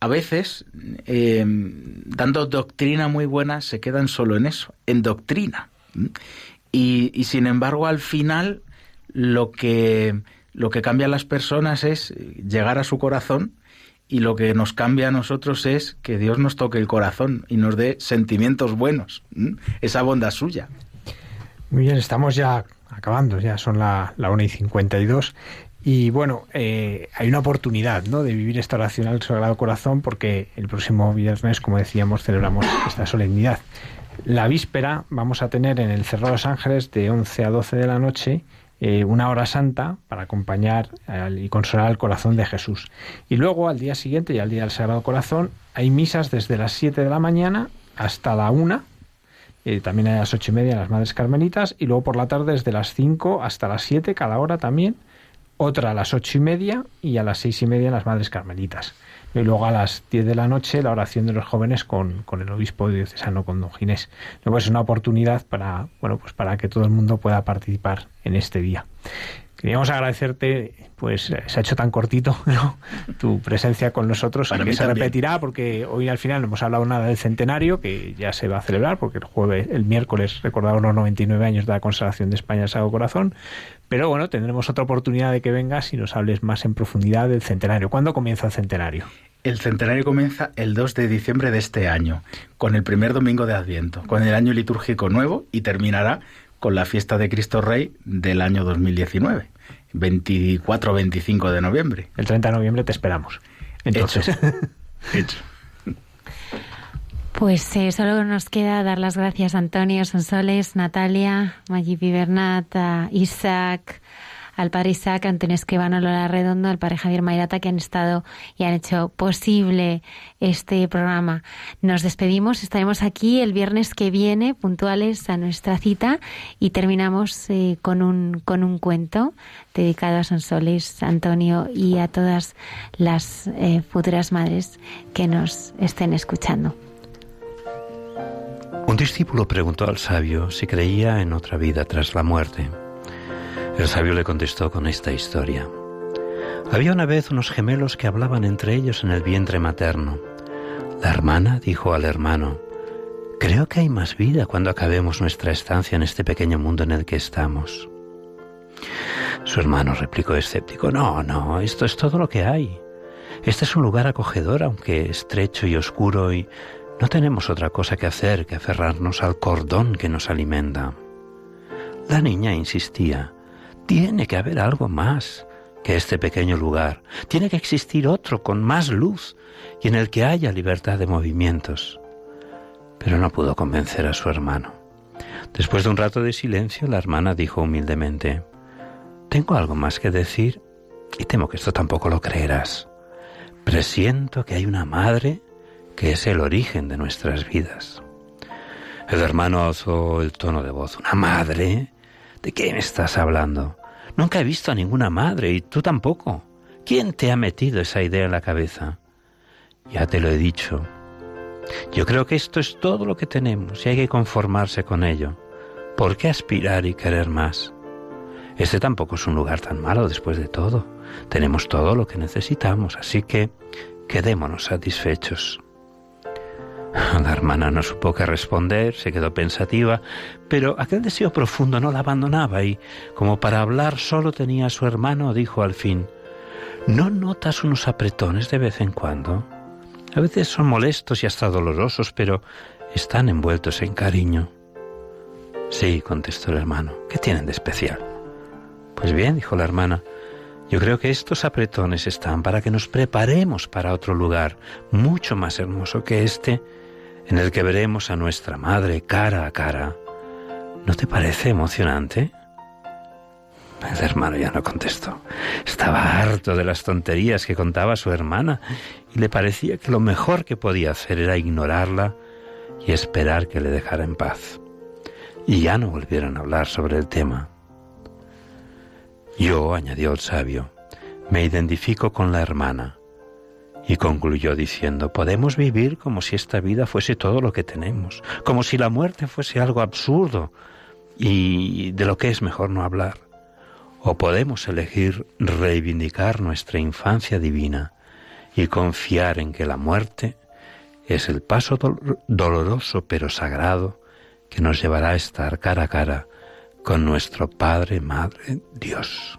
A veces, dando doctrina muy buena, se quedan solo en eso, en doctrina. y sin embargo, al final, lo que lo que cambia a las personas es llegar a su corazón y lo que nos cambia a nosotros es que Dios nos toque el corazón y nos dé sentimientos buenos, esa bondad suya. Muy bien, estamos ya acabando, ya son la, la 1 y 52. Y bueno, eh, hay una oportunidad ¿no? de vivir esta oración al Sagrado Corazón porque el próximo viernes, como decíamos, celebramos esta solemnidad. La víspera vamos a tener en el Cerro de los Ángeles de 11 a 12 de la noche eh, una hora santa para acompañar y consolar el corazón de Jesús. Y luego, al día siguiente y al día del Sagrado Corazón, hay misas desde las 7 de la mañana hasta la 1, eh, también a las ocho y media las Madres Carmelitas, y luego por la tarde desde las 5 hasta las 7 cada hora también, otra a las ocho y media y a las seis y media las Madres Carmelitas. Y luego a las 10 de la noche la oración de los jóvenes con, con el obispo diocesano, con don Ginés. Luego es una oportunidad para, bueno, pues para que todo el mundo pueda participar en este día. Queríamos agradecerte, pues se ha hecho tan cortito *laughs* tu presencia con nosotros, que se repetirá porque hoy al final no hemos hablado nada del centenario, que ya se va a celebrar, porque el jueves, el miércoles recordamos los 99 años de la consagración de España al Sagrado Corazón, pero bueno, tendremos otra oportunidad de que vengas y nos hables más en profundidad del centenario. ¿Cuándo comienza el centenario? El centenario comienza el 2 de diciembre de este año, con el primer domingo de Adviento, con el año litúrgico nuevo y terminará con la fiesta de Cristo Rey del año 2019, 24-25 de noviembre. El 30 de noviembre te esperamos. Entonces. Hecho. *laughs* Pues eh, solo nos queda dar las gracias a Antonio Sonsoles, Natalia, Maggi Bernat, a Isaac, al padre Isaac, Antonio Esquivano, Lola Redondo, al padre Javier Mairata, que han estado y han hecho posible este programa. Nos despedimos, estaremos aquí el viernes que viene, puntuales a nuestra cita, y terminamos eh, con, un, con un cuento dedicado a Sonsoles, Antonio y a todas las eh, futuras madres que nos estén escuchando. Un discípulo preguntó al sabio si creía en otra vida tras la muerte. El sabio le contestó con esta historia. Había una vez unos gemelos que hablaban entre ellos en el vientre materno. La hermana dijo al hermano, Creo que hay más vida cuando acabemos nuestra estancia en este pequeño mundo en el que estamos. Su hermano replicó escéptico, No, no, esto es todo lo que hay. Este es un lugar acogedor, aunque estrecho y oscuro, y no tenemos otra cosa que hacer que aferrarnos al cordón que nos alimenta. La niña insistía, tiene que haber algo más que este pequeño lugar, tiene que existir otro con más luz y en el que haya libertad de movimientos. Pero no pudo convencer a su hermano. Después de un rato de silencio, la hermana dijo humildemente, Tengo algo más que decir y temo que esto tampoco lo creerás. Presiento que hay una madre que es el origen de nuestras vidas. El hermano alzó el tono de voz. ¿Una madre? ¿De me estás hablando? Nunca he visto a ninguna madre y tú tampoco. ¿Quién te ha metido esa idea en la cabeza? Ya te lo he dicho. Yo creo que esto es todo lo que tenemos y hay que conformarse con ello. ¿Por qué aspirar y querer más? Este tampoco es un lugar tan malo después de todo. Tenemos todo lo que necesitamos, así que quedémonos satisfechos. *laughs* La hermana no supo qué responder, se quedó pensativa, pero aquel deseo profundo no la abandonaba y, como para hablar solo tenía a su hermano, dijo al fin, ¿No notas unos apretones de vez en cuando? A veces son molestos y hasta dolorosos, pero están envueltos en cariño. Sí, contestó el hermano, ¿qué tienen de especial? Pues bien, dijo la hermana, yo creo que estos apretones están para que nos preparemos para otro lugar mucho más hermoso que este en el que veremos a nuestra madre cara a cara. ¿No te parece emocionante? El hermano ya no contestó. Estaba harto de las tonterías que contaba su hermana y le parecía que lo mejor que podía hacer era ignorarla y esperar que le dejara en paz. Y ya no volvieron a hablar sobre el tema. Yo, añadió el sabio, me identifico con la hermana y concluyó diciendo, podemos vivir como si esta vida fuese todo lo que tenemos, como si la muerte fuese algo absurdo y de lo que es mejor no hablar. O podemos elegir reivindicar nuestra infancia divina y confiar en que la muerte es el paso doloroso pero sagrado que nos llevará a estar cara a cara con nuestro Padre, Madre, Dios.